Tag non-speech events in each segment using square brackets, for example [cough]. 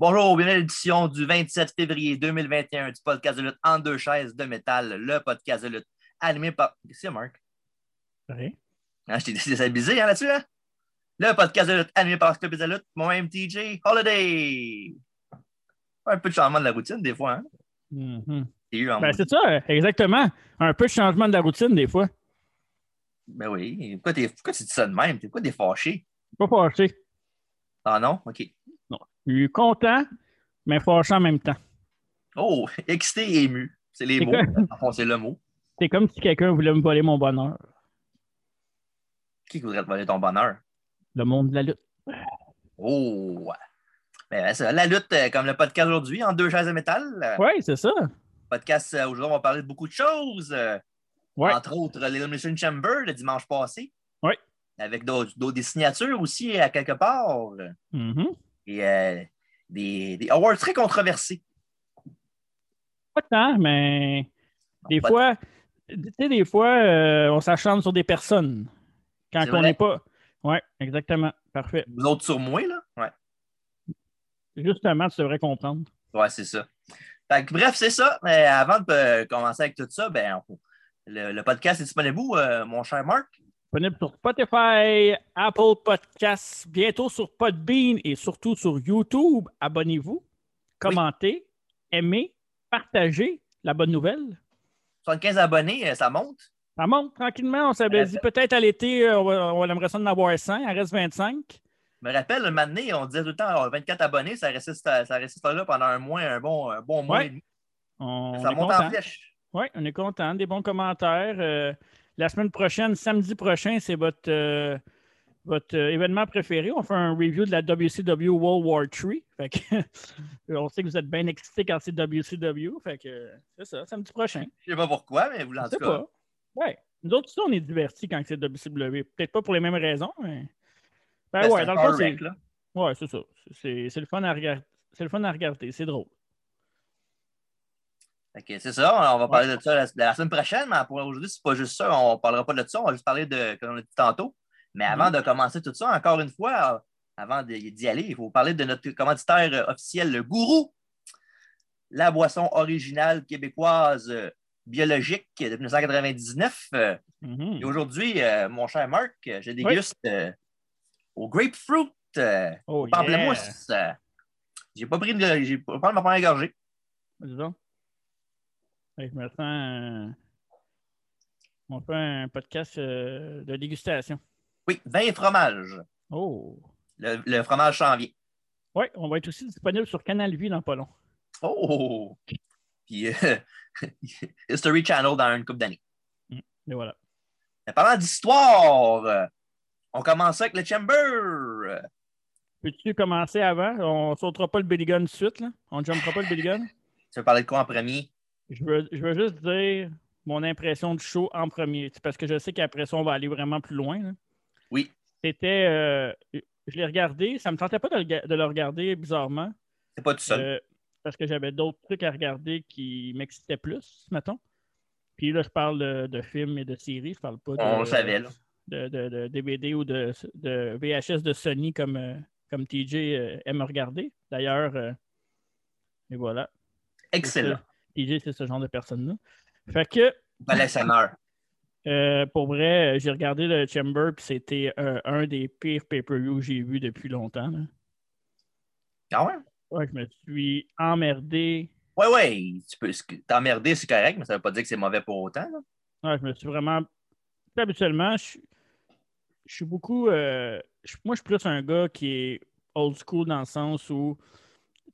Bonjour, bienvenue à l'édition du 27 février 2021 du podcast de lutte en deux chaises de métal, le podcast de lutte animé par. C'est, Marc? Rien. Ah, je t'ai déstabilisé hein, là-dessus, hein? Le podcast de lutte animé par Club de lutte, moi-même TJ Holiday. Un peu de changement de la routine, des fois, hein? Mhm. En Ben, c'est ça, exactement. Un peu de changement de la routine, des fois. Ben oui. Pourquoi, pourquoi tu dis ça de même? Pourquoi t'es fâché? Pas fâché. Ah non? OK. Je suis content, mais fâché en même temps. Oh, [laughs] excité et ému. C'est les mots. fond, c'est le mot. C'est comme si quelqu'un voulait me voler mon bonheur. Qui voudrait te voler ton bonheur? Le monde de la lutte. Oh! Ben, ça, la lutte, euh, comme le podcast aujourd'hui, en deux chaises de métal. Euh, Oui, c'est ça. podcast, euh, aujourd'hui, on va parler de beaucoup de choses. euh, Ouais. Entre autres, l'Elimination Chamber le dimanche passé. Oui. Avec d'autres, des signatures aussi à quelque part. Mhm. Et euh, des, des awards très controversés. Pas tant, mais des fois, tu sais, des fois, euh, on s'acharne sur des personnes. Quand C'est on n'est pas. Oui, exactement. Parfait. Vous autres sur moi, là? Ouais. Justement, tu devrais comprendre. Ouais, c'est ça. Fait que, bref, c'est ça. Mais avant de euh, commencer avec tout ça, ben, le, le podcast est disponible où, euh, mon cher Marc? Disponible sur Spotify, Apple Podcasts, bientôt sur Podbean et surtout sur YouTube. Abonnez-vous, commentez, aimez, partagez la bonne nouvelle? 75 abonnés, euh, ça monte. Ça monte tranquillement. On s'avait dit peut-être à l'été, euh, on, aimerait ça en avoir 100. Il reste 25. Je me rappelle, un moment donné, on disait tout le temps oh, 24 abonnés, ça résiste, ça résiste là pendant un mois, un bon, un bon mois Ouais. et demi. On, ça monte en flèche. Oui, on est content. Des bons commentaires. Euh, la semaine prochaine, samedi prochain, c'est votre, euh, votre euh, événement préféré. On fait un review de la WCW World War III. [laughs] Fait que, on sait que vous êtes bien excités quand c'est WCW. Fait que euh, c'est ça, samedi prochain. Je sais pas pourquoi, mais vous, en Je sais tout cas. Ouais. Nous autres, on est divertis quand c'est WCW. Peut-être pas pour les mêmes raisons, mais. Ben, ben, ouais, dans le fond, c'est. Ouais, c'est ça. C'est le fun à regarder. C'est le fun à regarder. C'est drôle. C'est ça, on va parler de ça la, la semaine prochaine, mais pour aujourd'hui, c'est pas juste ça. On ne parlera pas de ça, on va juste parler de, comme on a dit tantôt. Mais avant de commencer tout ça, encore une fois, avant de- d'y aller, il faut parler de notre commanditaire officiel, le Gourou, la boisson originale québécoise euh, biologique de 1999. Euh, Mhm. Et aujourd'hui, euh, mon cher Marc, euh, je déguste au grapefruit, Oh, au yeah. pamplemousse. Euh, j'ai pas pris de. J'ai pas pris ma première gorgée. Je me sens. On fait un podcast euh, de dégustation. Oui, 20 fromages. Oh. Le, le fromage s'en vient. Oui, on va être aussi disponible sur Canal Vie dans pas long. Oh! Puis, euh, [laughs] History Channel dans une couple d'années. Et voilà. Mais parlant d'histoire, on commence avec le Chamber. Peux-tu commencer avant? On ne sautera pas le Billy Gun tout de suite. Là? On ne jumpera pas le Billy Gun. Tu veux parler de quoi en premier? Je veux, je veux juste dire mon impression du show en premier. Parce que je sais qu'après ça, on va aller vraiment plus loin. là. Oui. C'était. euh, je l'ai regardé. Ça ne me tentait pas de le, ga- de le regarder bizarrement. C'est pas tout seul. Euh, parce que j'avais d'autres trucs à regarder qui m'excitaient plus, mettons. Puis là, je parle de, de films et de séries. Je parle pas de, On savait, là. de, de- de DVD ou de, de VHS de Sony comme, euh, comme TJ euh, aime regarder. D'ailleurs, euh, et voilà. Excellent. TJ, c'est ce genre de personne-là. Fait que, Fallait ça meurt. euh, pour vrai, j'ai regardé le Chamber, puis c'était euh, un des pires pay-per-views que j'ai vu depuis longtemps. là. Ah ouais? Ouais, je me suis emmerdé. Ouais, ouais. Tu peux t'emmerder, c'est correct, mais ça veut pas dire que c'est mauvais pour autant. là. Ouais, je me suis vraiment. Habituellement, je, suis- je suis beaucoup. euh, je- moi, je suis plus un gars qui est old school dans le sens où.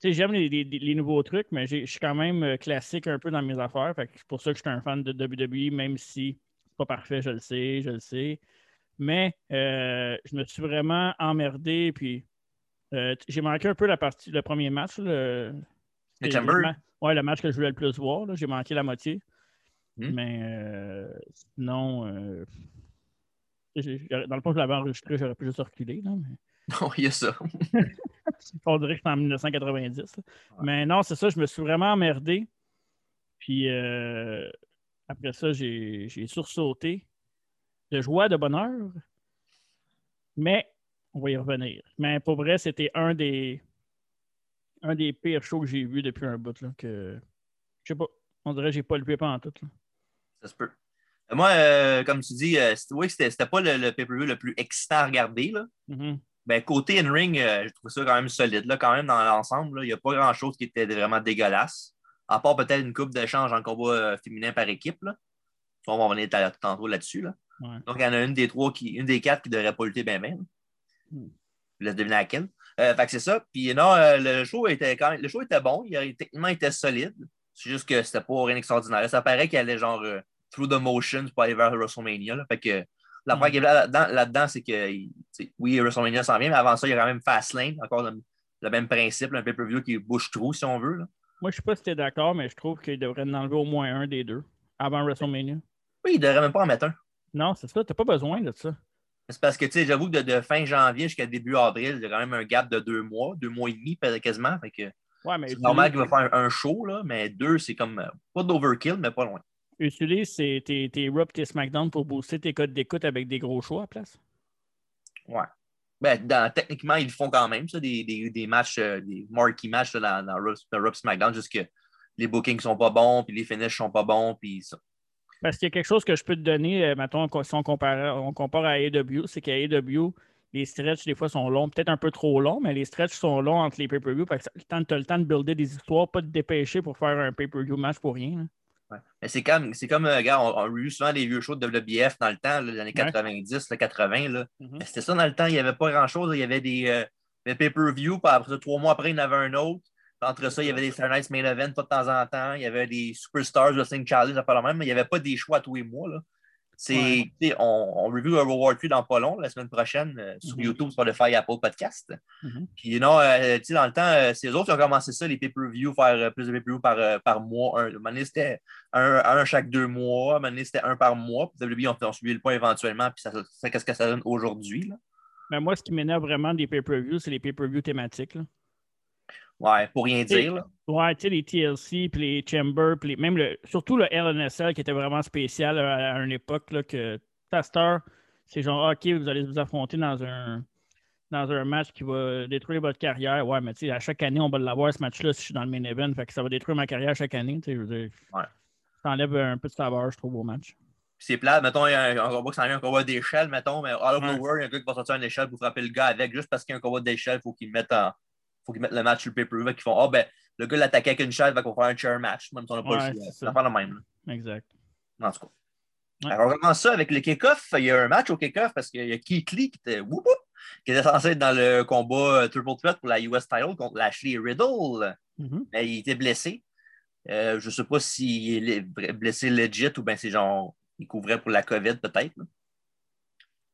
Tu sais, j'aime les, les- les nouveaux trucs, mais je suis quand même euh, classique un peu dans mes affaires. Fait c'est pour ça que je suis un fan de WWE, même si c'est pas parfait, je le sais, je le sais. Mais euh, je me suis vraiment emmerdé. Puis euh, j'ai manqué un peu la partie, le premier match. Le, Ouais, le match que je voulais le plus voir. là. J'ai manqué la moitié. Hmm. Mais euh, sinon, dans le fond, je l'avais enregistré, j'aurais pu juste reculer. Là, mais... [laughs] Non, il y a ça. [laughs] On dirait que c'est en 1990. là. Mais non, c'est ça, je me suis vraiment emmerdé. Puis euh, après ça, j'ai j'ai sursauté de joie, de bonheur. Mais on va y revenir. Mais pour vrai, c'était un des un des pires shows que j'ai vu depuis un bout. Là, que... Je sais pas. On dirait que j'ai pas le en tout. Là. Ça se peut. Moi, euh, comme tu dis, euh, oui, c'était pas le, pay-per-view le plus excitant à regarder. Là. Mm-hmm. Ben, côté in-ring, je trouve ça quand même solide. Là, quand même, dans l'ensemble, il n'y a pas grand-chose qui était vraiment dégueulasse. À part peut-être une coupe d'échange en combat féminin par équipe. Là. On va revenir tantôt là-dessus. Là. Donc, il y en a une des trois qui, une des quatre qui ne devrait pas lutter bien bien. Mm. Je laisse deviner laquelle. Euh, fait que c'est ça. Puis non, euh, le show était quand même, le show était bon. Il techniquement était solide. C'est juste que c'était pas rien d'extraordinaire. Ça paraît qu'il allait genre euh, through the motions pour aller vers WrestleMania. Là. Fait que la mm. là-dedans, là c'est que oui, WrestleMania s'en vient, mais avant ça, il y a quand même Fastlane, encore le, même principe, un pay-per-view qui bouge trop, si on veut. Là. Moi, je ne sais pas si tu es d'accord, mais je trouve qu'il devrait en enlever au moins un des deux avant WrestleMania. Oui, il devrait même pas en mettre un. Non, c'est ça. Tu n'as pas besoin de ça. C'est parce que, tu sais, j'avoue que de, fin janvier jusqu'à début avril, il y a quand même un gap de deux mois, deux mois et demi quasiment. Fait que c'est normal qu'il va faire un show, là, mais deux, c'est comme euh, pas d'overkill, mais pas loin. Utilise tes, tes, tes Raw tes SmackDown pour booster tes codes d'écoute avec des gros choix à place? Ouais. Ben, techniquement, ils font quand même, ça, des, des, des matchs, euh, des marquee matchs dans, dans Raw, SmackDown, juste que les bookings sont pas bons, puis les finishes sont pas bons, puis ça. Parce qu'il y a quelque chose que je peux te donner, euh, mettons, si on compare, on compare à AEW, c'est qu'à AEW, les stretches, des fois, sont longs, peut-être un peu trop longs, mais les stretches sont longs entre les que tu as le temps de builder des histoires, pas de dépêcher pour faire un pay-per-view match pour rien. Ouais. Mais c'est comme, c'est comme, euh, regarde, on, a eu souvent des vieux shows de WBF dans le temps, les années 90, 80. Là. Mm-hmm. C'était ça dans le temps, il n'y avait pas grand-chose. Il y avait des, euh, des pay-per-view, puis après trois mois après, il y en avait un autre. Entre ça, il y avait des Star Nights Main Event de temps en temps. Il y avait des Superstars Wrestling Challenge, pas la même, mais il n'y avait pas des choix tous les mois. Là. C'est, on, on review World War 3 dans pas long, la semaine prochaine, euh, sur mm-hmm. YouTube, sur le Fire Apple Podcast. Mm-hmm. Puis non, euh, dans le temps, euh, c'est eux autres qui ont commencé ça, les pay-per-view, faire plus de pay-per-view par, par mois. Un, un c'était un, un, chaque deux mois, un c'était un par mois. Puis WWE ont suivi le point éventuellement, puis ça, ça qu'est-ce que ça donne aujourd'hui. Mais moi, ce qui m'énerve vraiment des pay-per-view, c'est les pay-per-view thématiques. Là. Ouais, pour rien dire. Ouais, tu sais, les TLC, puis les Chamber, puis même le, surtout le LNSL qui était vraiment spécial à, une époque là, que Taster, c'est genre, OK, vous allez vous affronter dans un, dans un match qui va détruire votre carrière. Ouais, mais tu sais, à chaque année, on va l'avoir ce match-là si je suis dans le main event. Fait que ça va détruire ma carrière chaque année. Tu sais, je veux dire, ouais. ça enlève un peu de saveur, je trouve, au match. C'est plat, mettons, il y a un, combat qui s'en vient, un combat d'échelle, mettons, mais all over the world, il y a un gars qui va sortir une échelle pour frapper le gars avec, juste parce qu'il y a un combat d'échelle, il faut qu'il mette en, faut qu'ils mettent le match sur le pay-per-view. Ils font Ah, oh, ben, le gars l'attaquait avec une chaise, va qu'on faire un chair match. Même si on n'a pas le choix. pas le même. Exact. En tout cas. Alors, on commence ça avec le kick-off. Il y a un match au kick-off parce qu'il y a Keith Lee qui était, whoop, qui était censé être dans le combat euh, Triple Threat pour la US title contre Lashley Riddle. Mm-hmm. Mais il était blessé. Euh, je ne sais pas s'il est blessé legit ou bien c'est genre, il couvrait pour la COVID peut-être.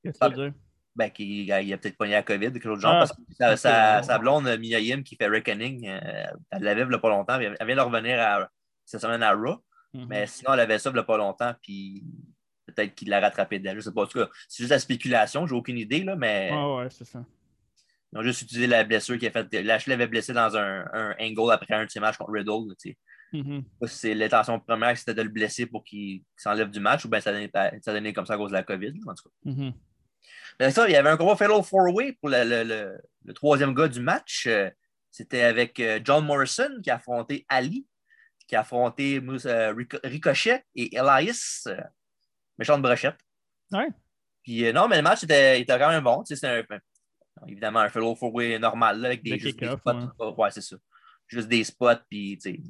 Qu'est-ce que tu veux dire? Ben, qui, a peut-être pogné la COVID, quelque chose de genre, ah, parce que sa, sa, blonde, Mia Yim, qui fait Reckoning, euh, elle l'avait il pas longtemps, elle vient de revenir à, cette semaine à Raw, mm-hmm. mais sinon, elle avait ça il pas longtemps, puis peut-être qu'il l'a rattrapé d'elle, je sais pas. En tout cas, c'est juste la spéculation, j'ai aucune idée, là, mais. Ah ouais, c'est ça. Ils ont juste utilisé la blessure qui a fait. Lashley l'avait blessé dans un, un, angle après un de ses matchs contre Riddle. Tu sais. C'est l'intention première, c'était de le blesser pour qu'il s'enlève du match, ou bien ça donnait, ça donnait comme ça à cause de la COVID, en tout cas. Mm-hmm. Ben, ça, il y avait un gros Fellow Four-Way pour le, troisième gars du match. Euh, c'était avec euh, John Morrison qui a affronté Ali, qui a affronté euh, Ricochet et Elias, méchante brochette. Ouais. Puis non, mais le match était, était quand même bon. C'était évidemment un Fellow Four-Way normal avec des, spots. Ouais, c'est ça. Juste des spots, puis tu sais.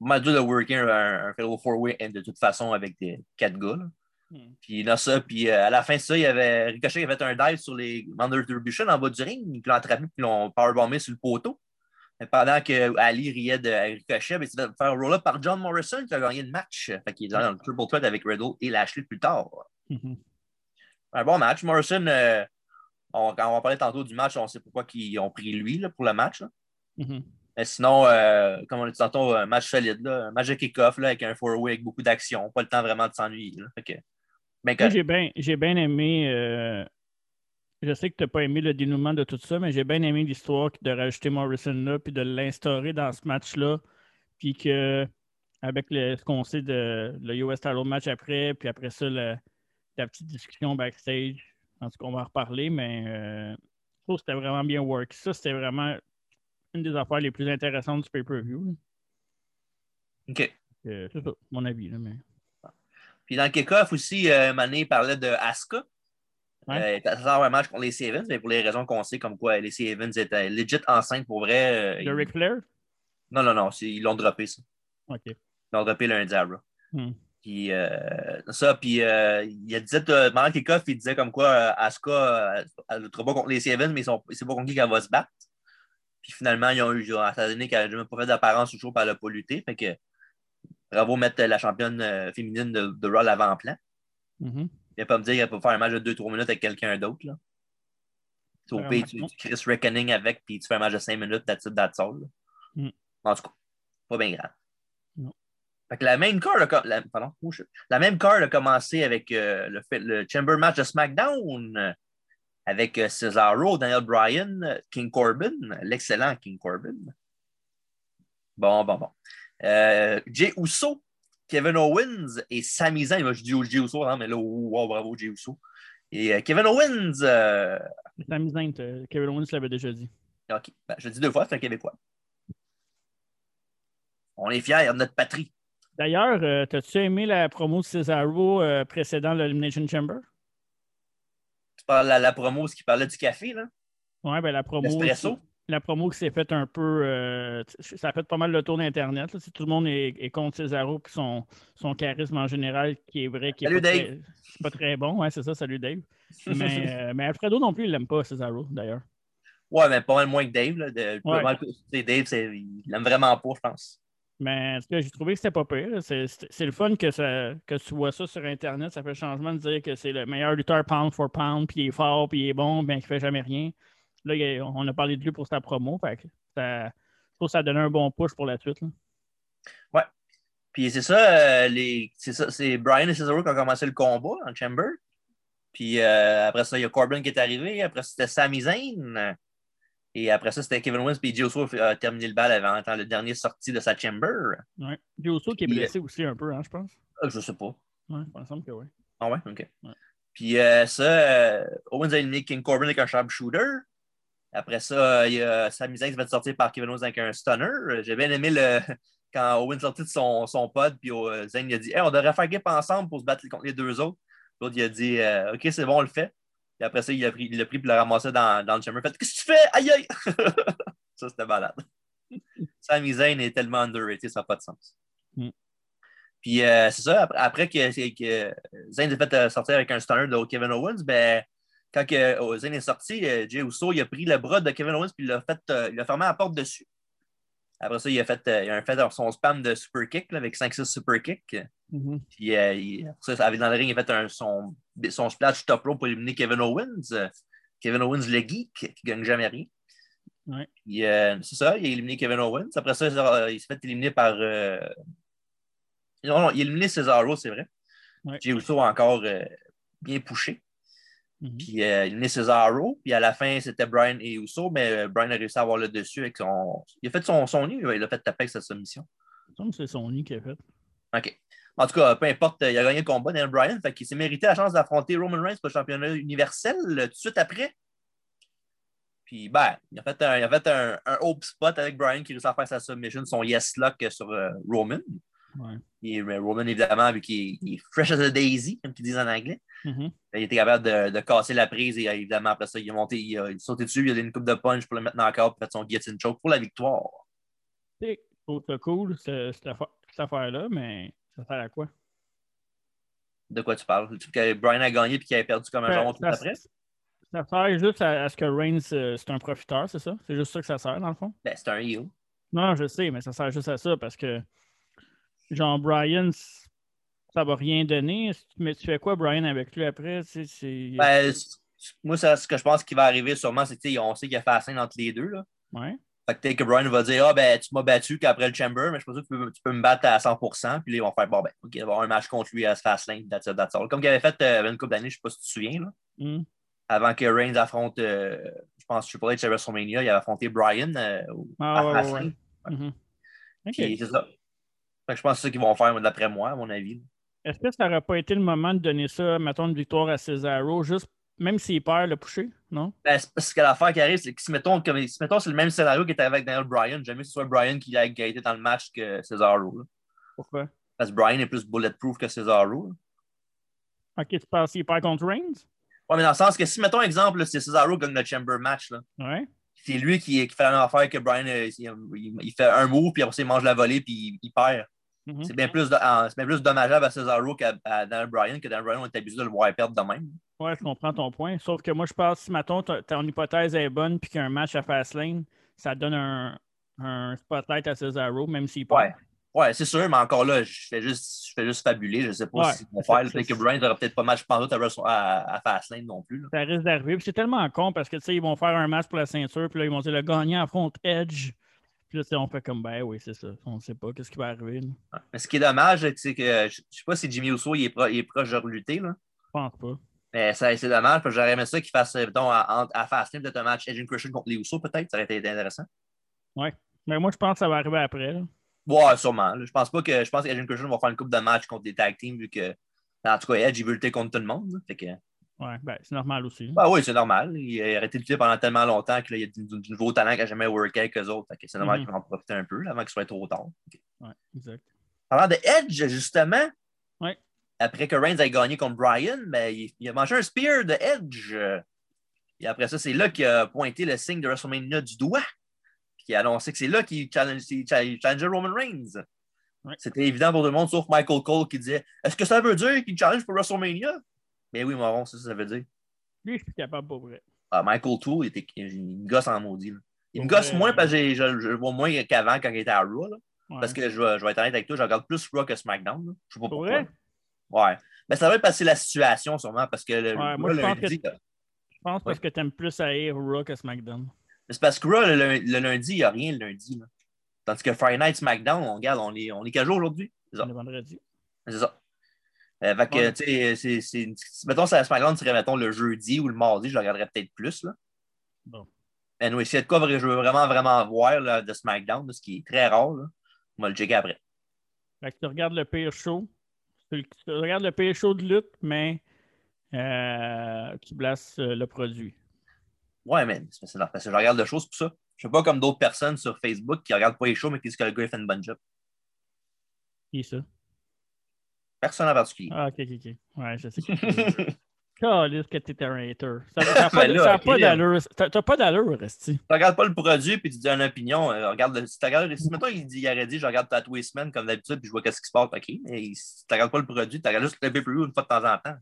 Ouais. dur de worker un, un Fellow Four-Way de toute façon avec des quatre gars. Hmm. Puis là, ça, puis euh, à la fin de ça, il y avait Ricochet qui avait fait un dive sur les Manders Distribution en bas du ring. Ils l'ont attrapé puis l'ont powerbombé sur le poteau. Pendant que Ali riait de Ricochet, ben, il s'est fait faire un roll-up par John Morrison qui a gagné le match. Fait qu'il est dans le triple threat avec Riddle et Lashley plus tard. Mm-hmm. Un bon match. Morrison, euh, on, quand on va parler tantôt du match, on sait pourquoi ils ont pris lui là, pour le match. Mais sinon, euh, comme on a dit tantôt, un match solide, là, un match de kick-off avec un four-way avec beaucoup d'action. Pas le temps vraiment de s'ennuyer. Ben, j'ai bien j'ai bien aimé. Euh, je sais que tu n'as pas aimé le dénouement de tout ça, mais j'ai bien aimé l'histoire de rajouter Morrison là, puis de l'instaurer dans ce match-là. Puis que, avec ce qu'on sait de le US title match après, puis après ça, la, petite discussion backstage. En tout cas, on va en reparler, mais euh, je trouve que c'était vraiment bien work. Ça, c'était vraiment. une des affaires les plus intéressantes du pay-per-view. OK. Euh, c'est ça, mon avis. Là, mais... Puis dans le kick-off aussi, euh, Mané parlait de Asuka. Ouais. Euh, ça un match contre les Evans, mais pour les raisons qu'on sait, comme quoi les Evans étaient legit enceintes pour vrai. euh, De Ric Flair? Non, non, non, ils l'ont droppé, ça. OK. Ils l'ont droppé lundi à. Hmm. Puis euh, ça, puis euh, il a dit, euh, pendant le kick-off, il disait comme quoi euh, Asuka, elle ne pas contre les Evans, mais ils c'est pas contre qui qu'elle va se battre. Puis finalement, ils ont eu, ça a donné qu'elle n'a jamais pas fait d'apparence toujours, puis elle n'a pas lutté. Fait que bravo mettre la championne euh, féminine de, de Raw à l'avant-plan. Mhm. Il va pas me dire qu'elle peut faire un match de 2-3 minutes avec quelqu'un d'autre. là. Tu au pire, tu, tu Chris Reckoning avec, puis tu fais un match de 5 minutes, that's it, that's all. Mm. En tout cas, pas bien grave. Non. Fait que la même card a, la, pardon, oh shit. la même card a commencé avec euh, le, Chamber match de SmackDown avec euh, Cesaro, Daniel Bryan, King Corbin, l'excellent King Corbin. Bon, bon, bon. Euh, Jay Uso, Kevin Owens et Sami Zayn. Moi, je dis Jay Uso, hein, mais là, wow, bravo, Jay Uso. Et euh, Kevin Owens, euh, Sami Zayn, Kevin Owens l'avait déjà dit. OK, ben, je dis deux fois, c'est un Québécois. On est fiers de notre patrie. D'ailleurs, euh, t'as-tu aimé la promo de Cesaro euh, précédant l'Elimination Chamber? Tu parles de la, la promo, ce qui parlait du café, là? Ouais, ben la promo. L'espresso? La promo qui s'est faite un peu. euh, ça a fait pas mal le tour d'Internet. Si Tout le monde est, est contre Cesaro puis son, son charisme en général, qui est vrai, qui est Salut, pas, Dave. Très, c'est pas très bon. Ouais, c'est ça, salut Dave. [laughs] Mais, euh, mais Alfredo non plus, il l'aime pas, Cesaro, d'ailleurs. Ouais, mais pas mal moins que Dave. Là, de- Ouais. Dave, il l'aime vraiment pas, je pense. Mais en tout cas, j'ai trouvé que c'était pas pire. C'est, le fun que, ça, que tu vois ça sur Internet. Ça fait changement de dire que c'est le meilleur lutteur pound for pound, puis il est fort, puis il est bon, bien qu'il fait jamais rien. Là, on a parlé de lui pour sa promo. Fait que ça, je trouve que ça a donné un bon push pour la suite. là. Puis c'est ça, euh, les, c'est ça, c'est Brian et Cesaro qui ont commencé le combat en Chamber. Puis euh, après ça, il y a Corbin qui est arrivé. Après ça, c'était Sami Zayn. Et après ça, c'était Kevin Owens. Puis Uso a terminé le bal avant le dernier sorti de sa Chamber. Ouais. Uso qui est blessé aussi un peu, hein, je pense. Ah, je sais pas. Ouais, il me semble que oui. Ah ouais? OK. Ouais. Puis euh, ça, Owens a éliminé King Corbin avec un sharpshooter. Après ça, il y a Sami Zayn qui va être sorti par Kevin Owens avec un stunner. J'ai bien aimé le... [laughs] quand Owens est sorti de son, son pod, puis euh, Zayn il a dit Hey, on devrait faire équipe ensemble pour se battre contre les deux autres. L'autre, il a dit euh, OK, c'est bon, on le fait. Puis après ça, il l'a pris, il l'a pris puis l'a ramassé dans, dans le chamber. A fait Qu'est-ce que tu fais? Aïe aïe [laughs] Ça, c'était malade. [laughs] Sami Zayn est tellement underrated, ça n'a pas de sens. Mm. Puis euh, c'est ça, après, après que, que Zayn s'est fait sortir avec un stunner de Kevin Owens, ben, quand euh, Zayn est sorti, euh, Jey Uso il a pris le bras de Kevin Owens puis il l'a fait, euh, il l'a fermé la porte dessus. Après ça, il a fait, il a fait son spam de super kick là, avec 5-6 super kick. Mhm. Puis euh, il, ça, dans le ring, il a fait un, son, son splash top rope pour éliminer Kevin Owens. Kevin Owens, le geek, qui gagne jamais rien. Ouais. Puis, euh, c'est ça, il a éliminé Kevin Owens. Après ça, il s'est fait éliminer par. euh, Non, non, il a éliminé Cesaro, c'est vrai. Ouais. A encore bien poussé. Mhm. Puis euh, il éliminé Cesaro. Puis à la fin, c'était Brian et Uso, mais euh, Brian a réussi à avoir le dessus avec son. Il a fait son, son nid, il a fait taper avec sa que c'est Sony qui a fait. OK. En tout cas, peu importe, il a gagné le combat, Daniel Bryan. Fait qu'il s'est mérité la chance d'affronter Roman Reigns pour le championnat universel euh, tout de suite après. Puis, ben, il a fait un, il a fait un, un hope spot avec Bryan qui réussit à faire sa submission, son yes lock sur euh, Roman. Ouais. Et euh, Roman, évidemment, vu qu'il est, fresh as a daisy, comme ils disent en anglais, Mhm. il était capable de, de casser la prise et euh, évidemment, après ça, il est monté, il a, il a sauté dessus, il a donné une coupe de punch pour le mettre encore, pour faire son guillotine choke pour la victoire. C'est cool, cette affaire- cette affaire-là, mais ça sert à quoi? De quoi tu parles? Tu que Bryan a gagné puis qu'il a perdu comme un tout ça, après? ça sert juste à, à ce que Reigns, euh, c'est un profiteur, c'est ça? C'est juste ça que ça sert, dans le fond? Ben, c'est un heel. Non, je sais, mais ça sert juste à ça parce que, genre, Brian, ça va rien donner. Mais tu fais quoi, Brian, avec lui après? C'est... Ben, moi, ça, ce que je pense qui va arriver sûrement, c'est qu'on sait qu'il a fait la scène entre les deux. Là. Ouais. Fait que Brian va dire Ah, ben, tu m'as battu qu'après le Chamber, mais je pense que tu peux, tu peux me battre à 100%. Puis là, ils vont faire Bon, ben, OK, il va y avoir un match contre lui à Fastlane. That's it, that's all. Comme il avait fait euh, une couple d'années, je sais pas si tu te souviens, là, Hmm. avant que Reigns affronte, euh, je pense, Triple H à WrestleMania, il avait affronté Brian euh, Ah, à ouais, Fastlane. ouais. Mhm. OK. Puis c'est ça. Fait que je pense que c'est ça qu'ils vont faire, d'après moi, à mon avis. Est-ce que ça n'aurait pas été le moment de donner ça, mettons, une victoire à Cesaro, juste même s'il perd, le pusher, non? Ben, parce que l'affaire qui arrive, c'est que si mettons, comme, si mettons c'est le même scénario qui était avec Daniel Bryan, jamais que ce soit Bryan qui a été dans le match que Cesaro. Là. Pourquoi? Parce que Bryan est plus bulletproof que Cesaro. Là. Ok, tu penses qu'il perd contre Reigns? Ouais, mais dans le sens que si, mettons, exemple, c'est Cesaro qui gagne le Chamber match, là. Ouais. C'est lui qui, qui, fait la même affaire que Bryan. euh, Il, il fait un move, puis après, ça, il mange la volée, puis il, il perd. Mhm. C'est bien, plus bien dommageable à Cesaro qu'à Daniel Bryan, que Daniel Bryan, on est abusé de le voir perdre de même. Ouais, je comprends ton point. Sauf que moi, je pense, si, mettons, ton hypothèse est bonne, puis qu'il y a un match à Fastlane, ça donne un, un spotlight à Cesaro, même s'il perd. Ouais. Ouais, c'est sûr, mais encore là, je fais juste, je fais juste fabuler. Je sais pas Ouais. qu'ils vont faire. Peut-être que c'est- Bryan n'aura peut-être pas match pendant à, à, Fastlane non plus. là. Ça risque d'arriver. Puis c'est tellement con parce que, tu sais, ils vont faire un match pour la ceinture, puis là, ils vont dire le gagnant affronte Edge. Puis là, on fait comme, ben oui, c'est ça. On ne sait pas qu'est-ce qui va arriver. là. Je Mais ce qui est dommage, c'est que je je sais pas si Jimmy Uso il est, pro- il est proche de relutter, là. pense pas. Mais c'est dommage parce que j'aurais aimé ça qu'il fasse, mettons, à, à Fastlane, peut-être un match Edge and Christian contre les Usos, peut-être. Ça aurait été intéressant. Mais moi, je pense que ça va arriver après. là. Ouais, sûrement. là. Je pense pas que. Je pense qu'Edge Christian va faire une coupe de match contre des tag teams vu que. En tout cas, Edge, il veut lutter contre tout le monde. Fait que. Ouais, ben, c'est normal aussi. Bah oui, c'est normal. Il a arrêté de lutter pendant tellement longtemps qu'il y a du, du- du nouveau talent qui n'a jamais worké avec eux autres. C'est normal qu'il va en profiter un peu là, avant qu'il soit trop tard. Ouais, exact. Parlant de Edge, justement, Ouais. après que Reigns ait gagné contre Bryan, ben, il, il a mangé un spear de Edge. Et après ça, c'est là qu'il a pointé le signe de WrestleMania du doigt. Puis il a annoncé que c'est là qu'il challenge, challengeait Roman Reigns. Ouais. C'était évident pour tout le monde, sauf Michael Cole qui disait Est-ce que ça veut dire qu'il challenge pour WrestleMania Mais oui, Moron, c'est ça que ça veut dire. Lui, je suis capable pour vrai. Ah, Michael Toole, il, était, il me gosse en maudit. là. Il me gosse vrai, moins parce que je, le vois moins qu'avant quand il était à Raw. là. Ouais. Parce que je vais, je vais être honnête avec toi, je regarde plus Raw que SmackDown. là. Je sais pas Pour pourquoi. vrai? Ouais. Mais ça va être parce que la situation, sûrement, parce que le, Ouais, moi, je pense lundi, euh, Je pense parce que t'aimes plus haïr Raw que SmackDown. c'est parce que Raw, le, le lundi, il n'y a rien le lundi. là. Tandis que Friday Night SmackDown, on regarde, on est, on est quel jour aujourd'hui? C'est ça. Vendredi. C'est ça. Euh, fait que, Ouais. tu sais, c'est- c'est- si, mettons, ça SmackDown serait, mettons, le jeudi ou le mardi, je le regarderais peut-être plus, là. Bon. Mais oui, s'il y a de quoi je veux vraiment, vraiment voir là, de SmackDown, là, ce qui est très rare, là, on va le checker après. Fait que tu regardes le pire show. Tu regardes le pire show de lutte, mais euh, tu blasses euh, le produit. Ouais, mais c'est c'est parce que je regarde de choses pour ça. Je suis pas comme d'autres personnes sur Facebook qui regardent pas les shows, mais qui disent que le gars fait une bonne job. Qui ça? Personne en particulier. Ah, ok, ok, ok. Ouais, je sais. [laughs] Calisse que t'es un hater. Ça n'a [laughs] pas, Ben pas d'allure. T'as pas d'allure, Resti. Tu regardes pas le produit puis tu dis une opinion. euh, regarde le, si tu regardes, si mettons, il, dit, il aurait dit je regarde ta tous les semaines comme d'habitude puis je vois qu'est-ce qui se passe. OK, mais si tu regardes pas le produit, tu regardes juste le pay-per-view une fois de temps en temps.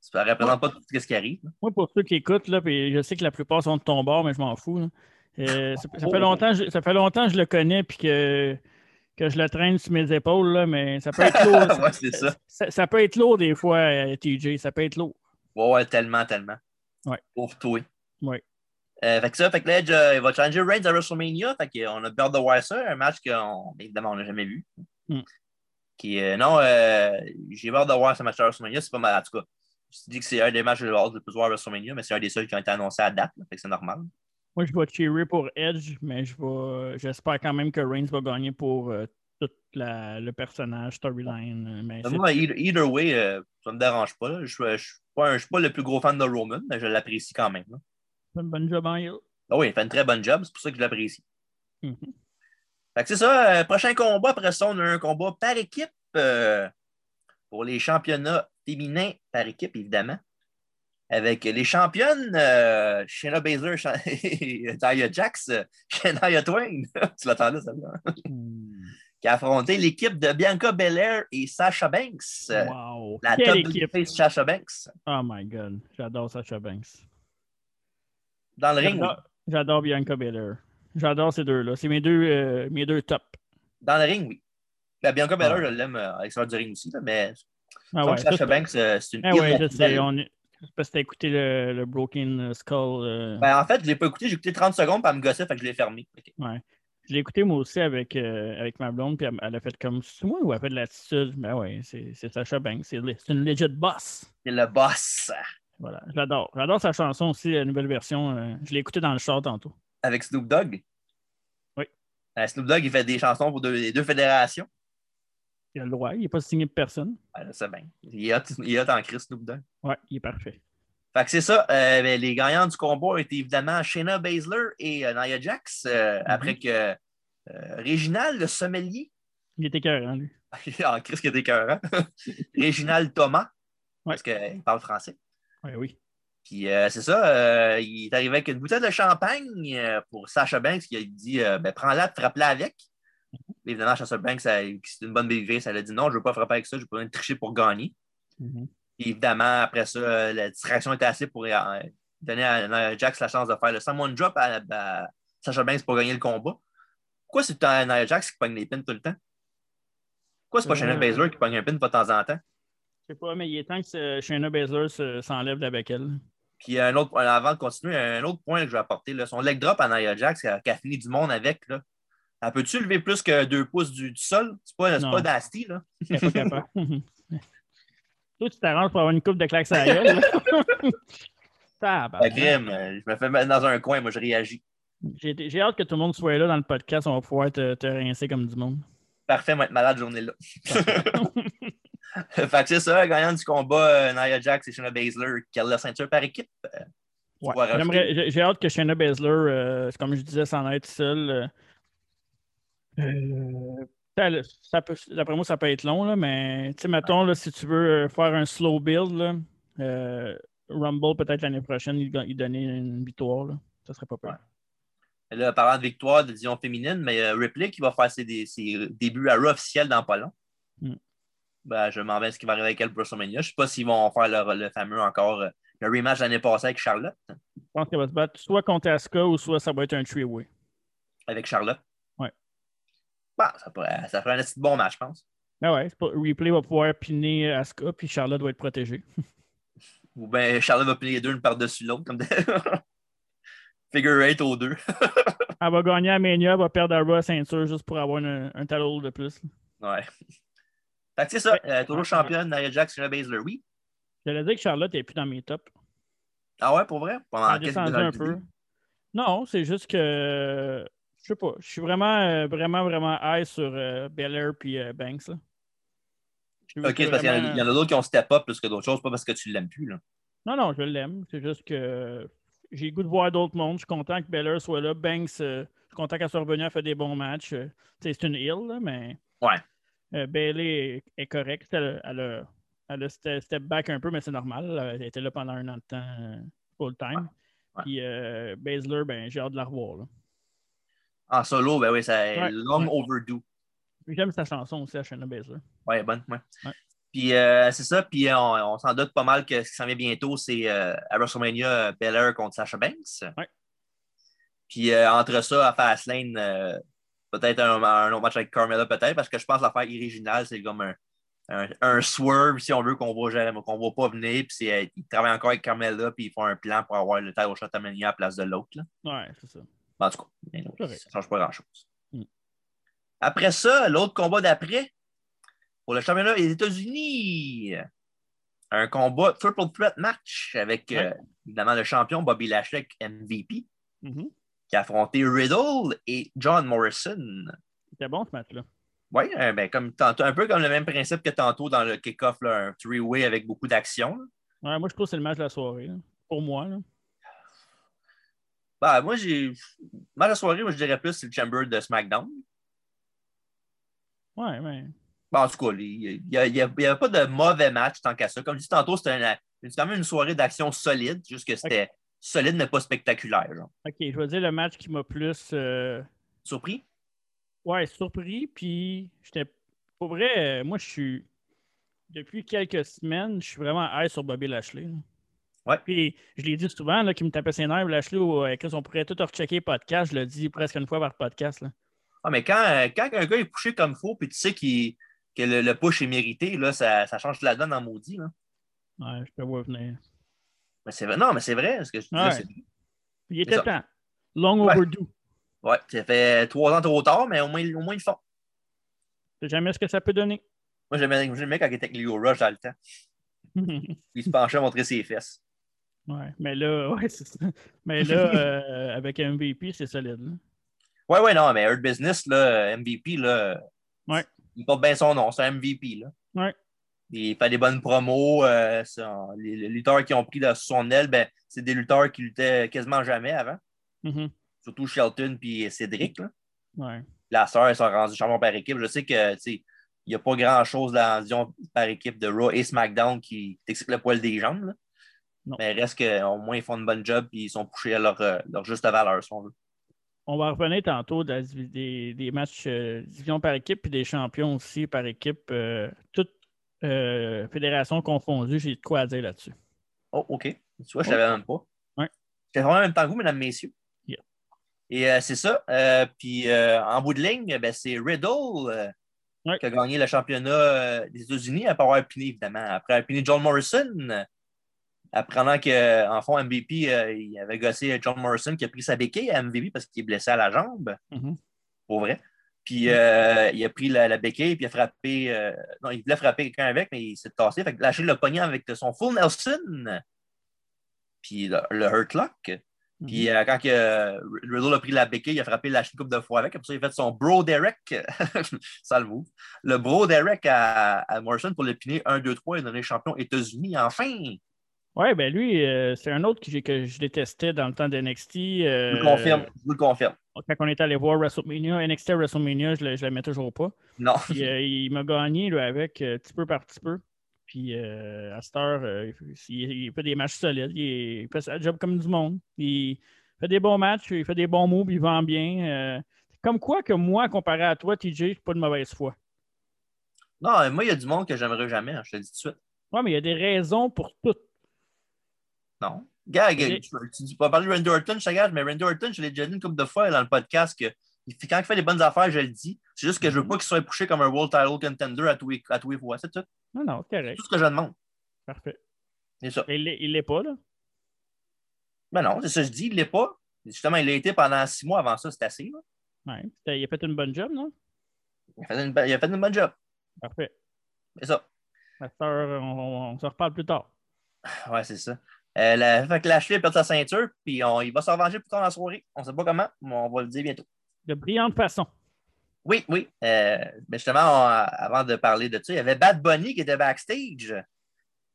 Ça ne représente pas tout ce qui arrive. Moi, pour ceux qui écoutent, là, puis je sais que la plupart sont de ton bord, mais je m'en fous. là. Euh, ça, ça fait longtemps, je- ça fait longtemps que je le connais puis que, que je le traîne sur mes épaules, là, mais ça peut être lourd. [laughs] ouais, ça. ça, ça peut être lourd des fois, euh, TJ. Ça peut être lourd. Ouais, ouais, tellement, tellement. Ouais. Pauvre toi. Ouais. Euh, fait que ça, fait que là, Edge, euh, il va challenger Reigns à WrestleMania. Fait qu'on a peur de voir ça. Un match qu'on, évidemment, on n'a jamais vu. Hmm. Qui, euh, non, j'ai peur de voir ce match à WrestleMania. C'est pas mal, en tout cas. Je te dis que c'est un des matchs que j'ai hâte de plus voir à WrestleMania, mais c'est un des seuls qui ont été annoncés à date. là. fait que c'est normal. Moi, je vais cheerer pour Edge, mais je vais, j'espère quand même que Reigns va gagner pour euh, tout la- le personnage, storyline. euh, Mais Moi, either, either way, euh, ça me dérange pas. Je ne suis, pas un- je suis pas le plus gros fan de Roman, mais je l'apprécie quand même. c'est une bonne job en heel. Ah oui, il fait une très bonne job, c'est pour ça que je l'apprécie. Mhm. Fait que c'est ça, euh, prochain combat, après ça, on a un combat par équipe euh, pour les championnats féminins par équipe, évidemment. Avec les championnes euh, Shayna Baszler et [laughs] Nia Jax, [laughs] Shania Twain, [laughs] tu l'attendais celle-là, Hmm. qui a affronté l'équipe de Bianca Belair et Sasha Banks. Wow. La Quelle top équipe? face Sasha Banks. Oh my God. J'adore Sasha Banks. Dans le ring, oui. J'adore, Bianca Belair. J'adore ces deux-là. C'est mes deux, euh, mes deux tops. Dans le ring, oui. La Bianca Belair, Ah. je l'aime à l'extérieur du ring aussi, là, mais Ah ouais, Sasha Banks, euh, c'est une Ah ouais, je sais. On Parce que t'as écouté le, le Broken Skull. euh, Ben, en fait, je l'ai pas écouté, j'ai écouté 30 secondes, puis elle me gossait, fait que je l'ai fermé. Ouais. Je l'ai écouté moi aussi avec, euh, avec ma blonde, puis elle, elle a fait comme c'est moi ou elle a fait de l'attitude? Ben ouais, c'est c'est Sasha Banks. C'est une legit boss. C'est le boss Voilà, j'adore. J'adore sa chanson aussi, la nouvelle version. euh, je l'ai écoutée dans le char tantôt. avec Snoop Dogg? Oui. Euh, Snoop Dogg, il fait des chansons pour deux- les deux fédérations. Il a le droit, il n'est pas signé de personne. C'est bien. Il est il est hot en Chris. Ouais, il est parfait. Fait que c'est ça. euh, ben, les gagnants du combat étaient évidemment Shayna Baszler et euh, Nia Jax. euh, Après que euh, Réginald, le sommelier, Il était cœur, lui. [laughs] en Christ qui était cœur, [laughs] Réginald Thomas, Ouais. parce qu'il parle français. Ouais, oui. Puis c'est ça, il est arrivé avec une bouteille de champagne pour Sasha Banks qui a dit ben, prends-la, frappe-la avec. Évidemment, elle- c'est une bonne babyface, elle a dit non, je ne veux pas frapper avec ça, je n'ai pas besoin de tricher pour gagner. Mhm. Évidemment, après ça, euh, la distraction était assez pour euh, donner à Jax la chance de faire le Someone Drop à, à Sasha Banks pour gagner le combat. Pourquoi c'est Nia Jax qui pogne les pins tout le temps? Pourquoi c'est pas Euh. Shayna Baszler qui pogne un pin de temps en temps? Je sais pas, mais il est temps que Shayna Baszler se- s'enlève de la béquelle. Puis un autre, avant de continuer, un autre point que je vais apporter, là, son leg drop à Nia Jax, qui a, qui a fini du monde avec, là. Elle peut-tu lever plus que deux pouces du, du sol? C'est pas, c'est pas nasty, là. [laughs] Elle est pas capable. [laughs] Toi, tu t'arranges pour avoir une coupe de claques à la gueule. là. [laughs] La crème, euh, je me fais mettre dans un coin, moi je réagis. J'ai j'ai hâte que tout le monde soit là dans le podcast. On va pouvoir te, te rincer comme du monde. Parfait, moi être malade journée-là. fait que c'est ça, gagnant du combat, euh, Nia Jax et Shayna Baszler, qui a la ceinture par équipe. euh, Ouais. J'ai hâte que Shayna Baszler, euh, comme je disais, s'en aille seule. Euh, euh, ça- peut- D'après moi, ça peut être long, là, mais mettons, là, si tu veux euh, faire un slow build, là, euh, Rumble, peut-être l'année prochaine, il, il donner une victoire. Là. Ça serait pas peur. Ouais. Là, parlant de victoire de division féminine, mais euh, Ripley qui va faire ses, dé- ses débuts à Raw officiel dans pas long. Mm. Ben, je m'en vais ce qui va arriver avec elle pour WrestleMania. Je ne sais pas s'ils vont faire le, le fameux encore, le rematch l'année passée avec Charlotte. Je pense qu'elle va se battre soit contre Asuka ou soit ça va être un three-way. Avec Charlotte. Ouais. Bah, ça, pourrait, ça ferait un petit bon match, je pense. Ah ouais, pas- Replay va pouvoir piner Asuka, puis Charlotte va être protégée. [laughs] Ou bien Charlotte va plier les deux une par-dessus l'autre, comme des... [laughs] Figure 8 aux deux. [laughs] Elle va gagner à Mania, elle va perdre à Raw ceinture juste pour avoir un, un talon de plus. Ouais. Fait que c'est ça. Euh, toujours championne, Nia Jax, Shayna Baszler, oui. J'allais dire que Charlotte n'est plus dans mes tops. Ah ouais, pour vrai? Elle Pendant a quelques un peu. Non, c'est juste que je sais pas. Je suis vraiment, euh, vraiment, vraiment high sur euh, Belair puis euh, Banks. là. Ok, c'est parce qu'il y en a- d'autres qui ont step up plus que d'autres choses, pas parce que tu l'aimes plus. Là. Non, non, je l'aime. C'est juste que j'ai le goût de voir d'autres mondes. Je suis content que Belair soit là. Banks, euh, je suis content qu'elle soit revenue. Elle fait des bons matchs. Euh, c'est une heal, là, mais Ouais. euh, Bailey est, est correcte. Elle, a- elle a, elle a ste- step back un peu, mais c'est normal. Elle était là pendant un an de temps euh, full time. Ouais. Puis euh, Baszler, ben, j'ai hâte de la revoir. Là. En solo, ben oui, c'est Ouais. long Ouais. overdue. J'aime sa chanson aussi à Shayna Baszler. Ouais, bonne. Ouais. Ouais. Puis euh, c'est ça, puis on, on s'en doute pas mal que ce qui s'en vient bientôt, c'est euh, à WrestleMania, Belair contre Sasha Banks. Ouais. Puis euh, entre ça, à Fastlane, euh, peut-être un, un autre match avec Carmella, peut-être, parce que je pense que l'affaire originale, c'est comme un, un, un swerve, si on veut, qu'on jamais- qu'on voit pas venir. Puis euh, ils travaillent encore avec Carmella, puis ils font un plan pour avoir le title shot à Mania à la place de l'autre. Ouais, c'est ça. En tout cas, ça ne change pas grand-chose. Mm. Après ça, l'autre combat d'après, pour le championnat des États-Unis, un combat triple threat match avec euh, évidemment le champion Bobby Lashley, MVP, Mhm. qui a affronté Riddle et John Morrison. C'était bon ce match-là. Oui, ben, comme tantôt, un peu comme le même principe que tantôt dans le kick-off, un three-way avec beaucoup d'action. Ouais, moi, je trouve que c'est le match de la soirée. là. Pour moi. Là. Ben, moi, j'ai. Moi, la soirée, moi, je dirais plus c'est le Chamber de SmackDown. Ouais, mais. Bon, en tout cas, il n'y avait pas de mauvais match tant qu'à ça. Comme je dis tantôt, c'était quand même une soirée d'action solide, juste que c'était solide mais pas spectaculaire. Genre. Ok, je vais dire le match qui m'a plus. euh, Surpris? Ouais, surpris. Puis, j'étais. Pour vrai, euh, moi, je suis. Depuis quelques semaines, je suis vraiment high sur Bobby Lashley. là. Ouais. Puis, je l'ai dit souvent, là, qu'il me tapait ses nerfs, ou, euh, on pourrait tout rechecker podcast. Je le dis presque une fois par podcast. Là. Ah, mais quand, euh, quand un gars est poussé comme il faut, puis tu sais que le, le push est mérité, là, ça, ça change la donne en maudit. Là. Ouais, je peux voir venir. Mais c'est vrai. Non, mais c'est vrai. Ce que je dis, Ouais. il était temps. Long Ouais. overdue. Ouais, ça fait trois ans trop tard, mais au moins, au moins ils font. Sais jamais ce que ça peut donner. Moi, j'aimais quand il était avec Leo Rush dans le temps. [laughs] Il se penchait à montrer ses fesses. Ouais, mais là, [laughs] ouais, c'est ça. Mais là, [laughs] euh, avec MVP, c'est solide. là. Ouais, ouais, non, mais Hurt Business, là, MVP, là, Ouais. il porte bien son nom, c'est un MVP. Là. Ouais. Il fait des bonnes promos. Euh, les, lutteurs qui ont pris de son aile, ben, c'est des lutteurs qui luttaient quasiment jamais avant. Mm-hmm. Surtout Shelton et Cédric. Là. Ouais. La sœur, ils sont rendus champions par équipe. Je sais que il n'y a pas grand-chose dans par équipe de Raw et SmackDown qui t'explique le poil des jambes. Mais reste qu'au moins, ils font une bonne job et ils sont poussés à leur, euh, leur juste valeur, si on veut. On va revenir tantôt des, des, matchs euh, division par équipe et des champions aussi par équipe. Euh, toutes fédérations confondues, j'ai de quoi dire là-dessus. Oh, OK. Tu vois, je ne savais même pas. Ouais. J'étais vraiment en même temps que vous, mesdames, messieurs. Et c'est ça. puis en bout de ligne, ben, c'est Riddle qui a gagné le championnat des États-Unis après avoir piné, évidemment. Après avoir piné John Morrison apprenant qu'en fond, MVP, euh, il avait gossé John Morrison qui a pris sa béquille à MVP parce qu'il est blessé à la jambe. Mm-hmm. Pour vrai. Puis euh, il a pris la, béquille puis il a frappé. Euh, non, il voulait frapper quelqu'un avec, mais il s'est tassé. Fait que lâché le poignet avec son full Nelson. Puis le, Hurt Lock. Puis mm-hmm. quand Riddle a pris la béquille, il a frappé la coupe de fois avec. Après ça, il a fait son Bro Derek. [laughs] ça le. Le Bro Derek à, Morrison pour le piner 1, 2, 3 et donner champion États-Unis. Enfin! Oui, ben lui, euh, c'est un autre que, que, je détestais dans le temps d'NXT. Euh, je vous le confirme, je vous le confirme. Quand on est allé voir WrestleMania, NXT WrestleMania, je ne l'aimais toujours pas. Non. Euh, il m'a gagné avec petit peu par petit peu. Puis à cette heure, il, fait des matchs solides. Il, fait sa job comme du monde. Il fait des bons matchs, il fait des bons moves, il vend bien. comme quoi que moi, comparé à toi, TJ, je pas de mauvaise foi. Non, moi, il y a du monde que j'aimerais jamais, hein, je te le dis tout de suite. Oui, mais il y a des raisons pour tout. Non. Gag, tu, tu, vas parler de Randy Orton, je te mais Randy Orton, je l'ai déjà dit une couple de fois dans le podcast que quand il fait les bonnes affaires, je le dis. C'est juste que je veux pas qu'il soit poussé comme un World Title Contender à tous les, à tous les fois. C'est tout. Non, non, correct. C'est tout ce que je demande. Parfait. C'est ça. il l'est pas, là? Ben non, c'est ça que je dis, il l'est pas. Justement, il l'a été pendant six mois avant ça, c'est assez. Là. Ouais. Il a fait une bonne job, non? Il a fait une, il a fait une bonne job. Parfait. C'est ça. on, on, on se reparle plus tard. Ouais, c'est ça. Euh, la, fait que Lashley a perdu sa ceinture, puis on, il va se revenger plus tard dans la soirée. On ne sait pas comment, mais on va le dire bientôt. De brillante façon. Oui, oui. Euh, mais justement, avant de parler de ça, il y avait Bad Bunny qui était backstage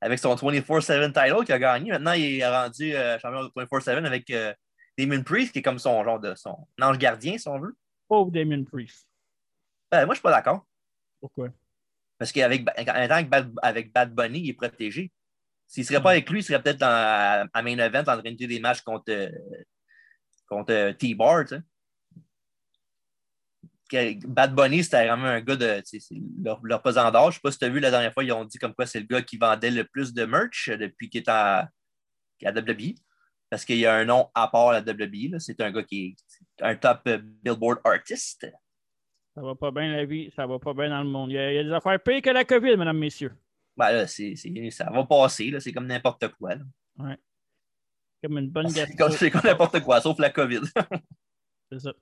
avec son 24-7 title qui a gagné. Maintenant, il est rendu euh, champion de 24-7 avec Damon Priest, qui est comme son genre de son ange gardien, si on veut. Pauvre Damon Priest. Ben, moi, je ne suis pas d'accord. Pourquoi? Parce qu'avec que Bad, avec Bad Bunny, il est protégé. S'il ne serait pas avec lui, il serait peut-être à, main event en train de des matchs contre, contre T-Bar. Bad Bunny, c'était vraiment un gars de leur, leur pesant d'âge. Je ne sais pas si tu as vu la dernière fois, ils ont dit comme quoi c'est le gars qui vendait le plus de merch depuis qu'il est à, à WWE. Parce qu'il y a un nom à part à la WWE. C'est un gars qui est un top Billboard artist. Ça va pas bien la vie, ça va pas bien dans le monde. Il y a, il y a des affaires pires que la COVID, mesdames, messieurs. Ben là, ça va passer, c'est comme n'importe quoi. Là. Ouais. Comme une bonne [laughs] gastro. C'est comme, n'importe quoi, sauf la COVID. [laughs] c'est ça.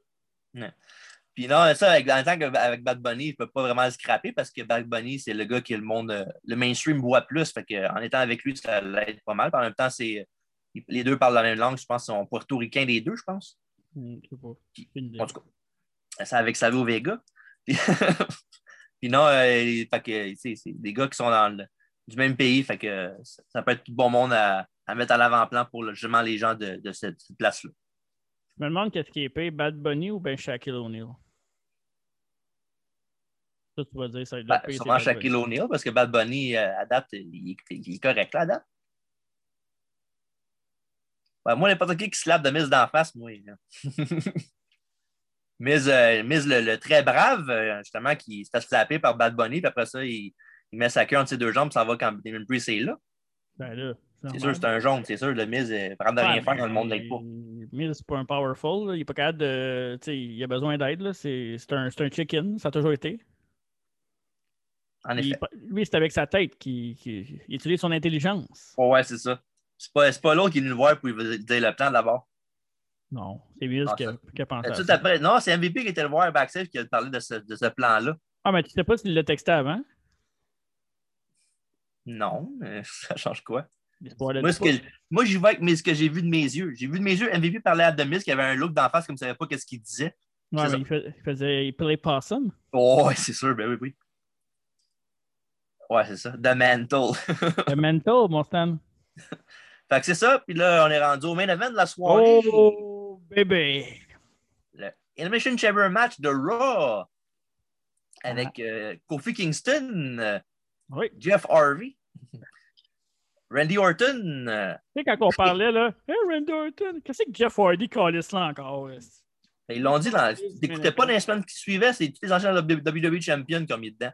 Puis non, ça, avec, en tant qu'avec Bad Bunny, il ne peut pas vraiment se scraper parce que Bad Bunny, c'est le gars qui le monde, euh, le mainstream voit plus. Fait que, en étant avec lui, ça l'aide pas mal. en même temps, c'est, les deux parlent la même langue. Je pense qu'ils sont portoricains les deux, je pense. Hmm, en tout cas, c'est avec Savio Vega. Puis [laughs] non, euh, c'est des gars qui sont dans le, du même pays, fait que ça, peut être tout bon monde à, mettre à l'avant-plan pour justement les gens de, cette, place-là. Je me demande qu'est-ce qui est payé, Bad Bunny ou bien Shaquille O'Neal? Ça, tu vas dire, ça ben, Sûrement Shaquille O'Neal, parce que Bad Bunny, euh, à date, il, est correct là, à date. moi, n'importe qui qui se lave de mise d'en face, moi. [laughs] Miz, euh, le, très brave, euh, justement, qui se fait slapper par Bad Bunny, puis après ça, il, met sa queue entre ses deux jambes, ça va quand Damon Priest est là. Ben là c'est sûr, c'est un jaune, c'est sûr. Le Miz est prendre de rien faire dans le monde de pas. Miz, c'est pas un powerful. Il est pas capable de. Il a besoin d'aide. C'est un, un chicken. Ça a toujours été. En effet. lui, c'est avec sa tête qu'il utilise son intelligence. Oh, ouais, c'est ça. C'est pas, pas l'autre qui est venu le voir pour lui dire le plan d'abord. Non, c'est Miz qui, a, pensé. Tout après, non, c'est MVP qui était le voir backstage qui a parlé de ce, de ce plan-là. Ah, mais tu sais pas s'il l'a texté avant? Non, [laughs] ça change quoi? Moi, ce que, moi, j'y vais avec ce que j'ai vu de mes yeux. J'ai vu de mes yeux MVP parler à Demis qui avait un look d'en face comme ne savait pas ce qu'il disait. Ouais, mais il, faisait, il play possum. Oh, c'est sûr, ben oui, oui. Ouais, c'est ça. The Mantle. [laughs] The Mantle, mon Stan. fait que c'est ça. Puis là, on est rendu au main event de la soirée. Oh, bébé. Le Elimination Chamber match de Raw. Avec euh, Kofi Kingston, euh, Oui. Jeff Harvey, Randy Orton. euh, Tu sais, quand on parlait, là, Hey, Randy Orton, qu'est-ce que Jeff Hardy calisse là encore? Ils l'ont dit, dans, t'écoutais pas dans les semaines qui suivaient, c'est tous les anciens WWE Champions qui ont mis dedans.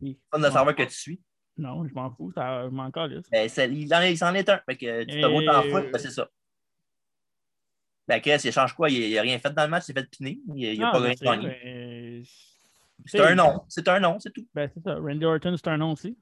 Oui. Fun de savoir que tu suis. Non, je m'en fous, ça, m'en calisse. Ben, il, en, est- il s'en est un. Fait que tu te beau t'en foutre, ben, c'est ça. Ben, Chris, il change quoi? Il n'a rien fait dans le match, il s'est fait piner. Il n'a pas rien gagné. C'est un nom. C'est un nom, c'est tout. Ben, c'est ça. Randy Orton, c'est un nom aussi.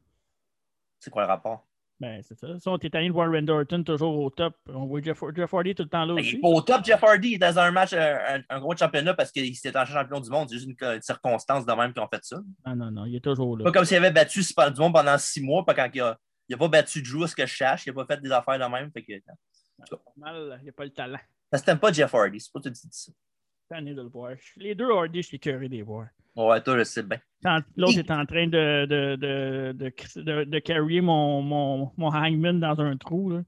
C'est quoi le rapport? Ben, c'est ça. Si on était tanné de voir Randy Orton toujours au top, on voit Jeff, Jeff Hardy tout le temps là Ben, il aussi. est pas au top, Jeff Hardy. Il est dans un match, un, gros championnat parce qu'il s'était en champion du monde. C'est juste une, une circonstance de même qu'ils ont fait ça. Non, non, non, il est toujours là. Pas comme s'il avait battu Super du monde pendant six mois, pas quand il a, il a pas battu Drew, à ce que je cherche. Il n'a pas fait des affaires de même. Fait que, il n'y a pas le talent. Parce que t'aimes pas Jeff Hardy, c'est pas tout dit ça. Tanné de le voir. Les deux Hardy, je suis curé de les voir. Ouais, toi, je sais bien. L'autre est en train de, de, de, de, carrier mon, mon, mon hangman dans un trou. Là.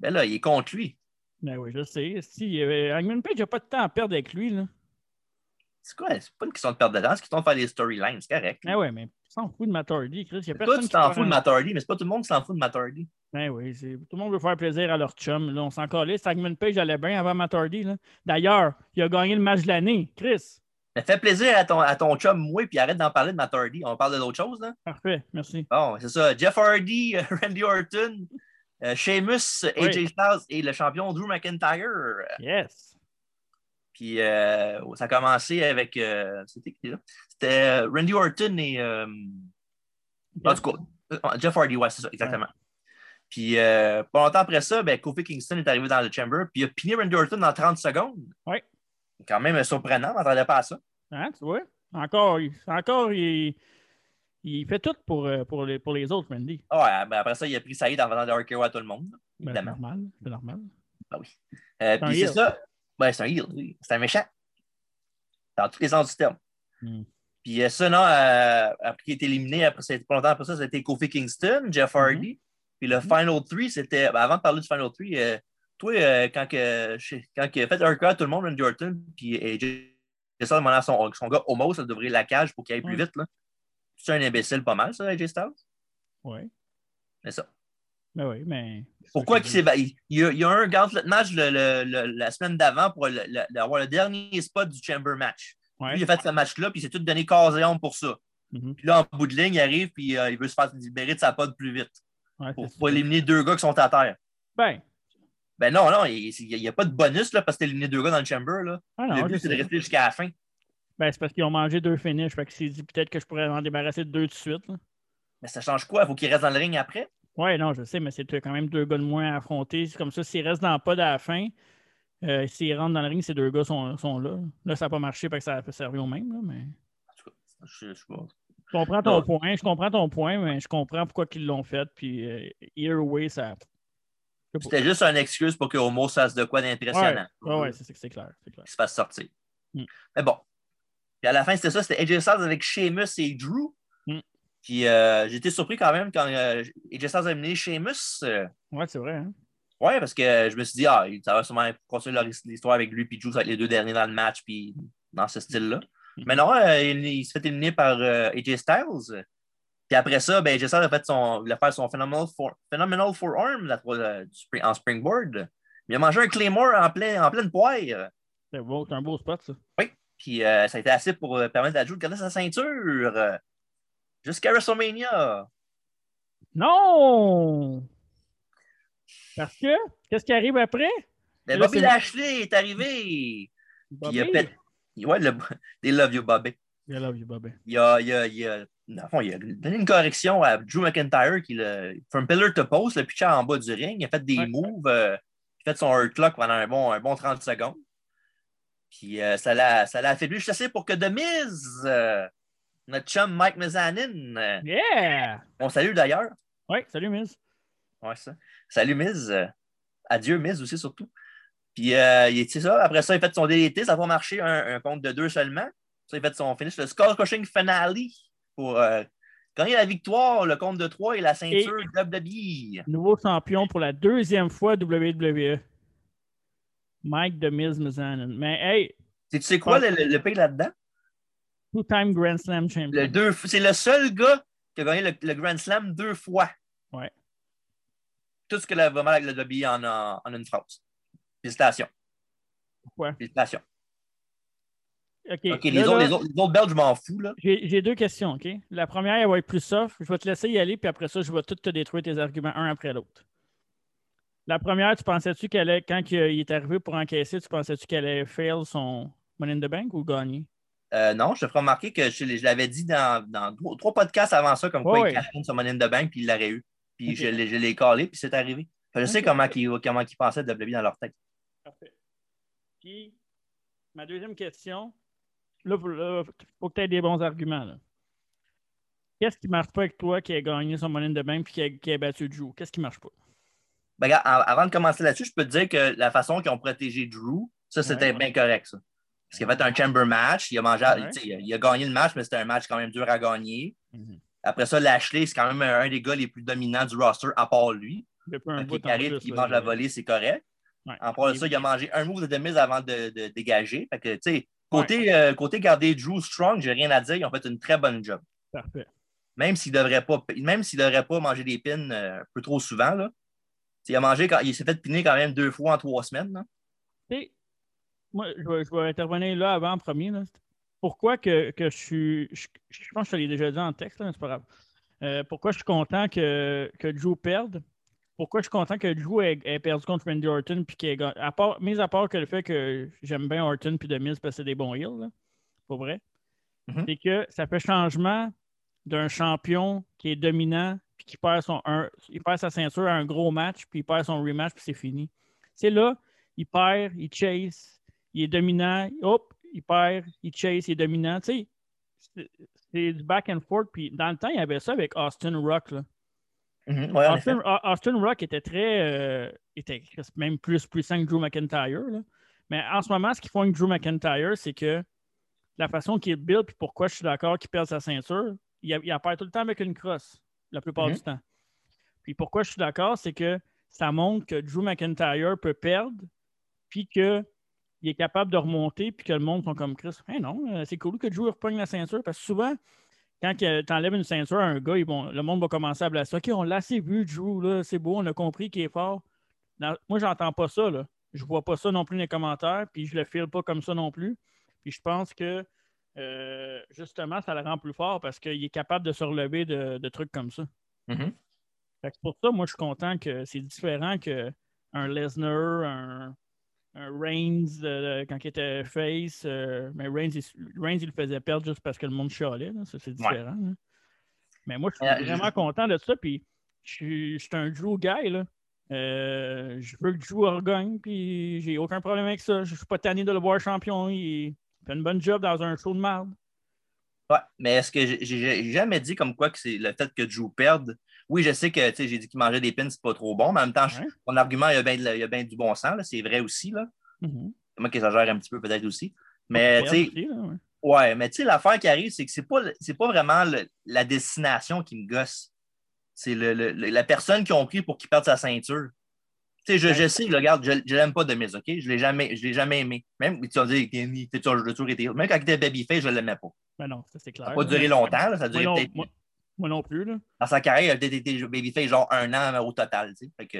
Ben là, il est contre lui. Ben oui, je sais. Si, euh, Hangman Page n'a pas de temps à perdre avec lui. Là. C'est quoi? C'est pas une question de perdre de temps, c'est question de faire des storylines, c'est correct. Ben oui, mais il s'en fout de Matt Hardy, Chris. Y a Toi, personne tu qui t'en fous de Matt Hardy, mais c'est pas tout le monde qui s'en fout de Matt Hardy. Ben oui, c'est- tout le monde veut faire plaisir à leur chum. Là, on s'en calait. Hangman Page allait bien avant Matt Hardy. là. D'ailleurs, il a gagné le match de l'année. Chris, Mais fais plaisir à ton, à ton chum, moi, puis arrête d'en parler de Matt Hardy. On parle de d'autres choses, là. parfait. Merci. Bon, c'est ça. Jeff Hardy, [laughs] Randy Orton, euh, Sheamus, AJ. Styles et le champion Drew McIntyre. Yes. Puis euh, ça a commencé avec. euh, C'était qui là? C'était euh, Randy Orton et. euh, en tout cas, Jeff Hardy, ouais, c'est ça, exactement. Puis euh, pas longtemps après ça, ben, Kofi Kingston est arrivé dans le chamber, puis il a piné Randy Orton dans 30 secondes. Ouais. Quand même surprenant, on m'attendait pas à ça. Hein, tu vois? Encore, il- encore il, il fait tout pour, euh, pour, les, pour les autres, Randy. Ah ouais, ben, après ça, il a pris Saïd en faisant de RKO à tout le monde. Ben, c'est normal. C'est normal. Euh, un puis c'est ça. Ouais, c'est un heel, oui. C'est un méchant. Dans tous les sens du terme. Hmm. Puis euh, ça, non, euh, après qu'il est éliminé, après, ça, pas longtemps après ça, c'était Kofi Kingston, Jeff Mm-hmm. Hardy. Puis le Final 3, c'était. ben, avant de parler du Final 3, euh, toi, euh, quand, que, quand il a fait un tout le monde, Randy Orton, puis AJ Styles demandait à son, son gars Homo, ça devrait la cage pour qu'il aille plus Ouais. vite. là. C'est un imbécile pas mal, ça, AJ Styles? Oui. C'est ça. Ben oui, mais. Pourquoi qu'il s'est il, il y a, un gauntlet match le- le- le- la semaine d'avant pour avoir le dernier spot du Chamber match. Ouais. Lui, il a fait ce match-là, puis il s'est tout donné corps et âme pour ça. Mhm. Puis là, en bout de ligne, il arrive, puis euh, il veut se faire libérer de sa pod plus vite Ouais, pour, pour éliminer deux gars qui sont à terre. Ben, Ben non, non, il n'y a, pas de bonus là, parce que t'as éliminé deux gars dans le Chamber. Là. ah non, le je but, c'est de rester jusqu'à la fin. Ben, c'est parce qu'ils ont mangé deux finishes. Fait que s'est dit peut-être que je pourrais m'en débarrasser de deux tout de suite. là. Mais ça change quoi? Il faut qu'il reste dans le ring après? Ouais, non, je sais, mais c'est quand même deux gars de moins à affronter. C'est comme ça, s'ils restent dans le pod à la fin, euh, s'ils rentrent dans le ring, ces deux gars sont, sont là. Là, ça n'a pas marché parce que ça a servi au même. Là, mais... En tout cas, je, je sais pas. Je comprends ton Non. point, je comprends ton point, mais je comprends pourquoi ils l'ont fait. Puis, euh, either way, ça. C'était juste une excuse pour que Homo fasse de quoi d'impressionnant. Ouais, ouais, ouais, c'est clair. C'est clair. qu'il se fasse sortir. Mm. Mais bon. Puis à la fin, c'était ça, c'était AJ Styles avec Sheamus et Drew. Mm. Puis euh, j'étais surpris quand même quand euh, AJ Styles a amené Sheamus. euh, Ouais, c'est vrai. Hein? ouais, parce que je me suis dit, ah, ça va sûrement continuer l'histoire avec lui, puis Drew, ça va être les deux derniers dans le match, puis dans ce style-là. Mais non, euh, il, il se fait éliminer par euh, AJ Styles. Puis après ça, ben, AJ Styles a fait son, il a fait son Phenomenal, for, phenomenal Forearm la, euh, spring- en springboard. Il a mangé un Claymore en, plein, en pleine poire. C'est un beau spot, ça. Puis euh, ça a été assez pour permettre à Drew de garder sa ceinture jusqu'à WrestleMania. Non! Parce que, qu'est-ce qui arrive après? Là, Bobby Lashley est arrivé. Puis il a Bobby? Ouais, le... They love you, Bobby. I love you, Bobby. Il a, il a, il a... dans le fond, il a donné une correction à Drew McIntyre qui, le... from pillar to post, le pitché en bas du ring. Il a fait des Ouais. moves. euh, Il a fait son hurt clock pendant un bon, un bon 30 secondes. Puis euh, ça l'a ça l'a affaibli juste assez pour que The Miz, euh, notre chum Mike Mizanin, euh, Yeah! on salue d'ailleurs. Ouais, salut, Miss. Ouais, ça. Salut, Miz. Adieu, Miz aussi, surtout. Puis, euh, il- ça. Après ça, il a fait son DDT. Ça pas marché, un, un compte de deux seulement. Ça, il a fait son finish, le score crushing finale pour euh, gagné la victoire, le compte de 3 et la ceinture WWE. Nouveau champion pour la deuxième fois WWE. Mike de Miz. Mais hey. Tu sais quoi le, le, pays là-dedans? Two-time Grand Slam champion. C'est le seul gars qui a gagné le, Grand Slam deux fois. Ouais. Tout ce que la, vraiment avec le WWE en, en, en une phrase. Félicitations. Pourquoi? Félicitations. OK, les, autres, les, autres, les, autres, Belges, je m'en fous. J'ai deux questions, OK? La première, elle va être plus soft. Je vais te laisser y aller, puis après ça, je vais tout te détruire tes arguments un après l'autre. La première, tu pensais-tu qu'elle allait, quand il est arrivé pour encaisser, tu pensais-tu qu'elle allait fail son Money in the Bank ou gagner? Euh, non, je te ferai remarquer que je, l'avais dit dans, dans, trois podcasts avant ça, comme quoi il cachait son Money in the Bank, puis il l'aurait eu. Puis je, je l'ai collé, puis c'est arrivé. je sais comment, ils comment ils pensaient de WWE dans leur tête. Puis, ma deuxième question, là, il faut que tu aies des bons arguments. Qu'est-ce qui ne marche pas avec toi qui a gagné son money de bank et qui a, battu Drew? Qu'est-ce qui ne marche pas? Ben, avant de commencer là-dessus, je peux te dire que la façon qu'ils ont protégé Drew, ça, c'était bien correct. Ça. Parce qu'il a fait un chamber match, il a, mangé, il, a, gagné le match, mais c'était un match quand même dur à gagner. Mhm. Après ça, Lashley, c'est quand même un, des gars les plus dominants du roster à part lui. Qui arrive, qui mange la volée, c'est correct. En part de ça, il a mangé un move de demise avant de, de dégager. Fait que, tu sais, Côté, euh, côté garder Drew Strong, j'ai rien à dire. Ils ont fait une très bonne job. Parfait. Même s'il ne devrait, pas, devrait pas manger des pins euh, un peu trop souvent. Là. Il, a mangé, il s'est fait piner quand même deux fois en trois semaines. Là. moi, je vais, intervenir là avant en premier. Pourquoi que, que, je suis. Je, pense que je l'ai déjà dit en texte, c'est pas grave. Euh, pourquoi je suis content que, que Drew perde? Pourquoi je suis content que Drew ait, perdu contre Randy Orton puis qu'il ait à part, mis à part que le fait que j'aime bien Orton puis Demise parce que c'est des bons heels, pas vrai, mm-hmm. c'est que ça fait changement d'un champion qui est dominant puis qui perd son il perd sa ceinture à un gros match puis il perd son rematch puis c'est fini. C'est là, il perd, il chase, il est dominant, hop, il perd, il chase, il est dominant, tu sais. C'est du back and forth puis dans le temps, il y avait ça avec Austin Rock là. Mhm, Austin, Rock était très. Euh, était même plus puissant que Drew McIntyre. Mais en ce moment, ce qu'ils font avec Drew McIntyre, c'est que la façon qu'il build, puis pourquoi je suis d'accord qu'il perd sa ceinture, il, il apparaît tout le temps avec une crosse, la plupart mhm. du temps. Puis pourquoi je suis d'accord, c'est que ça montre que Drew McIntyre peut perdre, puis qu'il est capable de remonter, puis que le monde sont comme Chris. Hey non, euh, c'est cool que Drew reprenne la ceinture, parce que souvent, quand tu enlèves une ceinture à un gars, le monde va commencer à blesser. OK, on l'a assez vu, Drew, c'est beau, on a compris qu'il est fort. Moi, moi, j'entends pas ça. Là. Je vois pas ça non plus dans les commentaires, puis je le file pas comme ça non plus. Puis je pense que euh, justement, ça le rend plus fort parce qu'il est capable de se relever de, trucs comme ça. Mm-hmm. pour ça, moi, je suis content que c'est différent qu'un Lesnar, un Reigns euh, quand il était face. Euh, mais Reigns il, le faisait perdre juste parce que le monde chialait. Ça, c'est différent. Mais moi, je suis euh, vraiment content de ça. Puis, je suis, un Drew guy. Là. je veux que Drew regagne. Puis, j'ai aucun problème avec ça. Je suis pas tanné de le voir champion. Il fait une bonne job dans un show de merde. Ouais, mais est-ce que j'ai jamais dit comme quoi que c'est le fait que Drew perde oui, je sais que j'ai dit qu'il mangeait des pins, c'est pas trop bon, mais en même temps, mon argument, il y a bien du bon sens, c'est vrai aussi. Là. Mm-hmm. C'est moi qui exagère un petit peu peut-être aussi. Mais tu sais, ouais. mais tu sais, l'affaire qui arrive, c'est que c'est pas, pas vraiment la destination qui me gosse. C'est la personne qui ont pris pour qu'il perde sa ceinture. Tu sais, je, je, sais, regarde, je, je l'aime pas de mise, OK? Je l'ai jamais, je l'ai jamais aimé. Même, tu vas dire, toujours été. Même quand il était babyface, je l'aimais pas. Mais non, ça c'est clair. Ça n'a pas duré longtemps, ça a duré peut-être. Moi non plus. Là. Dans sa carrière, il a été babyface genre un an au total. Sais. que...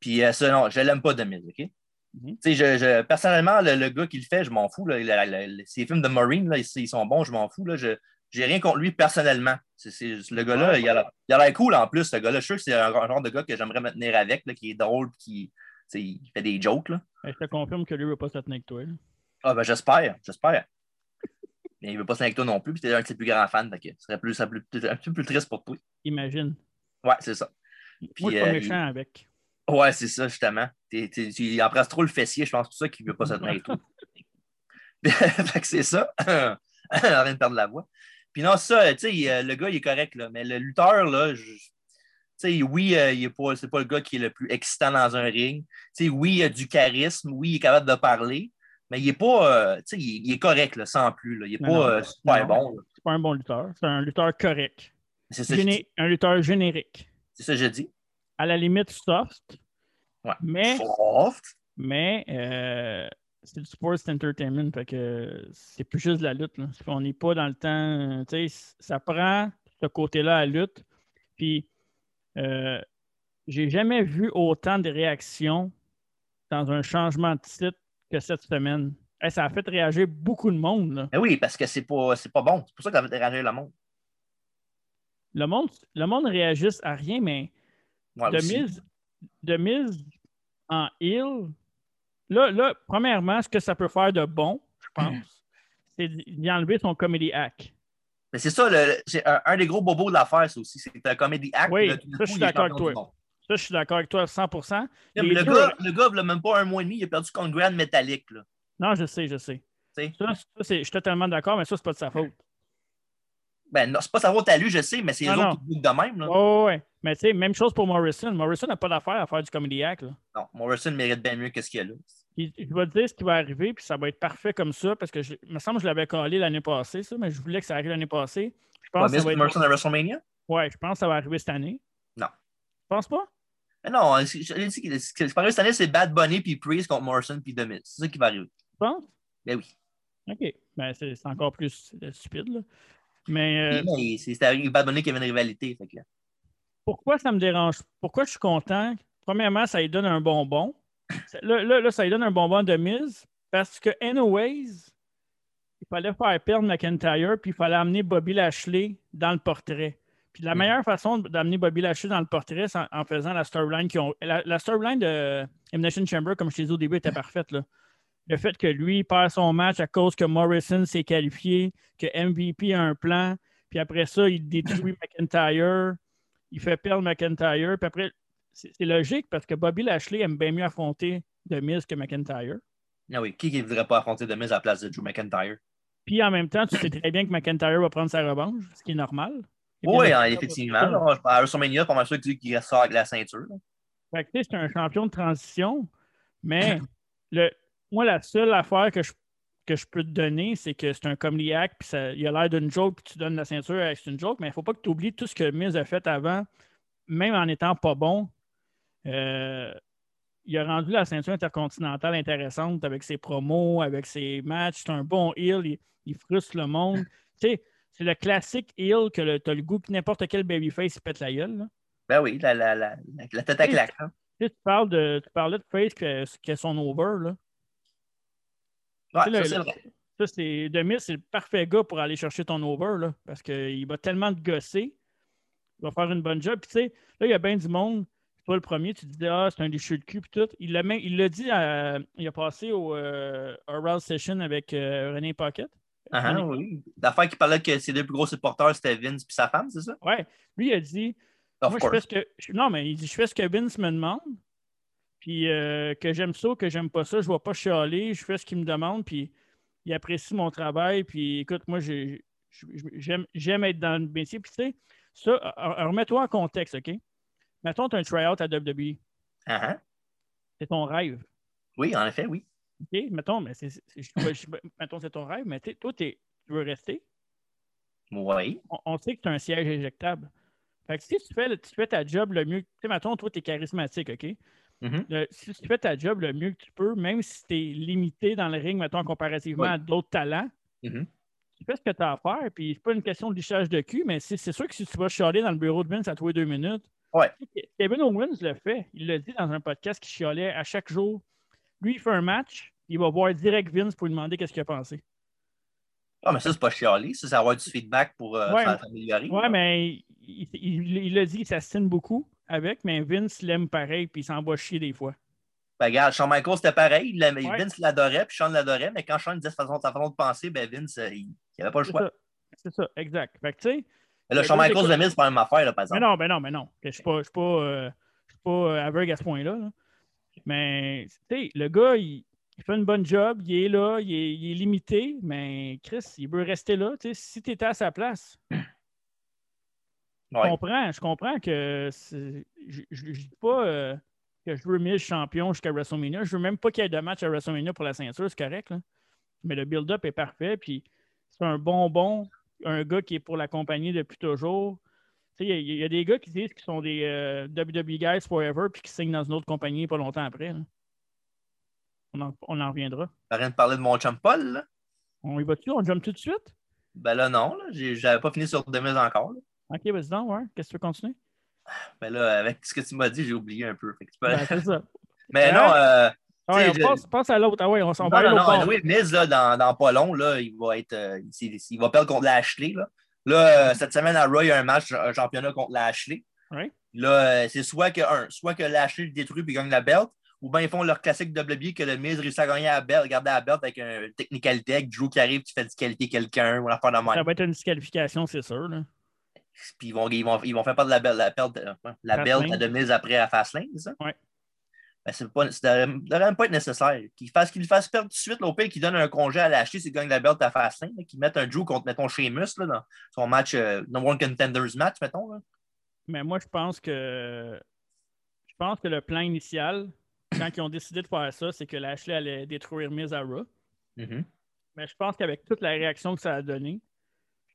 Puis euh, ça, non, je l'aime pas de mise, OK? Tu sais, je, personnellement, le, gars qui le fait, je m'en fous. Là, ces films de Marine, là, ils, sont bons, je m'en fous. Là, je n'ai rien contre lui personnellement. C'est, le gars-là, il a l'air cool en plus. Ce gars-là, je suis sûr que c'est un, genre de gars que j'aimerais me tenir avec, là, qui est drôle qui il fait des jokes. Là. Je te confirme que lui ne veut pas se tenir avec toi. Ah ben j'espère, j'espère il ne veut pas signer avec toi non plus, puis tu es un de ses plus grands fans. ce serait plus, un petit peu plus triste pour toi. Imagine. Ouais, c'est ça. Puis, Moi, je suis pas euh, méchant avec. Ouais, c'est ça, justement. il embrasse trop le fessier, je pense, tout ça qu'il ne veut pas se tenir avec toi. [laughs] [laughs] fait que c'est ça. [coughs] On train de perdre la voix. Puis non, ça, tu sais, le gars, il est correct, là, mais le lutteur, là, je, sais, oui, euh, il est pas, c'est pas le gars qui est le plus excitant dans un ring. sais, oui, il a du charisme, oui, il est capable de parler, mais il est pas, euh, il, est correct, là, sans plus. Là. Il n'est pas euh, super bon. pas un bon lutteur. C'est un lutteur correct. C'est ça, Géné- un lutteur générique. C'est ça que je dis. À la limite soft, Ouais. mais, Soft. mais euh, c'est du sports entertainment. Fait que c'est plus juste de la lutte. là. On n'est pas dans le temps. tu sais, ça prend ce côté-là à la lutte. Puis j'ai jamais vu autant de réactions dans un changement de titre que cette semaine. Hey, ça a fait réagir beaucoup de monde. là. Mais oui, parce que c'est pas, c'est pas bon. C'est pour ça que ça va déranger le monde. Le monde, le monde réagisse à rien, mais Moi de aussi. mise, de mise en heel, là, là, premièrement, ce que ça peut faire de bon, je [clears throat] pense, c'est d'y enlever son comedy hack. Mais c'est ça, le- c'est un, un des gros bobos de l'affaire, ça aussi. C'est un comédie act. Oui, là, ça, je coup, suis il est d'accord avec toi. Ça, je suis d'accord avec toi à 100%. Même Les Le deux- gars, le gars, il a même pas un mois et demi, il a perdu contre Grand Metallic. Là. Non, je sais, je sais. Ça, je suis totalement d'accord, mais ça, c'est pas de sa faute. Ben, non, c'est pas sa faute à lui, je sais, mais c'est les Ah, autres non. qui de même. Là. Oh, ouais. Mais tu sais, même chose pour Morrison. Morrison n'a pas d'affaire à faire du comedy hack. Là. Non, Morrison mérite bien mieux que ce qu'il y a là. Je vais te dire ce qui va arriver, puis ça va être parfait comme ça, parce que je, il me semble que je l'avais collé l'année passée, ça, mais je voulais que ça arrive l'année passée. Je pense que ça va être- Morrison à WrestleMania? Ouais, je pense que ça va arriver cette année. Non. Tu penses pas? Mais non, c'est- je l'ai dit, que- ce qui va arriver cette année, c'est Bad Bunny puis Priest contre Morrison puis The Miz. C'est ça qui va arriver. Tu penses? Ben oui. OK. Ben, c'est encore plus euh, stupide, là. Mais euh, Mais c'est avec Bad Bunny qui avait une rivalité. Fait que, pourquoi ça me dérange? Pourquoi je suis content? Premièrement, ça lui donne un bonbon. Là, là, là, ça lui donne un bonbon de mise parce que, anyways, il fallait faire perdre McIntyre puis il fallait amener Bobby Lashley dans le portrait. Puis la meilleure façon d'amener Bobby Lashley dans le portrait, c'est en, en faisant la storyline qui ont. La, la storyline de Elimination Chamber, comme je t'ai dit au début, était parfaite. Là. Le fait que lui perd son match à cause que Morrison s'est qualifié, que MVP a un plan, puis après ça, il détruit [clears throat] McIntyre, il fait perdre McIntyre, puis après, c'est c'est logique parce que Bobby Lashley aime bien mieux affronter The Miz que McIntyre. ah oui, qui ne voudrait pas affronter The Miz à la place de Drew McIntyre? Puis en même temps, tu sais très bien que McIntyre va prendre sa revanche, ce qui est normal. Et Oui, hein, effectivement. là, à WrestleMania, pas mal sûr qu'il ça avec la ceinture. Fait que, c'est un champion de transition, mais [clears throat] le, moi, la seule affaire que je, que je peux te donner, c'est que c'est un comedy act, puis ça- il a l'air d'une joke, puis tu donnes la ceinture avec c'est une joke, mais il ne faut pas que tu oublies tout ce que Miz a fait avant, même en étant pas bon. Euh, il a rendu la ceinture intercontinentale intéressante avec ses promos, avec ses matchs. C'est un bon heel, il, il frustre le monde. [clears throat] Tu sais, c'est le classique heel que tu as le goût que n'importe quel babyface pète la gueule. là. Ben oui, la, la, la, la, tête à claque. hein. Tu, parles de, tu parlais de Face qui a son over. Là. Ouais, Tu sais, ça, le- c'est le- vrai. Ça, c'est c'est le parfait gars pour aller chercher ton over, là, parce qu'il va tellement te gosser. Il va faire une bonne job. Puis, tu sais, là, il y a bien du monde. Toi, le premier, tu te dis, ah, c'est un déchu de cul, puis tout. Il l'a il l'a dit, à- il a passé au euh, Oral Session avec euh, René Pocket. Ah, oui. L'affaire qui parlait que ses deux plus gros supporters, c'était Vince et sa femme, c'est ça? Ouais. Lui, il a dit, Of moi, je fais ce que. je- Non, mais il dit, je fais ce que Vince me demande. Puis euh, que j'aime ça, que j'aime pas ça, je ne vais pas chialer, je fais ce qu'il me demande, puis il apprécie mon travail. Puis écoute, moi, j'ai- j'ai- j'aime être dans le métier. Puis tu sais, ça, remets-toi en contexte, OK? Mettons, tu as un try-out à WWE. C'est ton rêve. Oui, en effet, oui. OK? Mettons, mais c'est, c'est- mettons, ton rêve, mais toi, tu veux rester? Oui. On, on sait que tu as un siège éjectable. Fait que si tu fais, le- tu fais ta job le mieux, tu sais, mettons, toi, tu es charismatique, OK? Mhm. Le- si tu fais ta job le mieux que tu peux, même si tu es limité dans le ring, mettons, comparativement Oui. à d'autres talents, Mhm. tu fais ce que tu as à faire. Puis c'est pas une question de lichage de cul, mais c'est c'est sûr que si tu vas chialer dans le bureau de Vince à tous les deux minutes, Ouais. Kevin Owens le fait. Il l'a dit dans un podcast qu'il chialait à chaque jour. Lui, il fait un match, il va voir direct Vince pour lui demander qu'est-ce qu'il a pensé. Ah, mais ça, c'est pas chialer. Ça, c'est avoir du feedback pour euh, Ouais. s'améliorer. Ouais, mais il l'a dit, il s'assine beaucoup avec, mais Vince l'aime pareil, puis il s'envoie chier des fois. Ben, regarde, Shawn Michaels, c'était pareil. Ouais. Vince l'adorait, puis Shawn l'adorait, mais quand Shawn disait sa façon, sa façon de penser, ben Vince, euh, il n'avait pas le choix. C'est ça, exact. Fait que, tu sais, Mais là, Le Shawn Michaels, c'est le Miz, c'est pas la même affaire, là, par Mais exemple. non, ben non, mais non. Je ne suis pas, je suis pas, euh, pas euh, aveugle à ce point-là. là. Mais, tu sais, le gars, il, il fait une bonne job, il est là, il est, il est limité, mais Chris, il veut rester là. Tu sais, si tu étais à sa place, je comprends, je comprends que je ne dis pas euh, que je veux Miz champion jusqu'à WrestleMania. Je veux même pas qu'il y ait de match à WrestleMania pour la ceinture, c'est correct. là. Mais le build-up est parfait, puis c'est un bonbon un gars qui est pour la compagnie depuis toujours. Il y, y, a des gars qui disent qu'ils sont des euh, WWE guys forever puis qui signent dans une autre compagnie pas longtemps après. On, en, on en reviendra. T'as rien de parler de mon chum Paul, là? On y va-tu? On jump tout de suite? Ben là, non. Là. J'avais pas fini sur Demise encore. Là. OK, vas-y donc, ouais. Qu'est-ce que tu veux continuer? Ben là, avec ce que tu m'as dit, j'ai oublié un peu. Fait que tu peux... Ben, c'est ça. [laughs] Mais non, euh, Ah ouais, on je- passe, passe à l'autre. Ah ouais, on s'en Non, va non, non, bord. oui, Miz, là, dans, dans pas long, là, il va être. euh, il, il va perdre contre Lashley. Là, là euh, cette semaine à Raw, il y a un match, un championnat contre Lashley. Ouais. Là, euh, c'est soit que un, soit que Lashley le détruit et gagne la belt, ou bien ils font leur classique WWE que le Miz réussit à gagner la belt, garder la belt avec une technicalité, avec Drew qui arrive, tu fais disqualifier quelqu'un, ou la fin de Ça même. va être une disqualification, c'est sûr. Là. Puis ils vont, ils, vont, ils vont faire perdre la belt, la belt, euh, la belt à de Miz après à Fastlane, c'est ça? Ouais. Ben, c'est pas, ça devrait devrait même pas être nécessaire. Qu'il fasse, qu'il fasse perdre tout de suite, pire, qu'il donne un congé à lâcher s'il gagne la belt à Fastlane, qu'il mette un Drew contre, mettons, Sheamus, là, dans son match, euh, number one contenders match, mettons. Là. Mais moi, je pense que je pense que le plan initial, quand ils ont décidé de faire ça, c'est que Lashley allait détruire Miz à Raw. Mm-hmm. Mais je pense qu'avec toute la réaction que ça a donné, je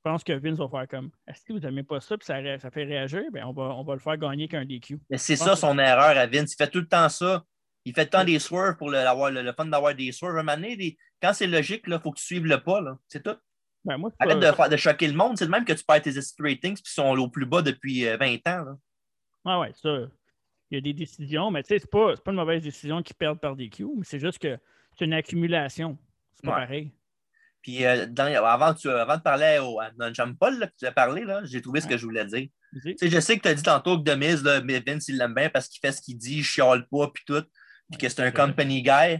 pense que Vince va faire comme Est-ce que vous n'aimez pas ça? Puis ça, fait réagir? Ben, on, va, on va le faire gagner qu'un DQ. Mais c'est Je ça son erreur à Vince. Il fait tout le temps ça. Il fait le temps des swerves pour le, avoir, le, le fun d'avoir des swerves. Un moment donné, des- quand c'est logique, il faut que tu suives le pas. C'est tout. Ben, moi, Arrête pas- de, faire, de choquer le monde. C'est de même que tu perds tes ratings puis ils sont au plus bas depuis euh, 20 ans. là. Ah ouais, ça. Il y a des décisions, mais tu sais, c'est pas, une mauvaise décision qu'ils perdent par DQ, mais c'est juste que c'est une accumulation. C'est pas Ouais. pareil. Puis euh, dans- avant, tu- avant de parler au, à Paul, là, que tu as parlé, là, j'ai trouvé ce que je voulais dire. Je sais que tu as dit tantôt que Demise, là, mais Vince, il l'aime bien parce qu'il fait ce qu'il dit, il chiale pas, puis tout, puis que c'est un company guy.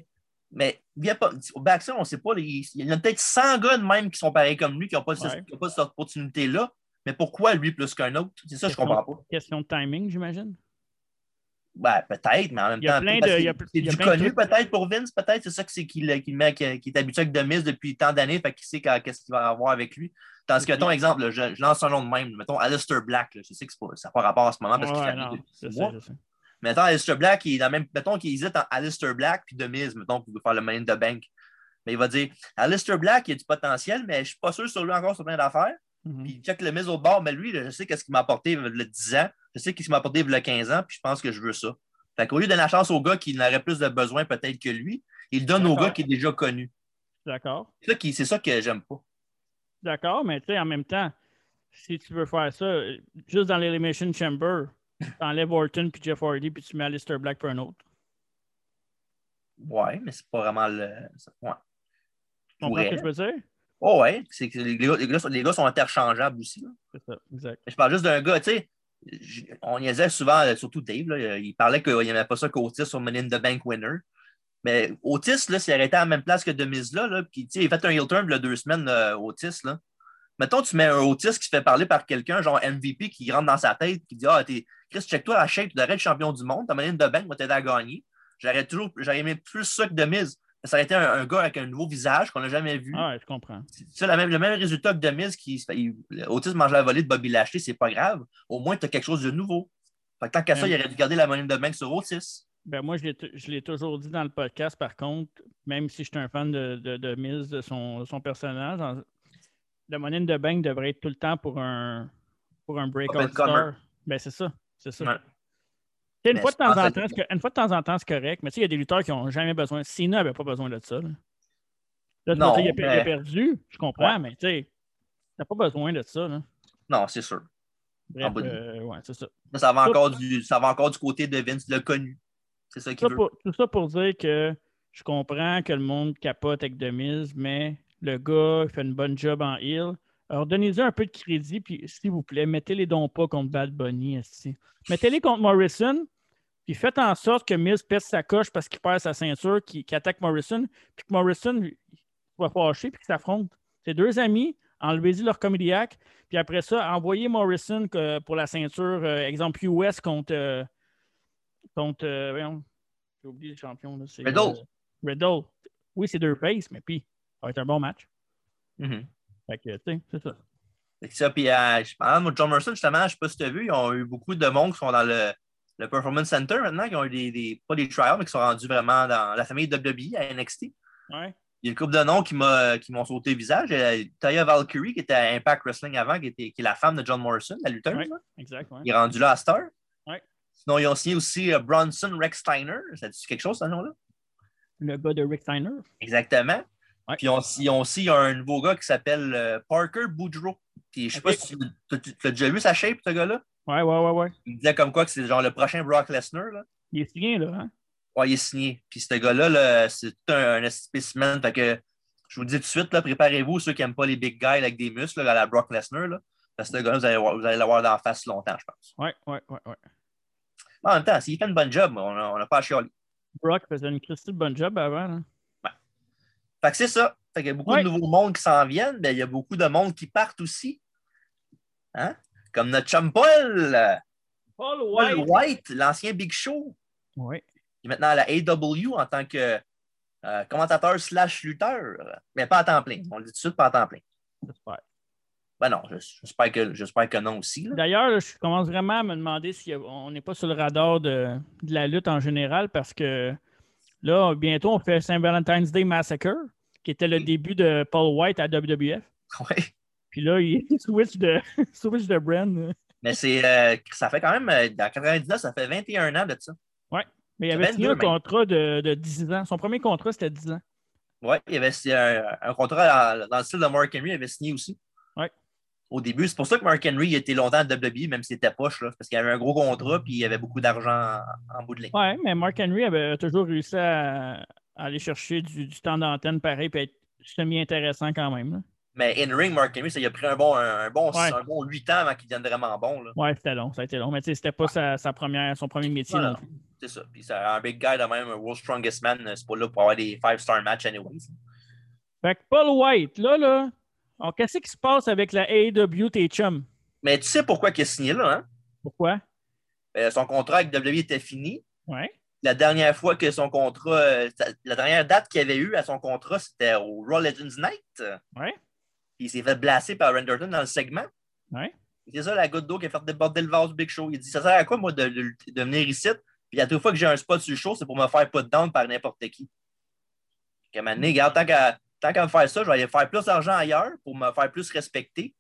Mais il pas, au Backstone, on ne sait pas, il il y en a peut-être 100 gars de même qui sont pareils comme lui, qui n'ont pas, Ouais. pas cette opportunité-là. Mais pourquoi lui plus qu'un autre? C'est ça, je Question- comprends pas. Question de timing, j'imagine? Ben, peut-être, mais en même Il y a temps, plein parce de- qu'il- il y a pl- c'est il y a du plein de connu peut-être pour Vince, peut-être. C'est ça que c'est qu'il qu'il met, qu'il est habitué avec Demise depuis tant d'années, fait qu'il sait qu'est-ce qu'il va avoir avec lui. Tandis que, ton exemple, là, je, je lance un nom de même, mettons Alistair Black, là, je sais que pas- ça n'a pas rapport à ce moment parce qu'il Ouais, sais. Mais attends, Alistair Black, il est dans le même. Mettons qu'il hésite entre Alistair Black puis Demise, mettons, pour faire le money in the bank. Mais il va dire Alistair Black, il a du potentiel, mais je ne suis pas sûr sur lui encore sur plein d'affaires. Mhm. Puis il check le mise au bord, mais lui, là, je sais qu'est-ce qu'il m'a apporté a 10 ans. Je sais qu'il m'a apporté il y a 15 ans, puis je pense que je veux ça. Fait qu'au lieu de donner la chance au gars qui n'aurait plus de besoin peut-être que lui, il donne au gars qui est déjà connu. D'accord. C'est ça, que j'aime pas. D'accord, mais tu sais, en même temps, si tu veux faire ça, juste dans l'Elimination Chamber, [laughs] t'enlèves Orton puis Jeff Hardy puis tu mets Alistair Black pour un autre. Ouais, mais c'est pas vraiment le. Ouais. Tu comprends ce que je veux dire? Oh, ouais, c'est que les gars, les gars sont- les gars sont interchangeables aussi. C'est ça, exact. Je parle juste d'un gars, tu sais. On niaisait souvent, euh, surtout Dave, là, il parlait qu'il n'aimait pas ça qu'Otis sur Money in the Bank Winner. Mais Otis, là, s'il arrêtait à la même place que Demise là, là il fait un heel turn y a deux semaines, là, Otis. Là. Mettons, tu mets un Otis qui se fait parler par quelqu'un, genre MVP, qui rentre dans sa tête, qui dit Ah, t'es, Chris, check-toi la shape, tu devrais être champion du monde, ta Money in the Bank va t'aider à gagner. J'aurais toujours, j'aurais aimé plus ça que Demise. Ça aurait été un, un gars avec un nouveau visage qu'on n'a jamais vu. Ah, ouais, je comprends. C'est la même, le même résultat que Demise, qui il- Otis mange la volée de Bobby Lashley, c'est pas grave. Au moins, tu as quelque chose de nouveau. Fait que tant qu'à ça, il aurait dû garder la monnaie de bank sur Otis. Ben moi, je l'ai toujours dit dans le podcast, par contre, même si je suis un fan de, de, de Miz, de son, son personnage, en- Money in the Bank devrait être tout le temps pour un, pour un breakout Up-and-comer. star. Ben c'est ça, c'est ça. Ouais. Une fois, de temps en que- temps, c'est- une fois de temps en temps, c'est correct, mais tu sais, il y a des lutteurs qui n'ont jamais besoin. Cena n'avait pas besoin de ça. Là, Non, il, a, il perdu, je comprends, Ouais. mais tu sais, t'as pas besoin de ça. Là. Non, c'est sûr. Bref, euh, ouais, ça. Ça, ça va, Ça- encore du, ça va encore du côté de Vince, le connu. C'est ça qu'il Ça veut. pour- tout ça pour dire que je comprends que le monde capote avec Demise, mais le gars il fait une bonne job en heel. Alors, donnez-lui un peu de crédit, puis s'il vous plaît, mettez-les donc pas contre Bad Bunny. Mettez-les contre Morrison, puis faites en sorte que Miz pèse sa coche parce qu'il perd sa ceinture, qu'il attaque Morrison, puis que Morrison soit fâché, puis qu'il s'affronte. C'est deux amis, enlevez-y leur comédiaque, puis après ça, envoyez Morrison que- pour la ceinture, euh, exemple US contre. euh, contre euh, j'ai oublié le champion. Là, c'est, Riddle. euh, Riddle. Oui, c'est deux faces, mais puis, ça va être un bon match. Mhm. Fait que, tu sais, c'est ça. Puis euh, je parle de John Morrison, justement, je ne sais pas si tu as vu, ils ont eu beaucoup de monde qui sont dans le, le Performance Center maintenant, qui ont eu des, des- pas des trials, mais qui sont rendus vraiment dans la famille WWE à NXT. Ouais. Il y a une couple de noms qui m'ont sauté le visage. Taya Valkyrie, qui était à Impact Wrestling avant, qui, était, qui est la femme de John Morrison, la lutteuse. Ouais, exact, ouais. Il est rendu là à Star. Ouais. Sinon, ils ont signé aussi euh, Bronson Rex Steiner. Ça dit quelque chose, ce nom-là? Le gars de Rick Steiner. Exactement. Ouais. Puis ils ont aussi un nouveau gars qui s'appelle euh, Parker Boudreau. Puis je sais pas si tu tu- tu as déjà vu sa shape, ce gars-là? Ouais, ouais, ouais, ouais. Il me disait comme quoi que c'est genre le prochain Brock Lesnar. Là. Il est signé, là, hein? Ouais, il est signé. Puis ce gars-là, là, c'est tout un, un spécimen. Fait que je vous dis tout de suite, préparez-vous, ceux qui n'aiment pas les big guys avec des muscles, là, à la Brock Lesnar. Là, parce que ce gars-là, vous allez, l'avoir dans la face longtemps, je pense. Ouais, ouais, ouais, ouais. En même temps, s'il fait une bonne job, on n'a on pas à chialer. Brock faisait une Christy bonne job avant, là. Fait que c'est ça. Fait qu'il y a beaucoup Ouais. de nouveaux mondes qui s'en viennent, mais il y a beaucoup de monde qui partent aussi. Hein? Comme notre chum Paul, Paul Paul White, l'ancien Big Show, Ouais. qui est maintenant à la AW en tant que euh, commentateur slash lutteur. Mais pas à temps plein. On le dit tout de suite, pas à temps plein. J'espère. Ben non, j'espère que, j'espère que non aussi. là. D'ailleurs, je commence vraiment à me demander si on n'est pas sur le radar de, de la lutte en général parce que là, bientôt, on fait Saint Valentine's Day Massacre, qui était le début de Paul White à WWF. Ouais. Puis là, il [laughs] switch de, [laughs] switch de brand. Mais c'est, euh, ça fait quand même, euh, dans 99, ça fait 21 ans de ça. Mais il avait 22 signé un même. contrat de, de 10 ans. Son premier contrat, c'était 10 ans. Ouais, il avait signé un, un contrat dans, dans le style de Mark Henry, il avait signé aussi. Au début, c'est pour ça que Mark Henry était longtemps à WWE, même s'il était poche, là, parce qu'il avait un gros contrat puis il avait beaucoup d'argent en, en bout de ligne. Ouais, mais Mark Henry avait toujours réussi à, à aller chercher du, du temps d'antenne pareil et être semi-intéressant quand même. là. Mais in-ring, Mark Henry, ça, il a pris un bon, un, un bon, Ouais. un bon 8 ans avant qu'il devienne vraiment bon. Ouais, c'était long, ça a été long. Mais c'était pas sa, sa première, son premier métier. C'est ça. Puis c'est un big guy de même, un World Strongest Man, c'est pas là pour avoir des 5-star matchs anyways. Fait que Paul White, là, là, alors, qu'est-ce qui se passe avec la AEW, tes chums? Mais tu sais pourquoi il a signé là, hein? Pourquoi? Euh, son contrat avec WWE était fini. Ouais. La dernière fois que son contrat, euh, la dernière date qu'il avait eu à son contrat, c'était au Raw Legends Night. Ouais. Puis il s'est fait blasser par Renderton dans le segment. Ouais. C'est ça la goutte d'eau qui a fait déborder le vase du Big Show. Il dit Ça sert à quoi, moi, de, de- de venir ici? Puis à toute fois que j'ai un spot sur le show, c'est pour me faire put down par n'importe qui. Comme un regarde, tant qu'à tant qu'à me faire ça, je vais aller faire plus d'argent ailleurs pour me faire plus respecter.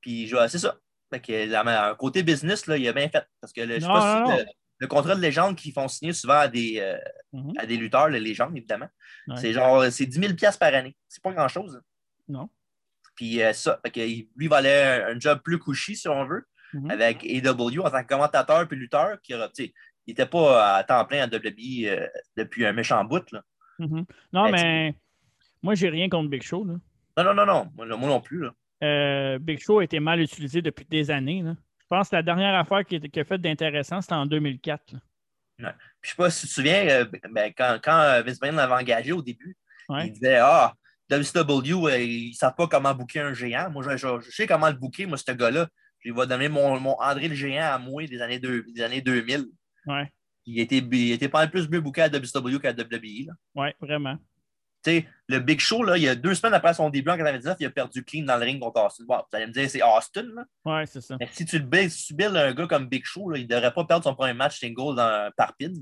Puis je vais- c'est ça. Fait que côté business, là, il a bien fait. Parce que le, je sais pas non, si non. le, le contrat de légende qu'ils font signer souvent à des, euh, Mhm. à des lutteurs, les légendes, évidemment, Ouais. c'est genre c'est 10 000 piastres par année. C'est pas grand-chose. Non. Puis euh, ça, fait que lui, il valait un, un job plus couché, si on veut, Mhm. avec AW en tant que commentateur puis lutteur. Qui, il n'était pas à temps plein à WWE euh, depuis un méchant bout. Là. Mhm. Non, mais moi, j'ai rien contre Big Show. Là. Non, non, non, non. Moi, moi non plus. Là. Euh, Big Show a été mal utilisé depuis des années. là. Je pense que la dernière affaire qui qui a fait d'intéressant, c'était en 2004. là. Puis, je sais pas si tu te souviens, euh, ben, quand, quand euh, Vince McMahon l'avait engagé au début, Ouais. il disait Ah, WCW, euh, ils ne savent pas comment booker un géant. Moi, je, je- je sais comment le booker, moi, ce gars-là. Je vais donner mon, mon André le géant à moi des années, deux- des années 2000. Ouais, Il était, il était pas mal plus mieux booké à WCW qu'à WWE. Ouais, vraiment. Le Big Show, là, il y a deux semaines après son début en 99, il a perdu clean dans le ring contre Austin. Bon, vous allez me dire, c'est Austin. Là. Ouais, c'est ça. Mais si tu le si builds un gars comme Big Show, là, il ne devrait pas perdre son premier match single dans, par pin.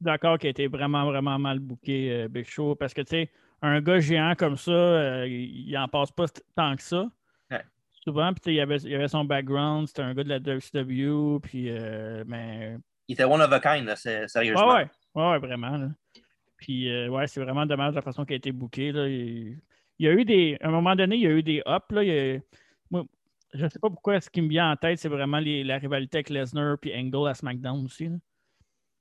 D'accord qu'il a été vraiment, vraiment mal booké, euh, Big Show, parce que, tu sais, un gars géant comme ça, euh, il n'en passe pas tant que ça. Ouais. Souvent, puis il avait, il avait son background, c'était un gars de la WCW, puis, euh, mais Il était one of a kind, là, sérieusement. ouais, ouais, ouais, vraiment. là. Puis, euh, ouais, c'est vraiment dommage la façon qu'il a été booké. Là. Il, il y a eu des. À un moment donné, il y a eu des ups. Là. Il y a- moi, je ne sais pas pourquoi ce qui me vient en tête, c'est vraiment les- la rivalité avec Lesnar et Angle à SmackDown aussi. là.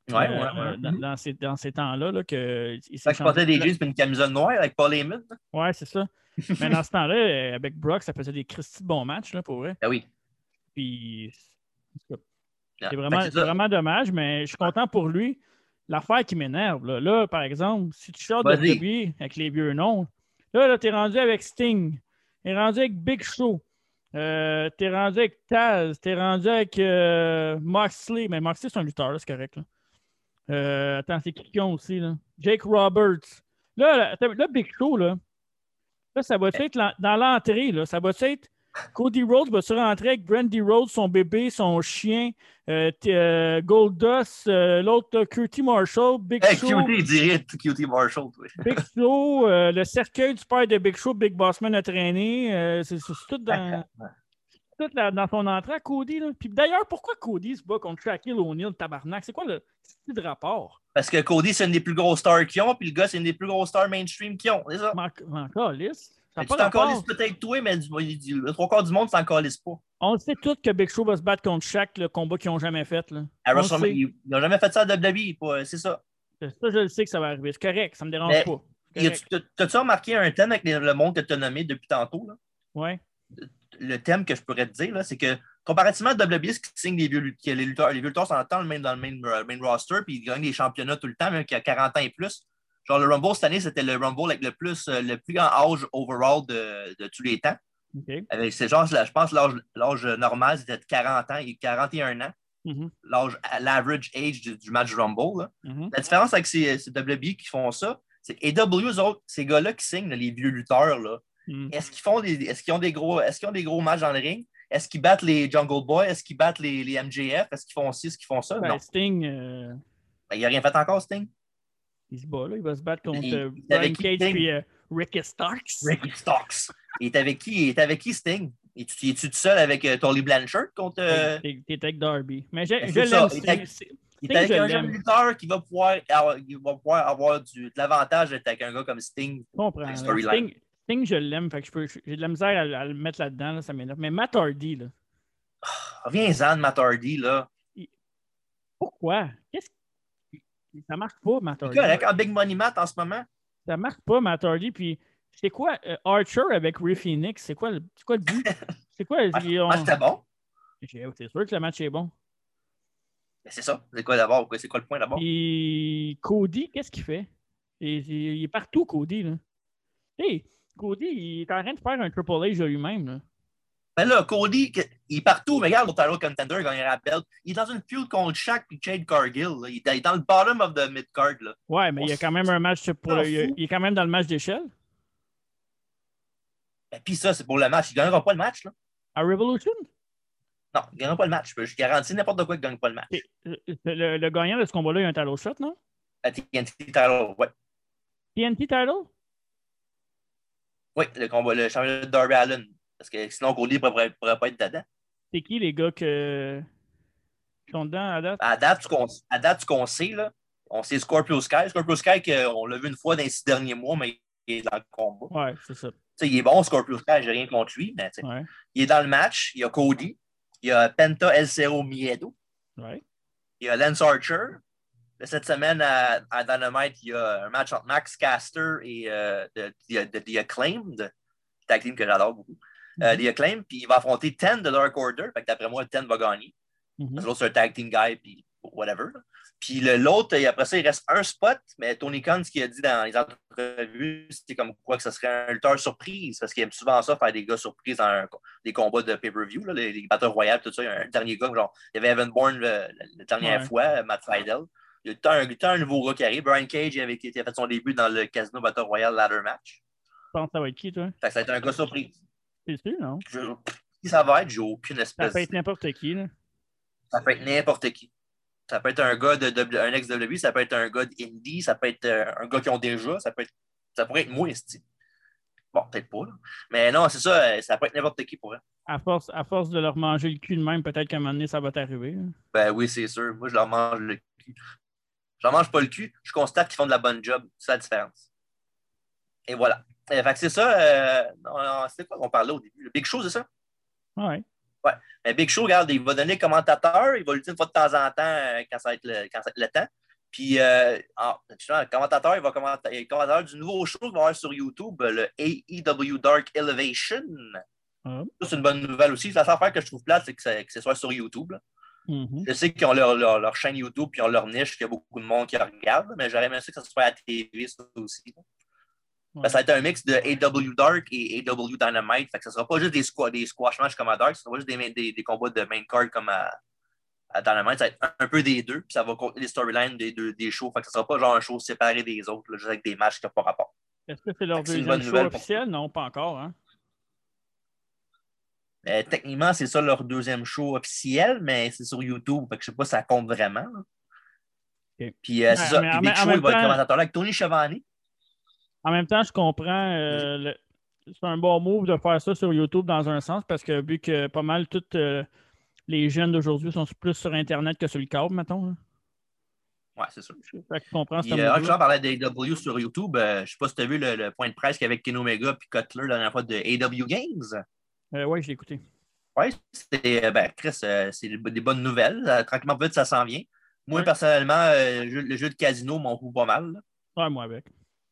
Ouais, Euh, ouais, ouais. euh, Dans, dans ces, dans ces temps-là, là, que, il Fait que je portais des jeans et une camisole noire avec Paul Heyman. Ouais, c'est ça. [laughs] Mais dans ce temps-là, euh, avec Brock, ça faisait des Christy de bons matchs, là, pour vrai. Ah oui. Puis, Ah, c'est ça. vraiment dommage, mais je suis content pour lui. L'affaire qui m'énerve, là, là, par exemple, si tu sors de. WWE avec les vieux noms, là, là tu es rendu avec Sting, tu es rendu avec Big Show, euh, tu es rendu avec Taz, tu es rendu avec euh, Moxley, mais Moxley, c'est un lutteur, c'est correct. Là. Euh, attends, c'est qui qui ont aussi, là? Jake Roberts. Là, là, là, Big Show, là, là ça va être l'en- dans l'entrée, là, ça va être Cody Rhodes va se rentrer avec Brandy Rhodes, son bébé, son chien, euh, euh, Goldust, euh, l'autre Cutie Marshall, Big Hey, Show, il dirait [laughs] QT Marshall, toi. Big Show, euh, le cercueil du père de Big Show, Big Bossman a traîné. euh, c'est tout dans, tout dans son entrée à Cody. Là. Puis d'ailleurs, pourquoi Cody se bat contre Shaquille O'Neal, tabarnak? C'est quoi le style de rapport? Parce que Cody, c'est une des plus grosses stars qu'ils ont, puis le gars, c'est une des plus grosses stars mainstream qu'ils ont. C'est ça? Encore. Tu t'en peut-être toi, mais le trois quarts du monde s'en calisse pas. On le sait tous que Big Show va se battre contre Shaq, le combat qu'ils n'ont jamais fait. Là. À On le WrestleMania, sait. ils n'ont jamais fait ça à WWE, pas- c'est ça. Ça, je le sais que ça va arriver. C'est correct, ça me dérange Mais- pas. Y T'as-tu remarqué un thème avec le monde que tu as nommé depuis tantôt? Là? Ouais. Le thème que je pourrais te dire, là, c'est que comparativement à WWE, ce qui signe les vieux, les lutteurs, les vieux lutteurs sont même dans le main, euh, main roster, puis ils gagnent des championnats tout le temps, même qui a 40 ans et plus. Genre, le Rumble cette année, c'était le Rumble avec le plus, euh, le plus grand âge overall de, de tous les temps. OK. Avec, c'est genre, je pense, l'âge, l'âge normal, c'était de 40 ans, et 41 ans. Mhm, L'âge, l'average age du, du match Rumble. là. mhm. La différence avec ces, ces WWE qui font ça, c'est AW, eux autres, ces gars-là qui signent, là, les vieux lutteurs, là, Mhm. est-ce qu'ils font des, est-ce qu'ils ont des gros, est-ce qu'ils ont des gros matchs dans le ring? Est-ce qu'ils battent les Jungle Boys? Est-ce qu'ils battent les, les MJF? Est-ce qu'ils font ci? Est-ce qu'ils font ça? Ben, non. Sting, euh, Ben, il n'a rien fait encore, Sting. Il se bat là. Il va se battre contre Il- euh, il Brian Cage Sting? puis euh, Ricky Starks. Ricky Stocks. Il est avec qui? Il est avec qui, Sting? Es-tu es-tu tout seul avec euh, Tolly Blanchard contre. euh, T'es avec Darby. Mais je, Ben, je ça, l'aime. il est avec- C'est- il Sting, est avec je un jeune lutteur qui va pouvoir avoir, il va pouvoir avoir du, de l'avantage d'être avec un gars comme Sting. Je comprends. Sting, Sting, je l'aime. Fait que je peux- j'ai de la misère à, à le mettre là-dedans. là, ça m'énerve. Mais Matt Hardy, là, Reviens-en de Matt Hardy, là. pourquoi? Qu'est-ce Ça marche pas, Matt Hardy. correct en Big Money Matt en ce moment? Ça marche pas, Matt Hardy. Puis c'est quoi euh, Archer avec Ray Phoenix? C'est quoi, le- quoi le but? [laughs] C'est quoi? ils ont- Ah, c'était bon. J'ai- C'est sûr que le match est bon. Mais c'est ça. C'est quoi d'abord? C'est quoi le point d'abord? Puis Cody, qu'est-ce qu'il fait? Il, il- il est partout, Cody. Là. Hey, Cody, il est en train de faire un Triple H de lui-même. Là. Ben là, Cody, il est partout, mais regarde, le title contender, il gagnera la belt. Il est dans une feud contre Shaq et Jade Cargill. là. Il, est, dans le bottom of the mid-card. là. Ouais, mais il y a quand même un match pour le- il, est quand même dans le match d'échelle. Et puis ça, c'est pour le match. Il ne gagnera pas le match. Là. À Revolution? Non, il ne gagnera pas le match. Je garantis n'importe quoi qu'il ne gagne pas le match. Euh, Le, le gagnant de ce combat-là, il a un title shot, non? À TNT title, ouais. TNT title? Oui, le combat, le championnat de Darby Allen. Parce que sinon, Cody ne pourrait, pourrait pas être dedans. C'est qui les gars que... qui sont dedans à date? À date, ce qu'on, sait, là, on sait Scorpio Sky. Scorpio Sky, on l'a vu une fois dans les six derniers mois, mais il est dans le combat. Ouais, c'est ça. Il est bon, Scorpio Sky, j'ai rien contre lui, mais tu sais, Ouais, il est dans le match. Il y a Cody, il y a Penta El Cerro Miedo, ouais. il y a Lance Archer. Cette semaine à, à Dynamite, il y a un match entre Max Caster et euh, de, de, de The Acclaimed, tag team que j'adore beaucoup. Euh, puis il va affronter Ten de Dark Order. Fait que d'après moi, Ten va gagner. Mhm. Parce que l'autre, c'est un tag team guy, puis whatever. Puis l'autre, et après ça, il reste un spot, mais Tony Khan, ce qu'il a dit dans les entrevues, c'était comme quoi que ce serait un lutteur surprise, parce qu'il aime souvent ça, faire des gars surprises dans un- des combats de pay-per-view, les, les batteurs royales, tout ça. Il y a un dernier gars, genre, il y avait Evan Bourne le- la, dernière Ouais. fois, Matt Seidel. Il y a un, un nouveau gars qui arrive. Brian Cage il avait, été- il a fait son début dans le Casino Battle Royale Ladder Match. Tu penses que ça va être qui, toi? Fait que ça va être un gars surprise. C'est sûr, non? Je- qui ça va être? J'ai aucune Ça espèce peut être n'importe qui, là. Ça peut être n'importe qui. Ça peut être un gars de un ex-WWE, ça peut être un gars d'Indie, ça peut être euh, un gars qui ont déjà, ça peut être. Ça pourrait être moi, esti. Bon, peut-être pas, là. Mais non, c'est ça, euh, ça peut être n'importe qui pour eux. À force, à force de leur manger le cul de même, peut-être qu'à un moment donné, ça va t'arriver. là. Ben oui, c'est sûr. Moi, je leur mange le cul. Je leur mange pas le cul, je constate qu'ils font de la bonne job. C'est la différence. Et voilà. Euh, fait que c'est ça. euh, C'était quoi qu'on parlait au début? Le Big Show, c'est ça? Ouais. Mais Big Show, regarde, il va donner le commentateur, il va le dire une fois de temps en temps euh, quand ça va être le, quand ça va être le temps. Puis, euh, ah, le commentateur, il va commenter, le commentateur du nouveau show qu'il va avoir sur YouTube, le AEW Dark Elevation. Ça, c'est une bonne nouvelle aussi. La seule affaire que je trouve plate, c'est que, ce soit sur YouTube. Mhm. Je sais qu'ils ont leur, leur, leur chaîne YouTube puis ils ont leur niche, qu'il y a beaucoup de monde qui regarde, mais j'aurais aimé ça que ça soit à la TV, ça aussi. là. Ouais. Ça va être un mix de AW Dark et AW Dynamite. Fait que ce ne sera pas juste des, des squash matchs comme à Dark, ce sera pas juste des, des, des combats de main card comme à, à Dynamite. Ça va être un, un peu des deux, puis ça va compter les storylines des, deux, des shows. Fait que ce ne sera pas genre un show séparé des autres, là, juste avec des matchs qui n'ont pas rapport. Est-ce que c'est leur deuxième bonne show nouvelle pour- officiel? Non, pas encore. Hein? Euh, techniquement, c'est ça leur deuxième show officiel, mais c'est sur YouTube. Fait que je sais pas si ça compte vraiment. là. Puis euh, c'est ça. Puis Big Show, il va être commentateur là avec Tony Schiavone. En même temps, je comprends. euh, le- C'est un bon move de faire ça sur YouTube dans un sens parce que vu que pas mal tous les jeunes d'aujourd'hui sont plus sur Internet que sur le câble, mettons. là. Ouais, c'est sûr. Je comprends Puis, euh, on parlait d'AW sur YouTube, euh, je sais pas si tu as vu le, le point de presse qu'avec Ken Omega puis Cutler la dernière fois de AW Games. Euh, ouais, je l'ai écouté. Oui, c'est euh, ben, Chris, euh, c'est des des bonnes nouvelles. Euh, tranquillement, vite, ça s'en vient. Moi, Ouais. personnellement, euh, le jeu- le jeu de casino m'en fout pas mal. Ouais, moi avec.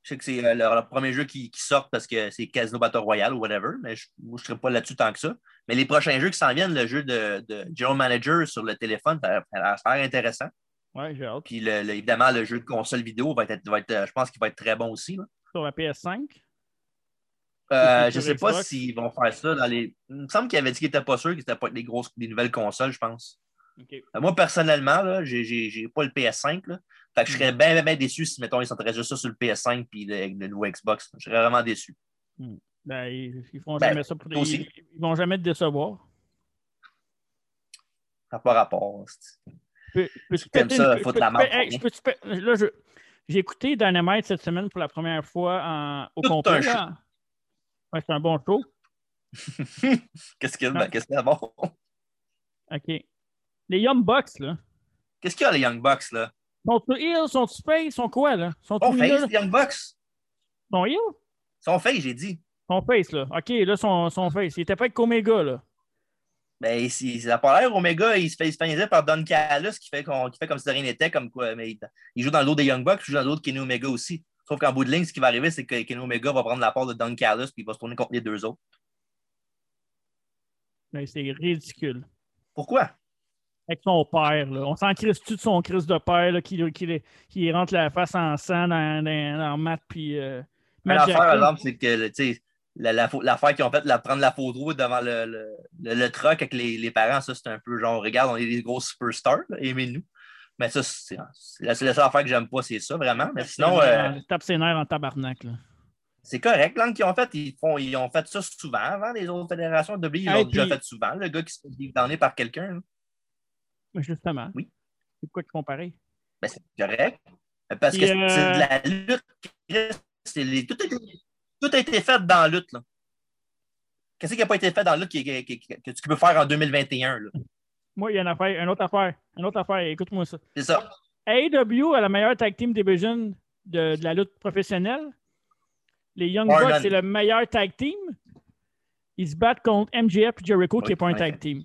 Je sais que c'est euh, leur, leur premier jeu qui, qui sort parce que c'est Casino Battle Royale ou whatever, mais je ne serai pas là-dessus tant que ça. Mais les prochains jeux qui s'en viennent, le jeu de, de General Manager sur le téléphone, ça, ça a l'air intéressant. Ouais, j'ai hâte. Puis le- le- évidemment, le jeu de console vidéo va être, va être, euh, je pense qu'il va être très bon aussi. là. Sur la PS5. Euh, je ne sais pas s'ils vont faire ça dans les. Il me semble qu'il avait dit qu'il n'était pas sûr que c'était pas des grosses des nouvelles consoles, je pense. Moi, personnellement, j'ai, j'ai pas le PS5. Là. Fait que je serais bien, bien, bien déçu si, mettons, ils s'intéressent juste ça sur le PS5 puis le, le nouveau Xbox. Je serais vraiment déçu. Ben, ils, ils font Ben, jamais ça pour aussi. ils, ils vont jamais te décevoir. Ça n'a pas rapport. Peux- peux-tu Si t'aimes péter ça, une- peux- la peux- hey, pé- Là, je- j'ai écouté Dynamite cette semaine pour la première fois en- au Tout complet. Ouais, c'est un bon show. [laughs] Qu'est-ce qu'il y a, ben, qu'est-ce qu'il y a bon? OK. Les Young Bucks, là. Qu'est-ce qu'il y a, les Young Bucks, là? Sont-ils heal? Sont-ils face? Sont quoi, là? Sont Son ils face, là? Young Bucks. Sont heal? Son face, j'ai dit. Son face, là. OK, là, son, son face. Il était pas avec Omega, là. Ben, si, ça n'a pas l'air, Omega, il se fait hispaniser par Don Callis qui fait, qu'on- qui fait comme si de rien n'était, comme quoi. Mais il, il joue dans le dos des Young Bucks, il joue dans le dos de Kenny Omega aussi. Sauf qu'en bout de ligne, ce qui va arriver, c'est que Kenny Omega va prendre la part de Don Callis puis il va se tourner contre les deux autres. Ben, c'est ridicule. Pourquoi? Avec son père, là. On s'en crisse-tu de son crise de père, là, qui, qui, qui rentre la face en sang dans, dans, dans Matt, puis... Euh, L'affaire, par exemple, c'est que, sais, la- la- l'affaire qu'ils ont faite, la, prendre la photo devant le, le, le, le truck avec les, les parents, ça, c'est un peu genre, regarde, on est des gros superstars, aimez-nous. Mais ça, c'est la, seule affaire que j'aime pas, c'est ça, vraiment. Mais sinon, euh, tape ses nerfs en tabarnak, là. c'est correct. L'angle qu'ils ont fait, ils, font, ils ont fait ça souvent avant. Les autres fédérations de ils l'ont Hey, déjà puis- fait souvent. Le gars qui se fait par quelqu'un, Justement. Oui. C'est quoi font pareil? ben, c'est correct. Parce que c'est euh, de la lutte. les- tout, a été, tout a été fait dans la lutte. là. Qu'est-ce qui n'a pas été fait dans la lutte que tu peux faire en 2021? là? Moi, il y a une affaire, une autre affaire. Une autre affaire. Écoute-moi ça. C'est ça. AEW a la meilleure tag team division de, de la lutte professionnelle. Les Young Bucks, c'est le meilleur tag team. Ils se battent contre MJF et Jericho, qui n'est pas un tag team.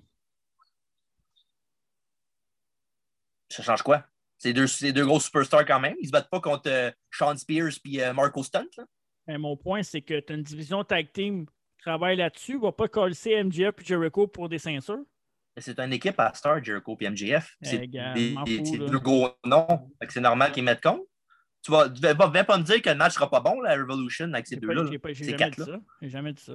Ça change quoi? C'est deux, deux gros superstars quand même. Ils se battent pas contre euh, Sean Spears et euh, Marco Stunt. là. Mon point, c'est que tu as une division tag team qui travaille là-dessus. va pas coller MJF et Jericho pour des ceintures. C'est une équipe à Star, Jericho et MJF. C'est Eh, deux gros noms. C'est normal qu'ils mettent compte. Tu vas, tu vas, va- viens pas me dire que le match sera pas bon, la Revolution, avec ces deux-là. j'ai jamais dit quatre-là. ça. J'ai jamais dit ça.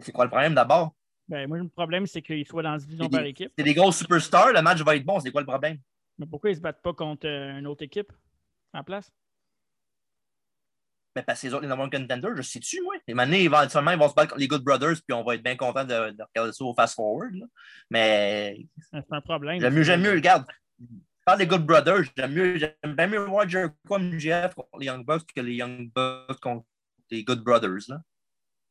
C'est quoi le problème d'abord? Ben, moi, le problème, c'est qu'ils soient dans la division par équipe. C'est des gros superstars, le match va être bon. C'est quoi le problème? Mais pourquoi ils se battent pas contre euh, une autre équipe en place? Mais parce que les autres, les number one contenders, je sais-tu, moi? Et maintenant, éventuellement, ils vont se battre contre les Good Brothers, puis on va être bien content de, de regarder ça au fast-forward. là. Mais C'est un problème. j'aime mieux, j'aime mieux, regarde. Je parle des Good Brothers, j'aime mieux, j'aime bien mieux voir Jericho MJF contre les Young Bucks que les Young Bucks contre les Good Brothers. Là.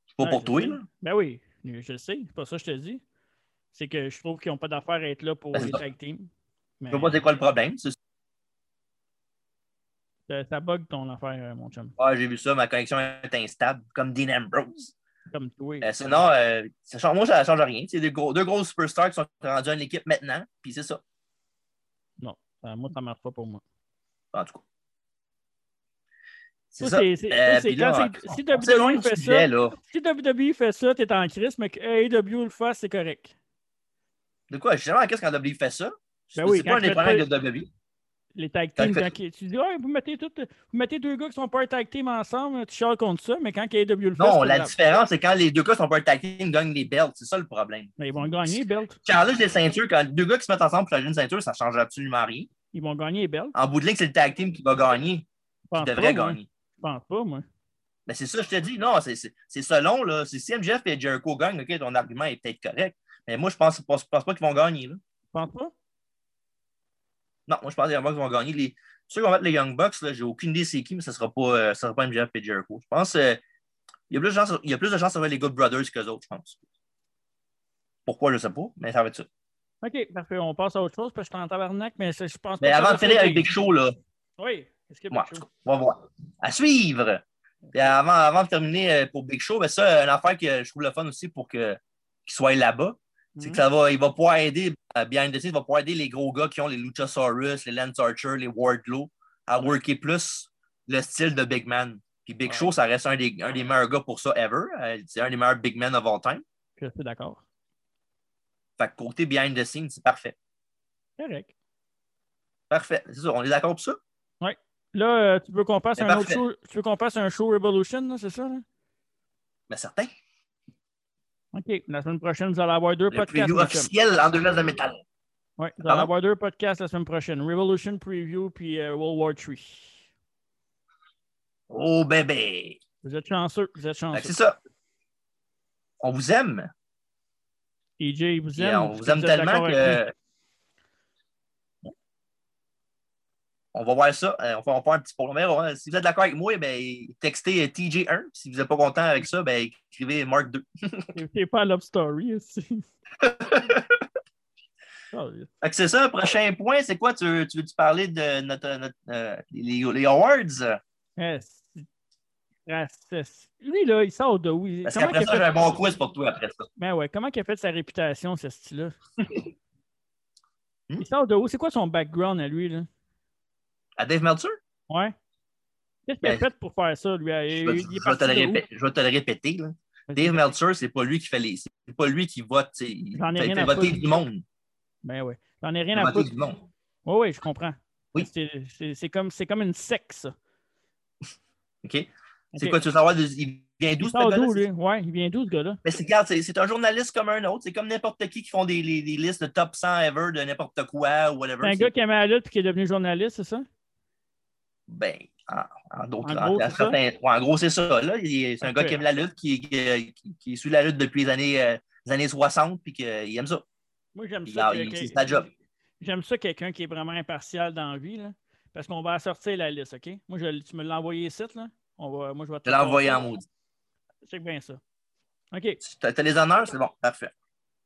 C'est pas pour toi, sais. là. Ben oui, je le sais. C'est pas ça que je te dis. C'est que je trouve qu'ils n'ont pas d'affaire à être là pour Ben, les tag teams. Mais Je sais pas c'est quoi le problème. Ça, ça bug ton affaire, euh, mon chum. Ah, j'ai vu ça, ma connexion est instable, comme Dean Ambrose. Comme toi. Euh, sinon, euh, ça change, moi, ça ne change rien. C'est deux gros, deux gros superstars qui sont rendus à une équipe maintenant, puis c'est ça. Non, moi, ça marche pas pour moi. En tout cas. C'est Ça, c'est- si WWE fait ça, là. si WWE fait ça, t'es en crise, mais que AEW le fasse, c'est correct. De quoi? Je sais jamais qu'est-ce quand WWE fait ça. Ben oui, c'est quand pas un pas- de WWE. Les tag Quand teams, fait- quand tu dis, vous, mettez tout- vous mettez deux gars qui sont pas un tag team ensemble, tu chiales contre ça, mais quand AEW le fait, Non, la différence, c'est quand les deux gars sont pas un tag team, ils gagnent des belts. C'est ça le problème. Mais ils vont gagner les belts. Challenge des ceintures, quand deux gars qui se mettent ensemble pour changer une ceinture, ça ne change absolument rien. Ils vont gagner les belts. En bout de ligne, c'est le tag team qui va gagner, Je qui pense devrait pas, gagner. Je pense pas, moi. Ben, c'est ça, je te dis. Non, c'est selon. Là. Si MJF et Jericho gagnent, OK, ton argument est peut-être correct. Mais moi, je pense, je pense, pas qu'ils vont gagner. Là. Tu penses pas? Non, moi, je pense qu'ils vont gagner. Les... Ceux qui vont mettre les Young Bucks, j'ai aucune idée c'est qui, mais ce ne sera, pas, euh, sera pas MJF et Jericho. Je pense qu'il euh, y, a plus de chances, il y a plus de chances les Good Brothers que les autres, je pense. Pourquoi, je ne sais pas, mais ça va être ça. OK, parfait. On passe à autre chose parce que je suis en tabarnak, mais je pense. Mais avant de finir avec Big Show, là. Oui, est-ce que Big Show? On va voir. À suivre! avant, avant de terminer euh, pour Big Show, ben ça, une affaire que je trouve le fun aussi pour qu'il soit là-bas, c'est que mhm. ça va, il va pouvoir aider, euh, behind the scenes, il va pouvoir aider les gros gars qui ont les Luchasaurus, les Lance Archer, les Wardlow à worker plus le style de Big Man. Puis Big Show, ça reste un des, un des meilleurs gars pour ça ever. Euh, c'est un des meilleurs Big Men of all time. Je suis d'accord. Fait que côté behind the scenes, c'est parfait. Correct. Parfait. C'est ça. On est d'accord pour ça? Oui. Là, euh, tu veux qu'on passe un autre show? Tu veux qu'on passe un show Revolution, c'est ça? Là? Ben, certain. OK. La semaine prochaine, vous allez avoir deux le podcasts. Preview officiel en deux de métal. Oui, vous allez avoir deux podcasts la semaine prochaine. Revolution Preview puis euh, World War III. Oh, bébé! Vous êtes chanceux. Vous êtes ben, chanceux. c'est ça. On vous aime. EJ, vous aime. on vous aime tellement que. On va voir ça. Euh, on va faire un petit problème. Si vous êtes d'accord avec moi, ben, textez TJ1. Si vous n'êtes pas content avec ça, ben, écrivez Mark 2. [laughs] C'est pas Love Story aussi. [laughs] c'est ça, prochain point, c'est quoi? Tu, tu veux-tu parler de notre, euh, les, awards? Yes. Lui, là, il sort de où? Parce qu'après ça, j'ai un bon quiz pour toi après ça. Ben ouais, comment il a fait sa réputation, ce style-là? [laughs] il sort de où? C'est quoi son background à lui, là? À Dave Meltzer? Ouais. Qu'est-ce qu'il a ben, fait pour faire ça, lui? Je, vais, te, le répéter, là. Dave Meltzer, c'est pas lui qui fait les. C'est pas lui qui vote. Il fait voter du monde. Ben oui. J'en ai rien à foutre. Oui, oui, je comprends. Oui. C'est comme, comme une sexe. [laughs] OK. C'est quoi, tu veux savoir? Il vient d'où ce gars-là? Oui, il vient d'où ce gars-là? Mais regarde, c'est, un journaliste comme un autre. C'est comme n'importe qui qui font des, des, listes de top 100 ever de n'importe quoi ou whatever. C'est un gars qui aimait la lutte et qui est devenu journaliste, c'est ça? Ben, en, d'autres en, gros, certains, en gros, c'est ça. Là. C'est un gars qui aime la lutte, qui, qui, qui, suit la lutte depuis les années, euh, les années 60 puis qu'il aime ça. Moi, j'aime ça. C'est sa job. J'aime ça, quelqu'un qui est vraiment impartial dans la vie. Là, parce qu'on va sortir la liste, OK? Moi, je, tu me l'as envoyé ici, là. On va, moi, je vais te l'envoyer en maudit. Check bien ça. OK. Tu as, les honneurs, c'est bon, parfait.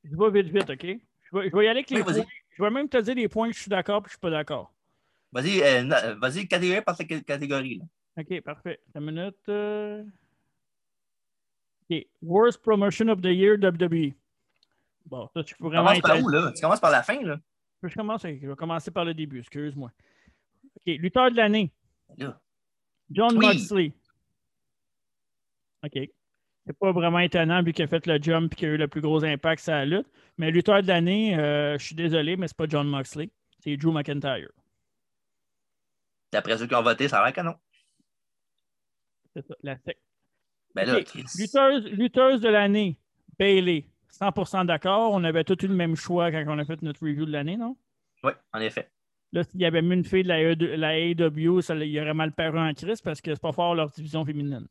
Je vais vite, vite, OK? Je vais, je vais y aller avec les points. Je vais même te dire les points que je suis d'accord et que je ne suis pas d'accord. Vas-y, euh, vas-y, catégorie par catégorie. Là. OK, parfait. Une minute. Euh... OK. Worst Promotion of the Year WWE. Bon, ça, tu peux vraiment. Tu commences par où, là? Tu commences par la fin, là? Je, commence, je vais commencer par le début, excuse-moi. OK, lutteur de l'année. John Moxley. OK. C'est pas vraiment étonnant vu qu'il a fait le jump et qu'il a eu le plus gros impact sur la lutte. Mais lutteur de l'année, euh, je suis désolé, mais c'est pas John Moxley. C'est Drew McIntyre. D'après ceux qui ont voté, ça a l'air que non. C'est ça, la sec. Ben là, lutteuse, lutteuse de l'année, Bailey. 100% d'accord. On avait tous eu le même choix quand on a fait notre review de l'année, non? Oui, en effet. Là, s'il y avait mis une fille de la, AEW, ça, il y aurait mal paru en crise parce que c'est pas fort leur division féminine.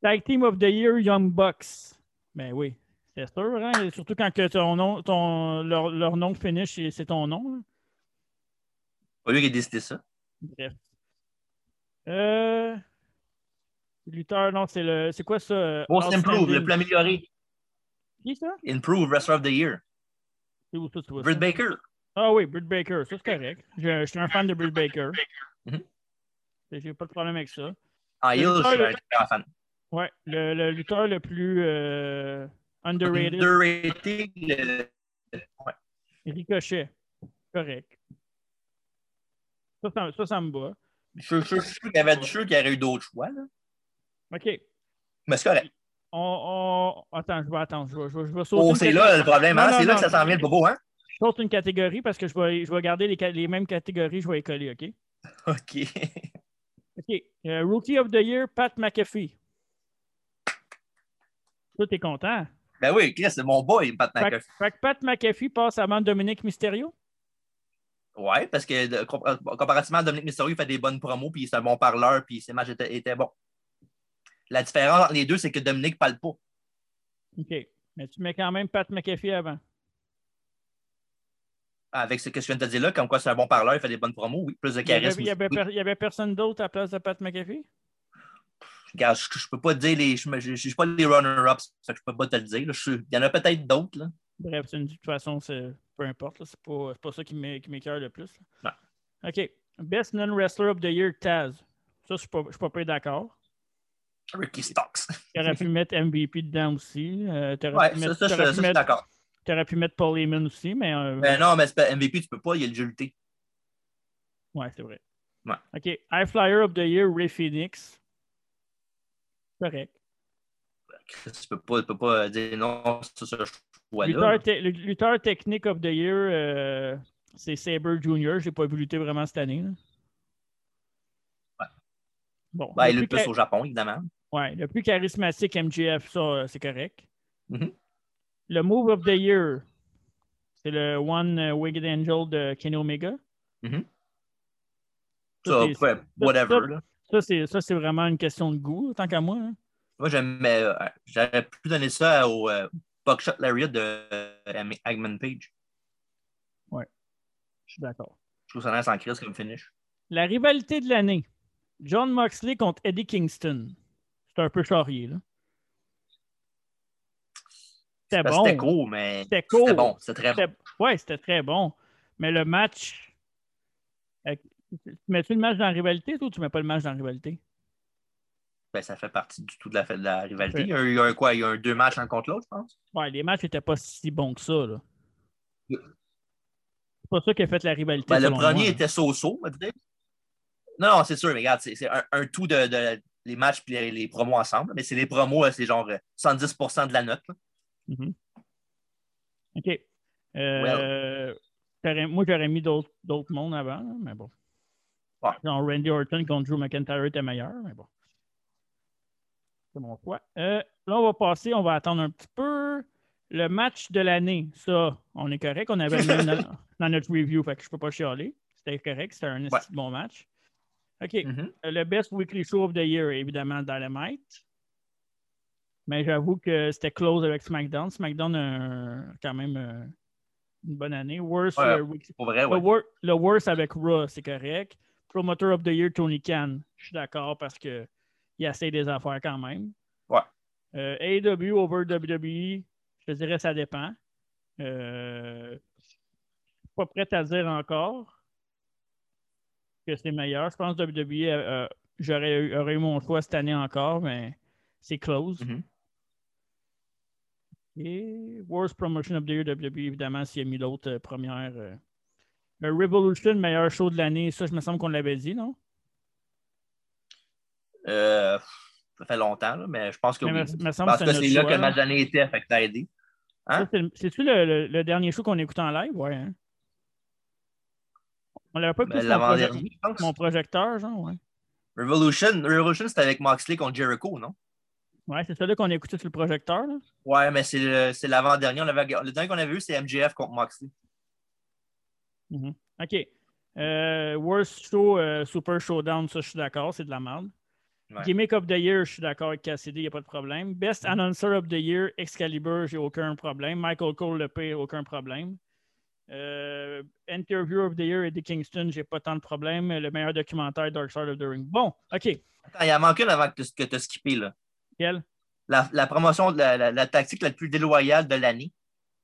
Tag Team of the Year, Young Bucks. Ben oui, c'est sûr, hein? Surtout quand que ton nom, ton, leur, leur nom finish, c'est ton nom. Pas lui qui a décidé ça. Bref. Euh... Luther, non, c'est le. C'est quoi ça? Most Improve, le plus amélioré. Qui ça? Improve, Wrestler of the Year. C'est où ça, tu vois Britt Baker. Ah oui, Britt Baker, ça c'est correct. Je, je, suis un fan de Britt Baker. Mm -hmm. J'ai pas de problème avec ça. Ah, il je suis un fan. Ouais, le, le lutteur le plus euh, underrated. Underrated. Le... Ouais. Ricochet. Correct. Ça, ça, ça, ça me bat. Je suis sûr qu'il y avait du qu'il y aurait eu d'autres choix. Là. OK. Mais c'est correct. On, on... Attends, je vais attendre. Je vais, je vais, je vais sauter. Oh, c'est là le problème. Hein? C'est là que ça s'en vient le bobo. Hein? Je saute une catégorie parce que je vais, je vais garder les, les mêmes catégories. Je vais les coller. OK? [laughs] OK. OK. Uh, Rookie of the Year, Pat McAfee. Toi, t'es content? Ben oui, Chris, c'est mon boy, Pat McAfee. Fait, que Pat McAfee passe avant Dominique Mysterio? Ouais, parce que de- compa- comparativement à Dominique Mysterio, il fait des bonnes promos, puis c'est un bon parleur, puis ses matchs étaient, étaient bons. La différence entre les deux, c'est que Dominique parle pas. OK. Mais tu mets quand même Pat McAfee avant. Avec ce que je viens de te dire là, comme quoi c'est un bon parleur, il fait des bonnes promos, oui, plus de charisme. il y avait personne d'autre à la place de Pat McAfee? Regarde, je, je peux pas te dire les. Je ne suis pas les runner-ups, je peux pas te le dire. là. Je suis- il y en a peut-être d'autres. Bref, c'est une- de toute façon, c'est- peu importe. C'est pas, c'est pas ça qui m'é- qui m'écoeure le plus. là. OK. Best non-wrestler of the year, Taz. Ça, je suis pas, je suis pas peu d'accord. Ricky Stocks. Tu aurais pu mettre MVP dedans aussi. Euh, tu Ouais, ça, ça, je- ça, je suis d'accord. aurais pu mettre Paul Heyman aussi, mais. euh, Mais non, mais c'est pas- MVP, tu peux pas, il y a le jeu luté. Ouais, c'est vrai. Ouais. OK. High Flyer of the Year, Ray Phoenix. Correct. Tu peux pas, tu peux pas dire non, c'est ce choix-là. Lutteur, te- le lutteur technique of the Year, euh, c'est Saber Jr. Je n'ai pas vu lutter vraiment cette année. là. Ouais. Bon. Ben, le il plus lutte plus au Japon, évidemment. ouais, le plus charismatique MJF, ça, c'est correct. Mhm. Le Move of the Year, c'est le One Wicked Angel de Kenny Omega. Mhm. Ça, Ça, c'est- ouais, whatever. ça, c'est vraiment une question de goût, tant qu'à moi. hein. Moi, j'aimais. euh, J'aurais pu donner ça au euh, Buckshot Lariat de euh, Hangman Page. Je suis d'accord. Je trouve ça nice en crise comme finish. La rivalité de l'année. John Moxley contre Eddie Kingston. C'est un peu charrier, là. C'était bon. C'était cool, mais. C'était cool. C'était bon, c'était très bon. C'était- Ouais, c'était très bon. Mais le match. euh, Tu mets-tu le match dans la rivalité, toi, ou tu mets pas le match dans la rivalité? Ben, ça fait partie du tout de la, de la rivalité. Il y a eu un, quoi? Il y a eu un deux matchs un contre l'autre, je pense. Ouais, les matchs n'étaient pas si bons que ça, là. C'est pas ça qui a fait la rivalité. Ben, le premier moi. était so-so, on va dire. Non, non, c'est sûr, mais regarde, c'est c'est un, un tout de, de- les matchs et les, les promos ensemble. Mais c'est les promos, euh, c'est genre euh, 70 de la note. Mhm. OK. Euh, Moi, j'aurais mis d'autres d'autres mondes avant, là, mais bon. Ouais. Genre Randy Orton contre Drew McIntyre était meilleur, mais bon. C'est mon choix. Euh, là, on va passer, on va attendre un petit peu. Le match de l'année, ça, on est correct. On avait même dans, [laughs] dans notre review, fait que je peux pas chialer. C'était correct, c'était un de bon match. OK. Mhm. Euh, Le best weekly show of the year, évidemment, Dynamite. Mais j'avoue que c'était close avec SmackDown. SmackDown a quand même euh, une bonne année. Worst, Ouais, euh, week- le, ouais. wor- le worst avec Raw, c'est correct. Promoter of the year, Tony Khan. Je suis d'accord parce qu'il essaie des affaires quand même. Ouais. Euh, AEW over WWE, je te dirais ça dépend. Euh, je suis pas prêt à dire encore que c'est meilleur. Je pense que WWE, euh, euh, j'aurais eu, mon choix cette année encore, mais c'est close. Mhm. Et Worst Promotion of the Year WWE, évidemment, s'il a mis l'autre euh, première. euh. Le Revolution, meilleur show de l'année, ça, je me semble qu'on l'avait dit, non? Euh, ça fait longtemps, là, mais je pense que Mais oui. me- me semble Parce que que c'est là choix, que le là. match d'année était, fait que t'as aidé. Hein? C'est-tu le, le- le dernier show qu'on écoute en live? Ouais. hein? On l'avait pas Ben, écouté sur mon, proje- projecteur, genre, ouais. Revolution, Revolution c'était avec Moxley contre Jericho, non? Ouais, c'est celui qu'on a écouté sur le projecteur, là. Ouais, mais c'est l'avant-dernier. Le dernier qu'on avait vu, c'est MJF contre Moxley. Mhm. OK. Euh, worst show, euh, Super Showdown, ça, je suis d'accord, c'est de la merde. Ouais. Gimmick of the Year, je suis d'accord avec Cassidy, il n'y a pas de problème. Best. Announcer of the Year, Excalibur, j'ai aucun problème. Michael Cole, le pire, aucun problème. Euh, Interview of the Year, Eddie Kingston, j'ai pas tant de problème. Le meilleur documentaire, Dark Side of the Ring. Bon, OK. Attends, il en manque une avant que tu as skippé. Là. Quel? La, la promotion, la, la- la tactique la plus déloyale de l'année.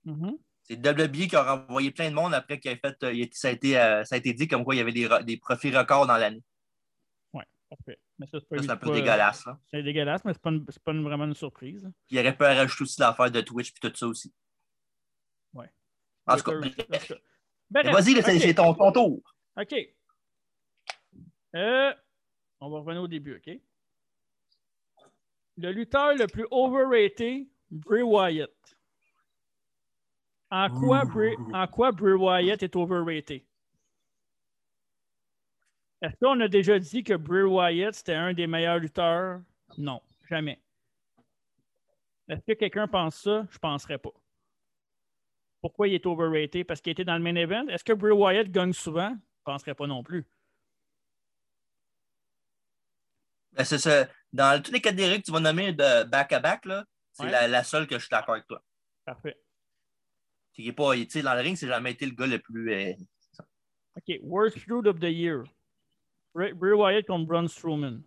Mhm. C'est WWE qui a renvoyé plein de monde après qu'il ait fait. euh, a- ça, a été, euh, ça a été dit comme quoi il y avait des, des profits records dans l'année. Parfait. Mais ça, c'est un peu dégueulasse. Là. C'est dégueulasse, mais c'est pas, une- pas une- vraiment une surprise. Il aurait pu rajouter aussi l'affaire de Twitch et tout ça aussi. Ouais. En tout cas. Bref, vas-y, c'est ton, ton tour. OK. Euh, on va revenir au début, OK? Le lutteur le plus overrated, Bray Wyatt. En quoi, Bray, en quoi Bray Wyatt est overrated? Est-ce qu'on a déjà dit que Bray Wyatt c'était un des meilleurs lutteurs? Non, jamais. Est-ce que quelqu'un pense ça? Je ne penserais pas. Pourquoi il est overrated? Parce qu'il était dans le main event. Est-ce que Bray Wyatt gagne souvent? Je ne penserais pas non plus. Ben, c'est ça. Dans toutes les catégories que tu vas nommer de back-à-back, -back, c'est Ouais. la, la seule que je suis d'accord avec toi. Parfait. Qu'il est pas, tu sais, dans le ring, c'est jamais été le gars le plus. euh, OK. Worst feud of the year. Bray, Bray Wyatt contre Braun Strowman.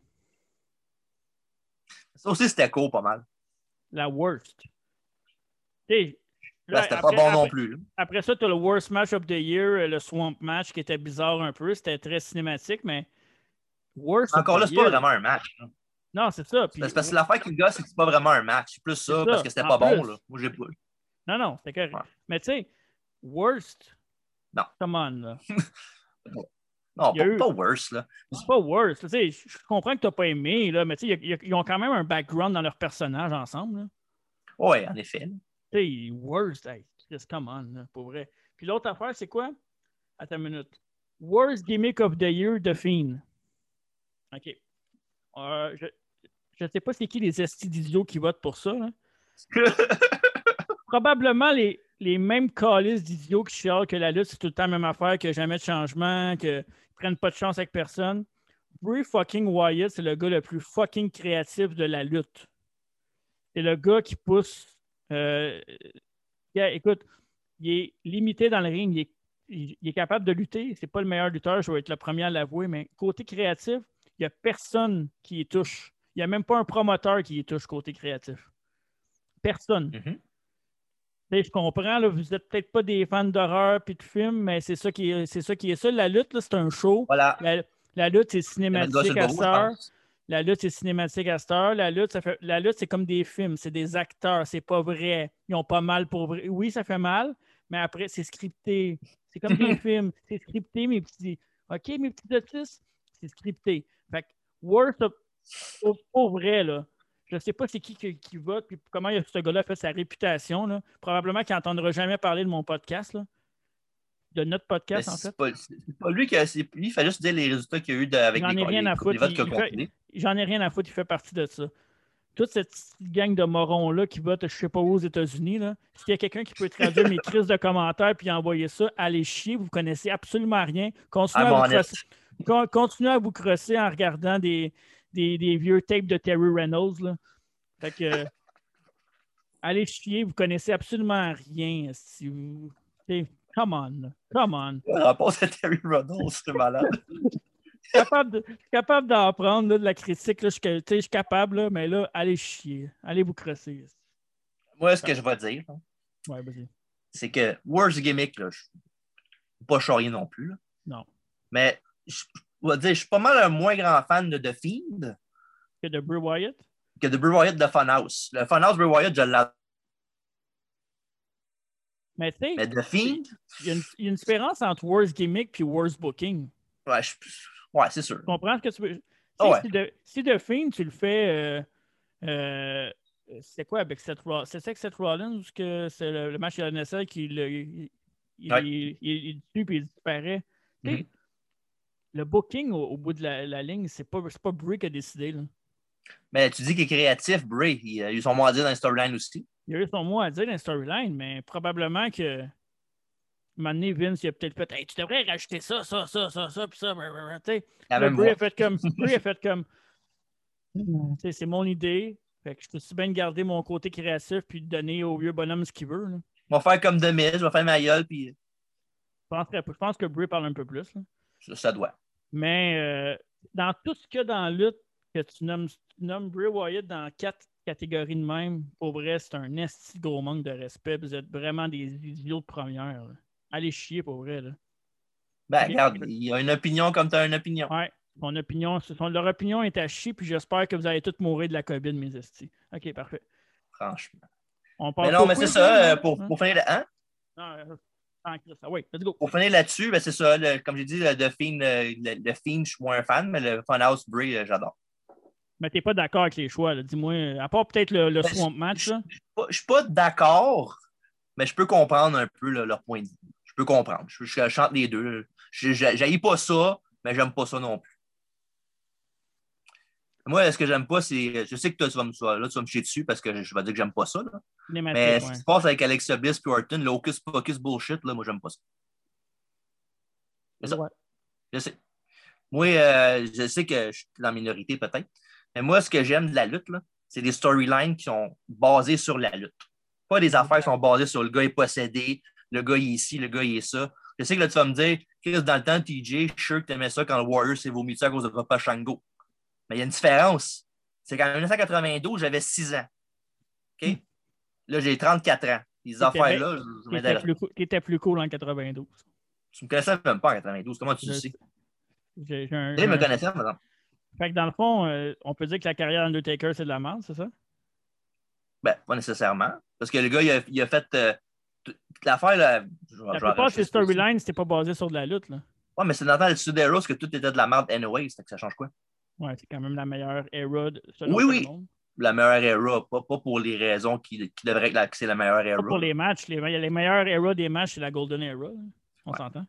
Ça aussi, c'était court pas mal. La worst. Sais, Ben, là, c'était pas bon non plus. là. Après ça, tu as le worst match of the year, euh, le Swamp match, qui était bizarre un peu. C'était très cinématique, mais worst Encore là, c'est pas vraiment un match. là. Non, c'est ça. Puis- C'est parce que l'affaire qui me gosse, c'est que c'est pas vraiment un match. C'est plus ça, C'est ça. parce que c'était pas bon. Là. Moi, j'ai pas. Non, non, c'était correct. Ouais. Mais tu sais, worst? Non. Come on, là. [laughs] Non, pas, eu- pas worse. Là. C'est pas sais, je comprends que tu n'as pas aimé, là, mais ils ont quand même un background dans leur personnage ensemble. Oui, en effet. là. Tu sais, worst, hey, Chris, come on, là, pour vrai. Puis l'autre affaire, c'est quoi? Attends une minute. Worst gimmick of the year, The Fiend. OK. Euh, je ne sais pas c'est qui les estis d'idiots qui votent pour ça. là. [laughs] Probablement les, les mêmes calices d'idiots qui chialent que la lutte, c'est tout le temps la même affaire, que jamais de changement, qu'ils prennent pas de chance avec personne. Bray fucking Wyatt, c'est le gars le plus fucking créatif de la lutte. C'est le gars qui pousse. euh, écoute, il est limité dans le ring, il est, capable de lutter. C'est pas le meilleur lutteur, je vais être le premier à l'avouer, mais côté créatif, il n'y a personne qui y touche. Il n'y a même pas un promoteur qui y touche côté créatif. Personne. Mhm. Sais, je comprends, là, vous n'êtes peut-être pas des fans d'horreur et de films, mais c'est ça qui est, c'est ça qui est ça. La lutte, là, c'est un show. Voilà. La, la lutte, c'est cinématique à. La lutte, c'est cinématique à cette heure. La lutte, ça fait... la lutte, c'est comme des films, c'est des acteurs, c'est pas vrai. Ils ont pas mal pour vrai. Oui, ça fait mal, mais après, c'est scripté. C'est comme des [laughs] films. C'est scripté, mes petits. OK, mes petits autistes, c'est scripté. Fait que, worst of... pour vrai, là. Je sais pas c'est qui, qui qui vote, puis comment il- ce gars-là fait sa réputation. Là. Probablement qu'il n'entendra jamais parler de mon podcast, là. de notre podcast, en fait. c'est pas lui qui a. Lui, il fait juste dire les résultats qu'il y a eu de- avec J'en les, ai rien à foutre. J'en ai rien à foutre, il fait partie de ça. Toute cette gang de morons-là qui votent, je sais pas où aux États-Unis. S'il y a quelqu'un qui peut traduire mes crises de commentaires puis envoyer ça, allez chier, vous connaissez absolument rien. Continuez, à, vous crosser, con- continuez à vous crosser en regardant des, des, des vieux tapes de Terry Reynolds. Là. Fait que euh, [laughs] allez chier, vous connaissez absolument rien. Si vous... Come on, là. come on. Le rapport à Terry Reynolds, c'est malade. Je suis capable capable d'en prendre là, de la critique. Là, je, suis je capable, là, mais là, allez chier. Allez vous crosser. Moi, ce que je vais dire, Ouais, vas-y. c'est que worst gimmick, là, je suis pas charrier non plus. là. Non. Mais je, je vais dire, je suis pas mal un moins grand fan de The Fiend Que de Bray Wyatt? que de Bray Wyatt de Funhouse. Le Funhouse Bray Wyatt, je l'adore. Mais tu sais, Mais The Fiend, il y, a une- il y a une différence entre worst gimmick et worst booking. ouais, je- ouais, c'est sûr. Tu comprends ce que tu veux? Ouais. Si, de, si The Fiend, tu le fais. euh, euh, c'est quoi avec Seth Rollins? C'est ça avec Seth Rollins ou que c'est le, le match de la NSL qui le- il, il, Ouais. il, il- il tue puis il disparaît? Mhm. Le booking au, au bout de la, la ligne, c'est pas, pas Bray qui a décidé. Là. Mais tu dis qu'il est créatif, Bray. Il a eu son mot à dire dans les storylines aussi. Il a eu son mot à dire dans la storyline, mais probablement que. Donné, Vince, il a peut-être fait Hey, tu devrais rajouter ça, ça, ça, ça, ça, puis ça. blablabla. Tu sais, La Là, même Bray a fait comme. [laughs] Bray a fait comme. C'est mon idée. Fait que je peux aussi bien garder mon côté créatif puis donner au vieux bonhomme ce qu'il veut. là. Je vais faire comme Demise, je vais faire ma gueule, puis Je, je pense que Bray parle un peu plus. là. ça, ça doit. Mais euh, dans tout ce qu'il y a dans la lutte, que tu nommes, tu nommes Bray Wyatt dans quatre catégories de même, pour vrai, c'est un esti de gros manque de respect. Vous êtes vraiment des idiots de première. là. Allez chier pour vrai. Là. Ben, regarde, il a une opinion comme tu as une opinion. Ouais, mon opinion, son- leur opinion est à chier, puis j'espère que vous allez tous mourir de la COVID, mes estis. Ok, parfait. Franchement. On passe Mais non, au mais c'est ça, euh, pour, Hein? pour finir, hein? Non, ah, Chris, ah oui, let's go. Pour finir là-dessus, ben, c'est ça. le- comme j'ai dit, le, le, le- je suis moins un fan, mais le Funhouse Bray, euh, j'adore. Mais t'es pas d'accord avec les choix, dis-moi. À part peut-être le, le Ben, Swamp Match. Je ne suis pas d'accord, mais je peux comprendre un peu là, leur point de vue. Je peux comprendre. Je, je chante les deux. Je n'haïs pas ça, mais j'aime pas ça non plus. Moi, ce que j'aime pas, c'est. Je sais que toi, tu vas me, là, tu vas me chier dessus parce que je, vais dire que j'aime pas ça. là. Mais ouais. ce qui se passe avec Alexa Bliss et Orton, le hocus pocus bullshit, là, moi, j'aime pas ça. C'est ça. Ouais. Je sais. Moi, euh, je sais que je suis dans la minorité peut-être. Mais moi, ce que j'aime de la lutte, c'est des storylines qui sont basées sur la lutte. Pas des affaires qui sont basées sur le gars est possédé, le gars est ici, le gars il est ça. Je sais que là, tu vas me dire, Chris, dans le temps, TJ, je suis sûr que tu aimais ça quand le Warrior s'est vomi à cause de Papa Shango. Mais il y a une différence. C'est qu'en 1992, j'avais 6 ans. OK? Là, j'ai 34 ans. Les affaires-là, je, je Qui était, m'intéresse. plus, plus cool en 92. Tu me connaissais même pas en 92. Comment tu le sais? J'ai- un- me un- connaissait, par exemple. Fait que dans le fond, euh, on peut dire que la carrière d'Undertaker, c'est de la merde, c'est ça? Ben, pas nécessairement. Parce que le gars, il a, il a fait euh, l'affaire. Là, je La plupart de aussi. storylines, c'était pas basé sur de la lutte. Là. Ouais, mais c'est dans le temps de Sud Heroes que tout était de la merde anyway. C'est que ça change quoi? Ouais, c'est quand même la meilleure era de, selon Oui, oui. monde. La meilleure era, pas, pas pour les raisons qui, qui devraient être la, que c'est la meilleure era. Pas pour les matchs. Les, les meilleures des matchs, c'est la Golden Era. là. On s'entend?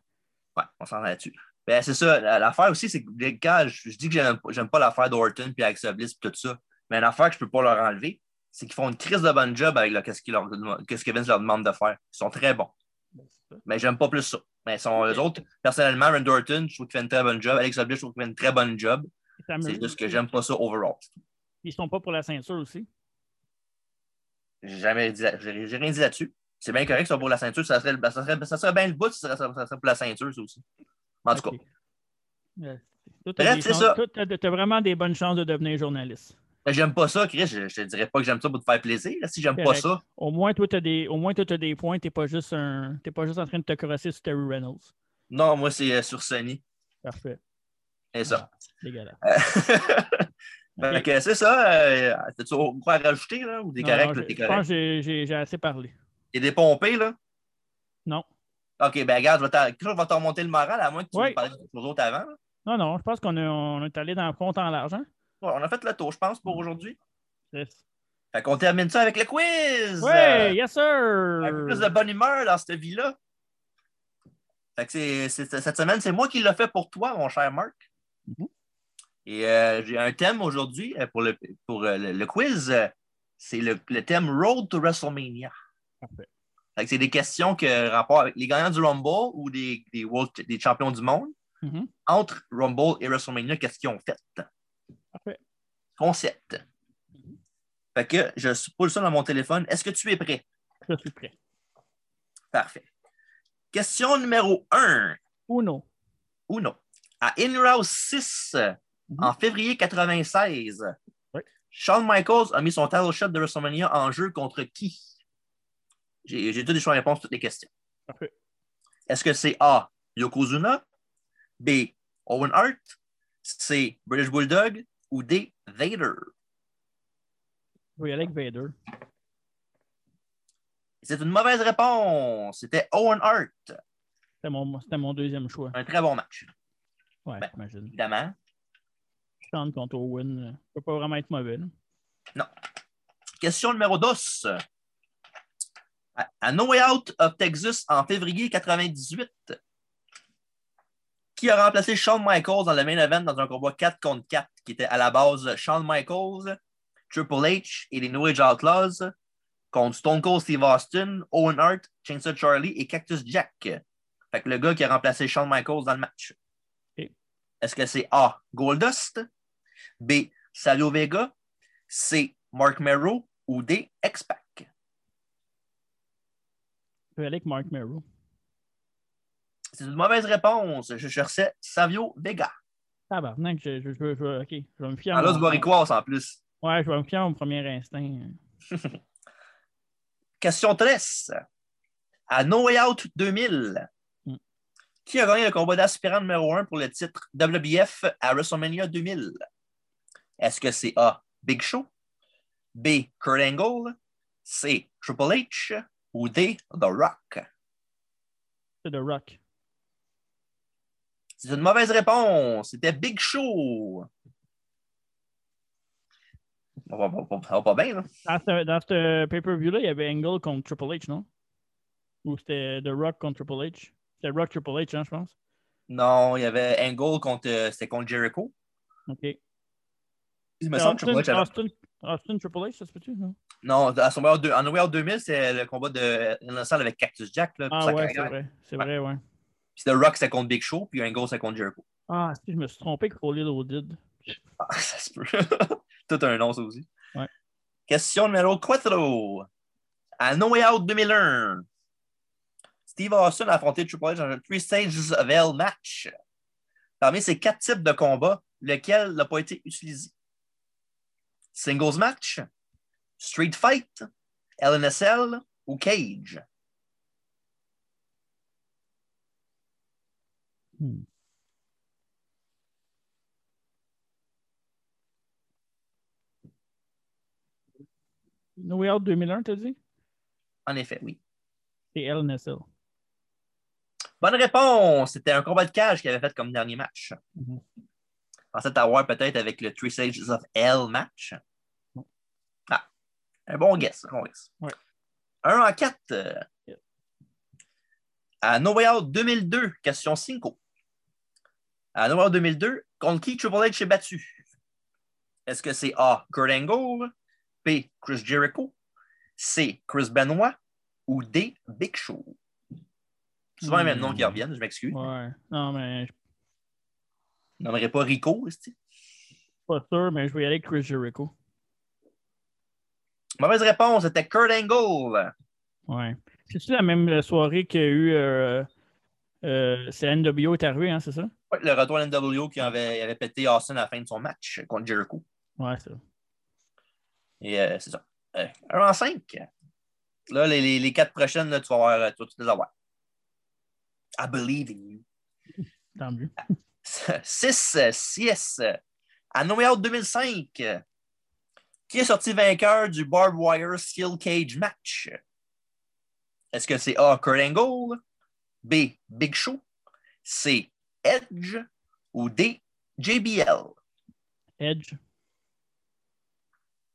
Ouais, on s'en là-dessus. Ben, c'est ça. la- L'affaire aussi, c'est que les gars, je, je dis que j'aime pas- l'affaire d'Orton puis Alexa Bliss et tout ça. Mais une affaire que je peux pas leur enlever, c'est qu'ils font une crise de bonne job avec le- qu'est-ce qu'ils leur qu'est-ce que Vince leur demande de faire. Ils sont très bons. Ben. Mais j'aime pas plus ça. Mais sont, eux autres, personnellement, Randy Orton, je trouve qu'il fait une très bonne job. Alexa Bliss, je trouve qu'il fait une très bonne job. Ils. C'est juste que j'aime pas ça overall. Ils sont pas pour la ceinture aussi. J'ai jamais dit, j'ai j'ai rien dit là-dessus. C'est bien correct, ça pour la ceinture. Ça serait, ça serait, ça serait bien le bout si ça serait, ça serait pour la ceinture, ça aussi. En tout cas, Bref, c'est ça. t'as- t'as vraiment des bonnes chances de devenir journaliste. j'aime pas ça, Chris. Je, je te dirais pas que j'aime ça pour te faire plaisir. là. Si j'aime pas ça, Au moins, toi, tu as des, points. Tu n'es pas, juste un... pas juste en train de te crosser sur Terry Reynolds. non, moi, c'est euh, sur Sony. Parfait. Et ça. Dégueulasse. [laughs] Fait Ok. que c'est ça. Euh, T'as-tu quoi à rajouter, là? Ou t'es Non, correct, non, là, je- pense que j'ai- assez parlé. T'es dépompé, là? Non. OK, ben regarde, je vais t'en- remonter le moral, à moins que tu Oui. me parles de choses autres avant. là. Non, non, je pense qu'on est, on est allé dans le compte en l'argent. Ouais, on a fait le tour, je pense, pour aujourd'hui. Yes. Fait qu'on termine ça avec le quiz! Oui, Euh, yes, un peu plus sir! de bonne humeur dans cette vie-là. Fait que c'est, c'est- cette semaine, c'est moi qui l'ai fait pour toi, mon cher Marc. Mhm. Et euh, j'ai un thème aujourd'hui euh, pour le, pour, euh, le, le quiz. C'est le, le thème Road to WrestleMania. Parfait. C'est des questions que rapport avec les gagnants du Rumble ou des, des, World- des champions du monde. Mhm. Entre Rumble et WrestleMania, qu'est-ce qu'ils ont fait? Parfait. Concept. Mhm. Fait que je pose ça dans mon téléphone. Est-ce que tu es prêt? Je suis prêt. Parfait. Question numéro 1. Uno. ou non. À In House 6, Mhm. en février 96, Oui. Shawn Michaels a mis son title shot de WrestleMania en jeu contre qui? J'ai tous les choix de réponse à toutes les questions. Parfait. Est-ce que c'est A. Yokozuna, B. Owen Hart, C. British Bulldog ou D. Vader? Aller avec Vader. C'est une mauvaise réponse. C'était Owen Hart. C'était mon, c'était mon deuxième choix. Un très bon match, Ouais, Ben. imagine. évidemment. Sean contre Owen. euh, peut pas vraiment être mauvais. là. Question numéro 2. À, à No Way Out of Texas en février 98, qui a remplacé Shawn Michaels dans le main event dans un combat 4 contre 4 qui était à la base Shawn Michaels, Triple H et les New Age Outlaws contre Stone Cold Steve Austin, Owen Hart, Chainsaw Charlie et Cactus Jack. Fait que le gars qui a remplacé Shawn Michaels dans le match. Est-ce que c'est A. Goldust, B. Savio Vega, C. Mark Merrow ou D. X-Pac? Je vais aller avec Mark Merrow. C'est une mauvaise réponse. Je cherchais Savio Vega. Tabarnak, je, je, je, je, ok. Je vais me fier à En Los mon- Boricois en plus. Ouais, je vais me fier à mon premier instinct. [laughs] Question 13. À No Way Out 2000, Mm. Qui a gagné le combat d'aspirant numéro 1 pour le titre WBF à WrestleMania 2000? Est-ce que c'est A. Big Show, B. Kurt Angle, C. Triple H ou D. The Rock? C'est The Rock. C'est une mauvaise réponse. C'était Big Show. Ça va, va- va- ça va pas bien, là. Dans ce pay-per-view-là, il y avait Angle contre Triple H, non? Ou c'était The Rock contre Triple H? C'était Rock Triple H, hein, je pense? Non, il y avait Angle contre, euh, c'était contre Jericho. OK. Il me semble que Triple H Austin, Austin, Austin Triple H, ça se peut-tu? non? Non, à son Way Out 2 en Way Out 2000, c'est le combat de Innocent avec Cactus Jack. Là, Ah ouais, c'est vrai. C'est Ouais. vrai, ouais. Puis The Rock, c'est contre Big Show, puis Angle, c'est contre Jericho. Ah, si, je me suis trompé avec Rolly Loaded. Ah, [laughs] ça se peut. [laughs] Tout un nom, ça aussi. Ouais. Question numéro 4. À No Way Out 2001, Steve Austin a affronté Triple H dans un Three Stages of Hell match. Parmi ces quatre types de combats, lequel n'a pas été utilisé? Singles match, Street Fight, LNSL ou Cage? Hmm. No Way Out 2001, t'as dit? En effet, oui. C'est LNSL. Bonne réponse! C'était un combat de cage qu'il avait fait comme dernier match. Mhm. pensais t'avoir peut-être avec le Three Stages of Hell match. Ah, un bon guess. Un bon guess. Ouais. Un en quatre. Yeah. À No Way Out 2002, question 5. À No Way Out 2002, contre qui Triple H s'est battu? Est-ce que c'est A. Kurt Angle, B. Chris Jericho, C. Chris Benoit ou D. Big Show? Souvent les mêmes noms qui Hmm. reviennent, je m'excuse. Ouais. Non, mais je suis Je nommerai pas Rico. est-ce-tu? pas sûr, mais je vais y aller avec Chris Jericho. Mauvaise réponse, c'était Kurt Angle. Ouais. C'est-tu la même soirée qu'il y a eu. Euh, euh, c'est NWO est arrivé, hein, c'est ça? Ouais, le retour à NWO qui avait, avait pété Austin à la fin de son match contre Jericho. Ouais, c'est ça. Et euh, c'est ça. Euh, un en cinq. Là, les, les, les quatre prochaines, là, tu vas avoir, tu vas toutes les avoir. I believe in you. [laughs] Tant mieux. 6, 6. À No Way Out 2005, qui est sorti vainqueur du Barbed Wire Steel Cage match? Est-ce que c'est A. Kurt Angle, B. Big Show, C. Edge ou D. JBL? Edge.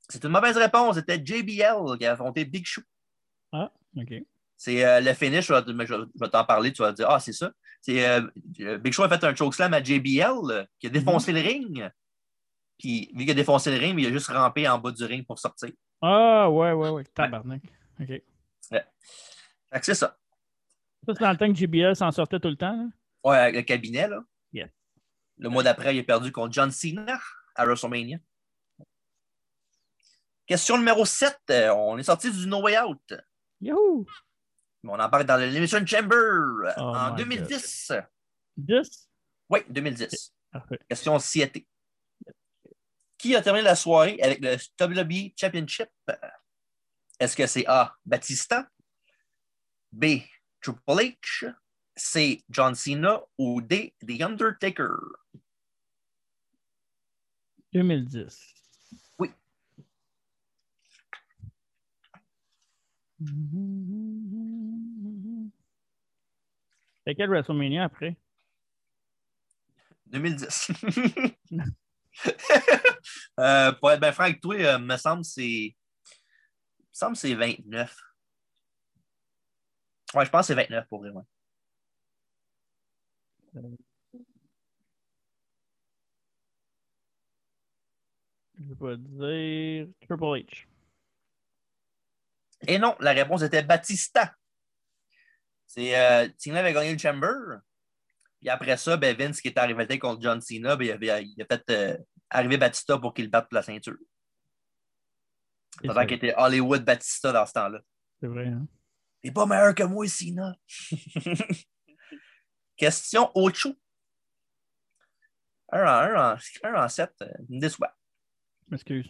C'est une mauvaise réponse. C'était JBL qui a affronté Big Show. OK. C'est euh, le finish, je vais, t'en parler, tu vas dire Ah, c'est ça. C'est, euh, Big Show a fait un chokeslam à JBL euh, qui a défoncé le ring. Puis, vu qu'il a défoncé le ring, il a juste rampé en bas du ring pour sortir. Ah, ouais, ouais, ouais. Tabarnak. OK. Fait que c'est ça. Ça, c'est dans le temps que JBL s'en sortait tout le temps. là? Ouais, avec le cabinet, là. Yeah. Le mois d'après, il a perdu contre John Cena à WrestleMania. Question numéro 7. euh, on est sorti du No Way Out. Yahoo! On en parle dans l'Elimination Chamber Oh en my 2010. 10? Oui, 2010. Parfait. Question 7. Qui a terminé la soirée avec le WWE Championship? Est-ce que c'est A. Batista, B. Triple H, C. John Cena ou D. The Undertaker? 2010. C'est quel WrestleMania après? 2010. [laughs] Euh, pour être bien franc avec toi, euh, me semble que c'est. me semble c'est 29. Ouais, je pense que c'est 29 pour vrai. ouais. Je vais pas dire Triple H. Et non, la réponse était Batista. C'est euh, Cena avait gagné le Chamber. Puis après ça, ben, Vince qui est arrivé contre John Cena, ben, il, avait- il a fait euh, arriver Batista pour qu'il batte pour la ceinture. C'est qu'il était Hollywood Batista dans ce temps-là. c'est vrai, hein? T'es pas meilleur que moi, Cena. [laughs] Question Ocho. Un en, un en, un en sept, euh, me déçoit. M'excuse.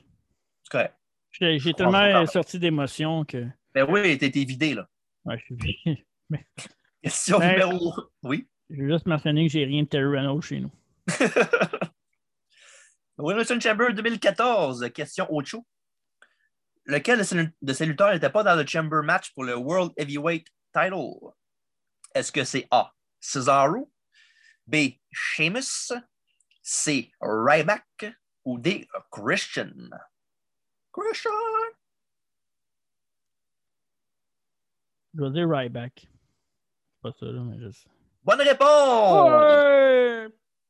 C'est correct. J'ai tellement même. sorti d'émotion que. Ben oui, t'es vidé, là. Ouais, je suis. [laughs] Question Ben- numéro. Oui? Je vais juste mentionner que j'ai rien de Terry chez nous. [laughs] Wilson Chamber 2014, question Ocho. Lequel de ces- de ces lutteurs n'était pas dans le Chamber match pour le World Heavyweight Title? Est-ce que c'est A. Cesaro, B. Sheamus, C. Ryback ou D. Christian? Christian! Je vais dire Ryback. C'est pas ça, là, mais juste. Bonne réponse!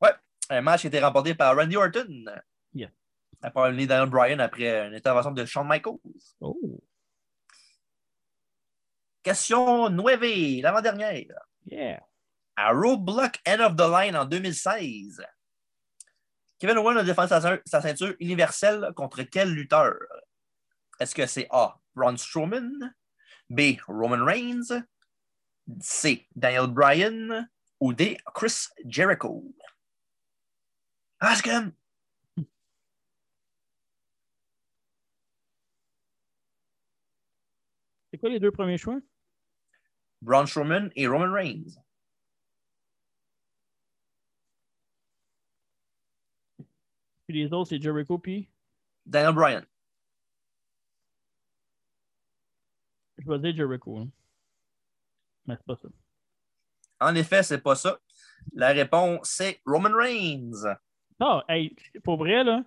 Ouais! Un match qui a été remporté par Randy Orton. Yeah. Pas éliminé Daniel Bryan après une intervention de Shawn Michaels. Oh, Question 9, l'avant-dernière. yeah. À Roadblock End of the Line en 2016, Kevin Owens a défendu sa, ceinture- sa ceinture universelle contre quel lutteur? Est-ce que c'est A. Braun Strowman, B. Roman Reigns, C. Daniel Bryan ou D. Chris Jericho? Ask him! C'est quoi les deux premiers choix? Braun Strowman et Roman Reigns. Puis les autres, c'est Jericho, puis Daniel Bryan. je vais dire Jericho. hein. Mais c'est pas ça. En effet, c'est pas ça. La réponse, c'est Roman Reigns. Ah, hey, pour vrai, là,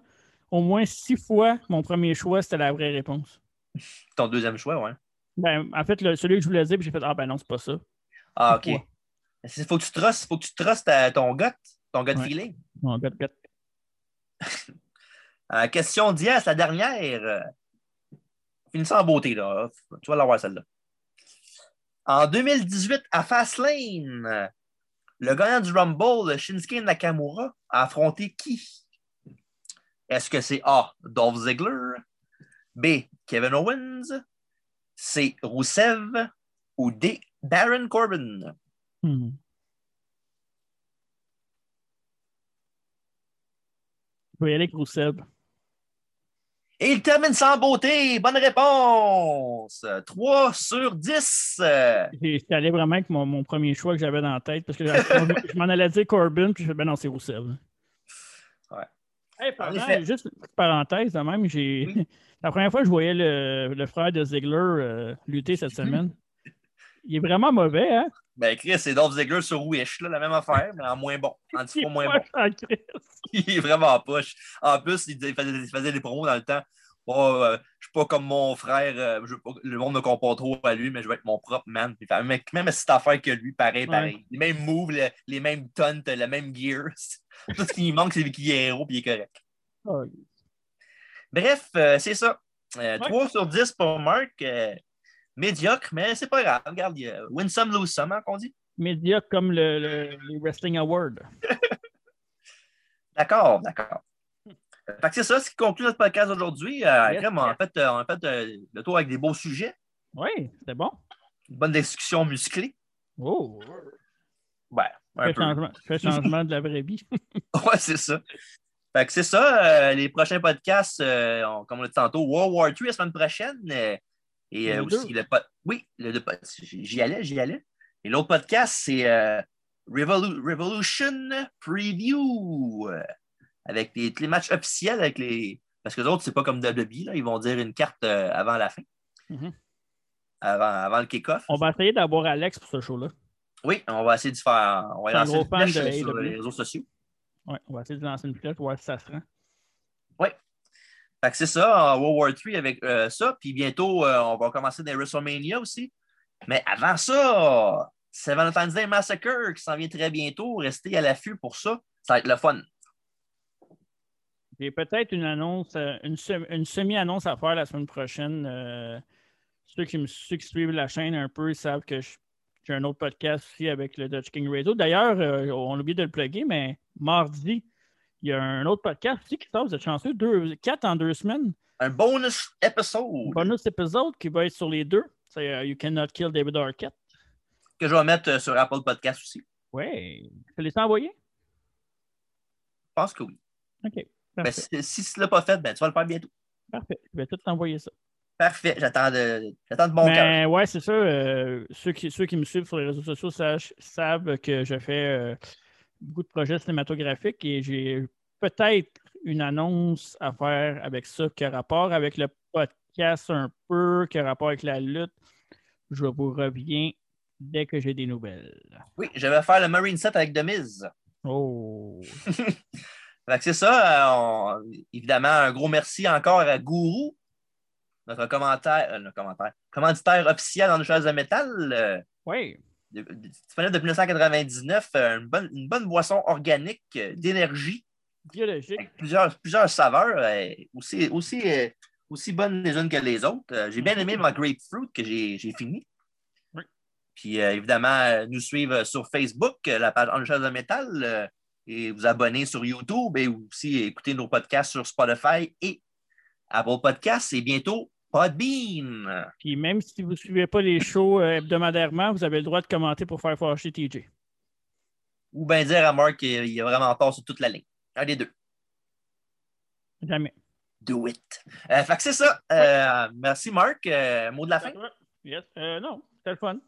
au moins six fois, mon premier choix, c'était la vraie réponse. [laughs] Ton deuxième choix, ouais. Ben, en fait, le- celui que je voulais dire, puis j'ai fait Ah, ben non, c'est pas ça. Ah, OK. Il faut que tu trustes, faut que tu ton gut, ton gut Ouais. feeling. Non, got, got. [laughs] Euh, question d'hier, la dernière. Finissons en beauté, là. Tu vas l'avoir, celle-là. En 2018, à Fastlane, le gagnant du Rumble, Shinsuke Nakamura, a affronté qui? Est-ce que c'est A. Dolph Ziggler, B. Kevin Owens, C. Rusev? Ou D. Baron Corbin? Hmm. Vais y aller avec. Et il termine sans beauté. Bonne réponse. 3 sur 10. Euh, J'ai- J'étais allé vraiment avec mon, mon premier choix que j'avais dans la tête parce que je, m'en allais dire Corbin, puis je fais ben non, c'est Rousseff. Ouais. Hey, pardon, juste une petite parenthèse, de même, j'ai. Oui. [laughs] La première fois que je voyais le, le frère de Ziegler euh, lutter cette semaine, il est vraiment mauvais, hein? Ben, Chris, c'est Dolph Ziggler sur Wish, là, la même affaire, mais en moins bon. En dix fois moins bon. [laughs] Il est vraiment poche. En plus, il faisait, il faisait des promos dans le temps. Oh, euh, je suis pas comme mon frère, euh, je le monde me compare trop à lui, mais je vais être mon propre man. Même, même c'est affaire que lui, pareil, pareil. Les mêmes moves, le- les mêmes tonnes, le même gear. [laughs] Tout ce qui lui manque, c'est qu'il est héros puis il est correct. Bref, euh, c'est ça. Euh, Ouais. 3 sur 10 pour Marc. Euh, médiocre, mais c'est pas grave. Regarde, il y a win some, lose some, hein, qu'on dit. médiocre comme le, le- les Wrestling Awards. [laughs] D'accord, d'accord. Fait que c'est ça, ce qui conclut notre podcast aujourd'hui. Euh, Yes, Crème, on a yes. fait, euh, on a fait euh, le tour avec des beaux sujets, Oui, c'était bon. une bonne discussion musclée. Oh, Ouais, un fait peu. changement, fait changement de la vraie vie. [laughs] Ouais, c'est ça. Fait que c'est ça. euh, les prochains podcasts, euh, on- comme on l'a dit tantôt, World War III la semaine prochaine. Et euh, aussi le pod- Oui, le, le j'y allais, j'y allais. Et l'autre podcast, c'est euh, Revolu- Revolution Preview. euh, avec les, les matchs officiels avec les. Parce que les autres, c'est pas comme WWE, là, ils vont dire une carte avant la fin. Mhm. avant, avant le kick-off. On va essayer d'avoir Alex pour ce show-là. Oui, on va essayer de faire. On va lancer une flèche sur les réseaux sociaux. Ouais, on va essayer de lancer une flèche, voir si ça se rend. Fait que c'est ça, World War III avec euh, ça. Puis bientôt, euh, on va commencer des WrestleMania aussi. Mais avant ça, c'est Valentine's Day Massacre qui s'en vient très bientôt. Restez à l'affût pour ça. Ça va être le fun. J'ai peut-être une annonce, euh, une, sem- une semi-annonce à faire la semaine prochaine. Ceux, qui me, ceux qui suivent la chaîne un peu savent que j'ai un autre podcast aussi avec le Dutch King Radio. D'ailleurs, on a oublié de le plugger, mais mardi, il y a un autre podcast aussi qui sort. Vous êtes chanceux, deux, quatre en deux semaines. Un bonus épisode Bonus épisode qui va être sur les deux. C'est euh, You Cannot Kill David Arquette. que je vais mettre euh, sur Apple Podcast aussi. Ouais. Tu l'as envoyé? Je pense que oui. OK. Parfait. si, si tu ne l'as pas fait, ben, tu vas le faire bientôt. Parfait. Je vais tout t'envoyer ça. Parfait. J'attends de, j'attends de bon cœur. Mais ouais, c'est ça. euh, ceux, qui, ceux qui me suivent sur les réseaux sociaux savent que je fais euh, beaucoup de projets cinématographiques et j'ai peut-être une annonce à faire avec ça qui a rapport avec le podcast un peu, qui a rapport avec la lutte. Je vous reviens dès que j'ai des nouvelles. Oui, je vais faire le Marine Set avec Demise. Oh! [laughs] C'est ça. euh, on- évidemment, un gros merci encore à Gourou, notre commentaire, euh, notre commentaire, commanditaire officiel dans nos choses de métal. euh, Oui! Disponible depuis 1999, euh, une bonne, une bonne boisson organique euh, d'énergie Biologique. avec plusieurs, plusieurs saveurs, euh, aussi, aussi, euh, aussi bonnes les unes que les autres. J'ai bien aimé ma grapefruit que j'ai fini. Puis euh, évidemment, euh, nous suivre sur Facebook, euh, la page En de métal, et vous abonner sur YouTube et aussi écouter nos podcasts sur Spotify et Apple Podcasts et bientôt Podbean. Puis même si vous ne suivez pas les shows euh, hebdomadairement, vous avez le droit de commenter pour faire fâcher TJ. Ou bien dire à Marc qu'il a vraiment tort sur toute la ligne. Un des deux. Jamais. Do it. Euh, fait que c'est ça. Euh, Merci Marc. Euh, mot de la fin? Yes. Non, c'était le fun.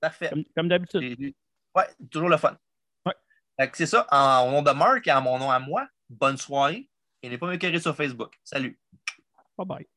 Parfait. Comme, comme d'habitude. Ouais, toujours le fun. Ouais. Fait que c'est ça. En, au nom de Marc et en mon nom à moi, bonne soirée. Et n'est pas me sur Facebook. Salut. Bye bye.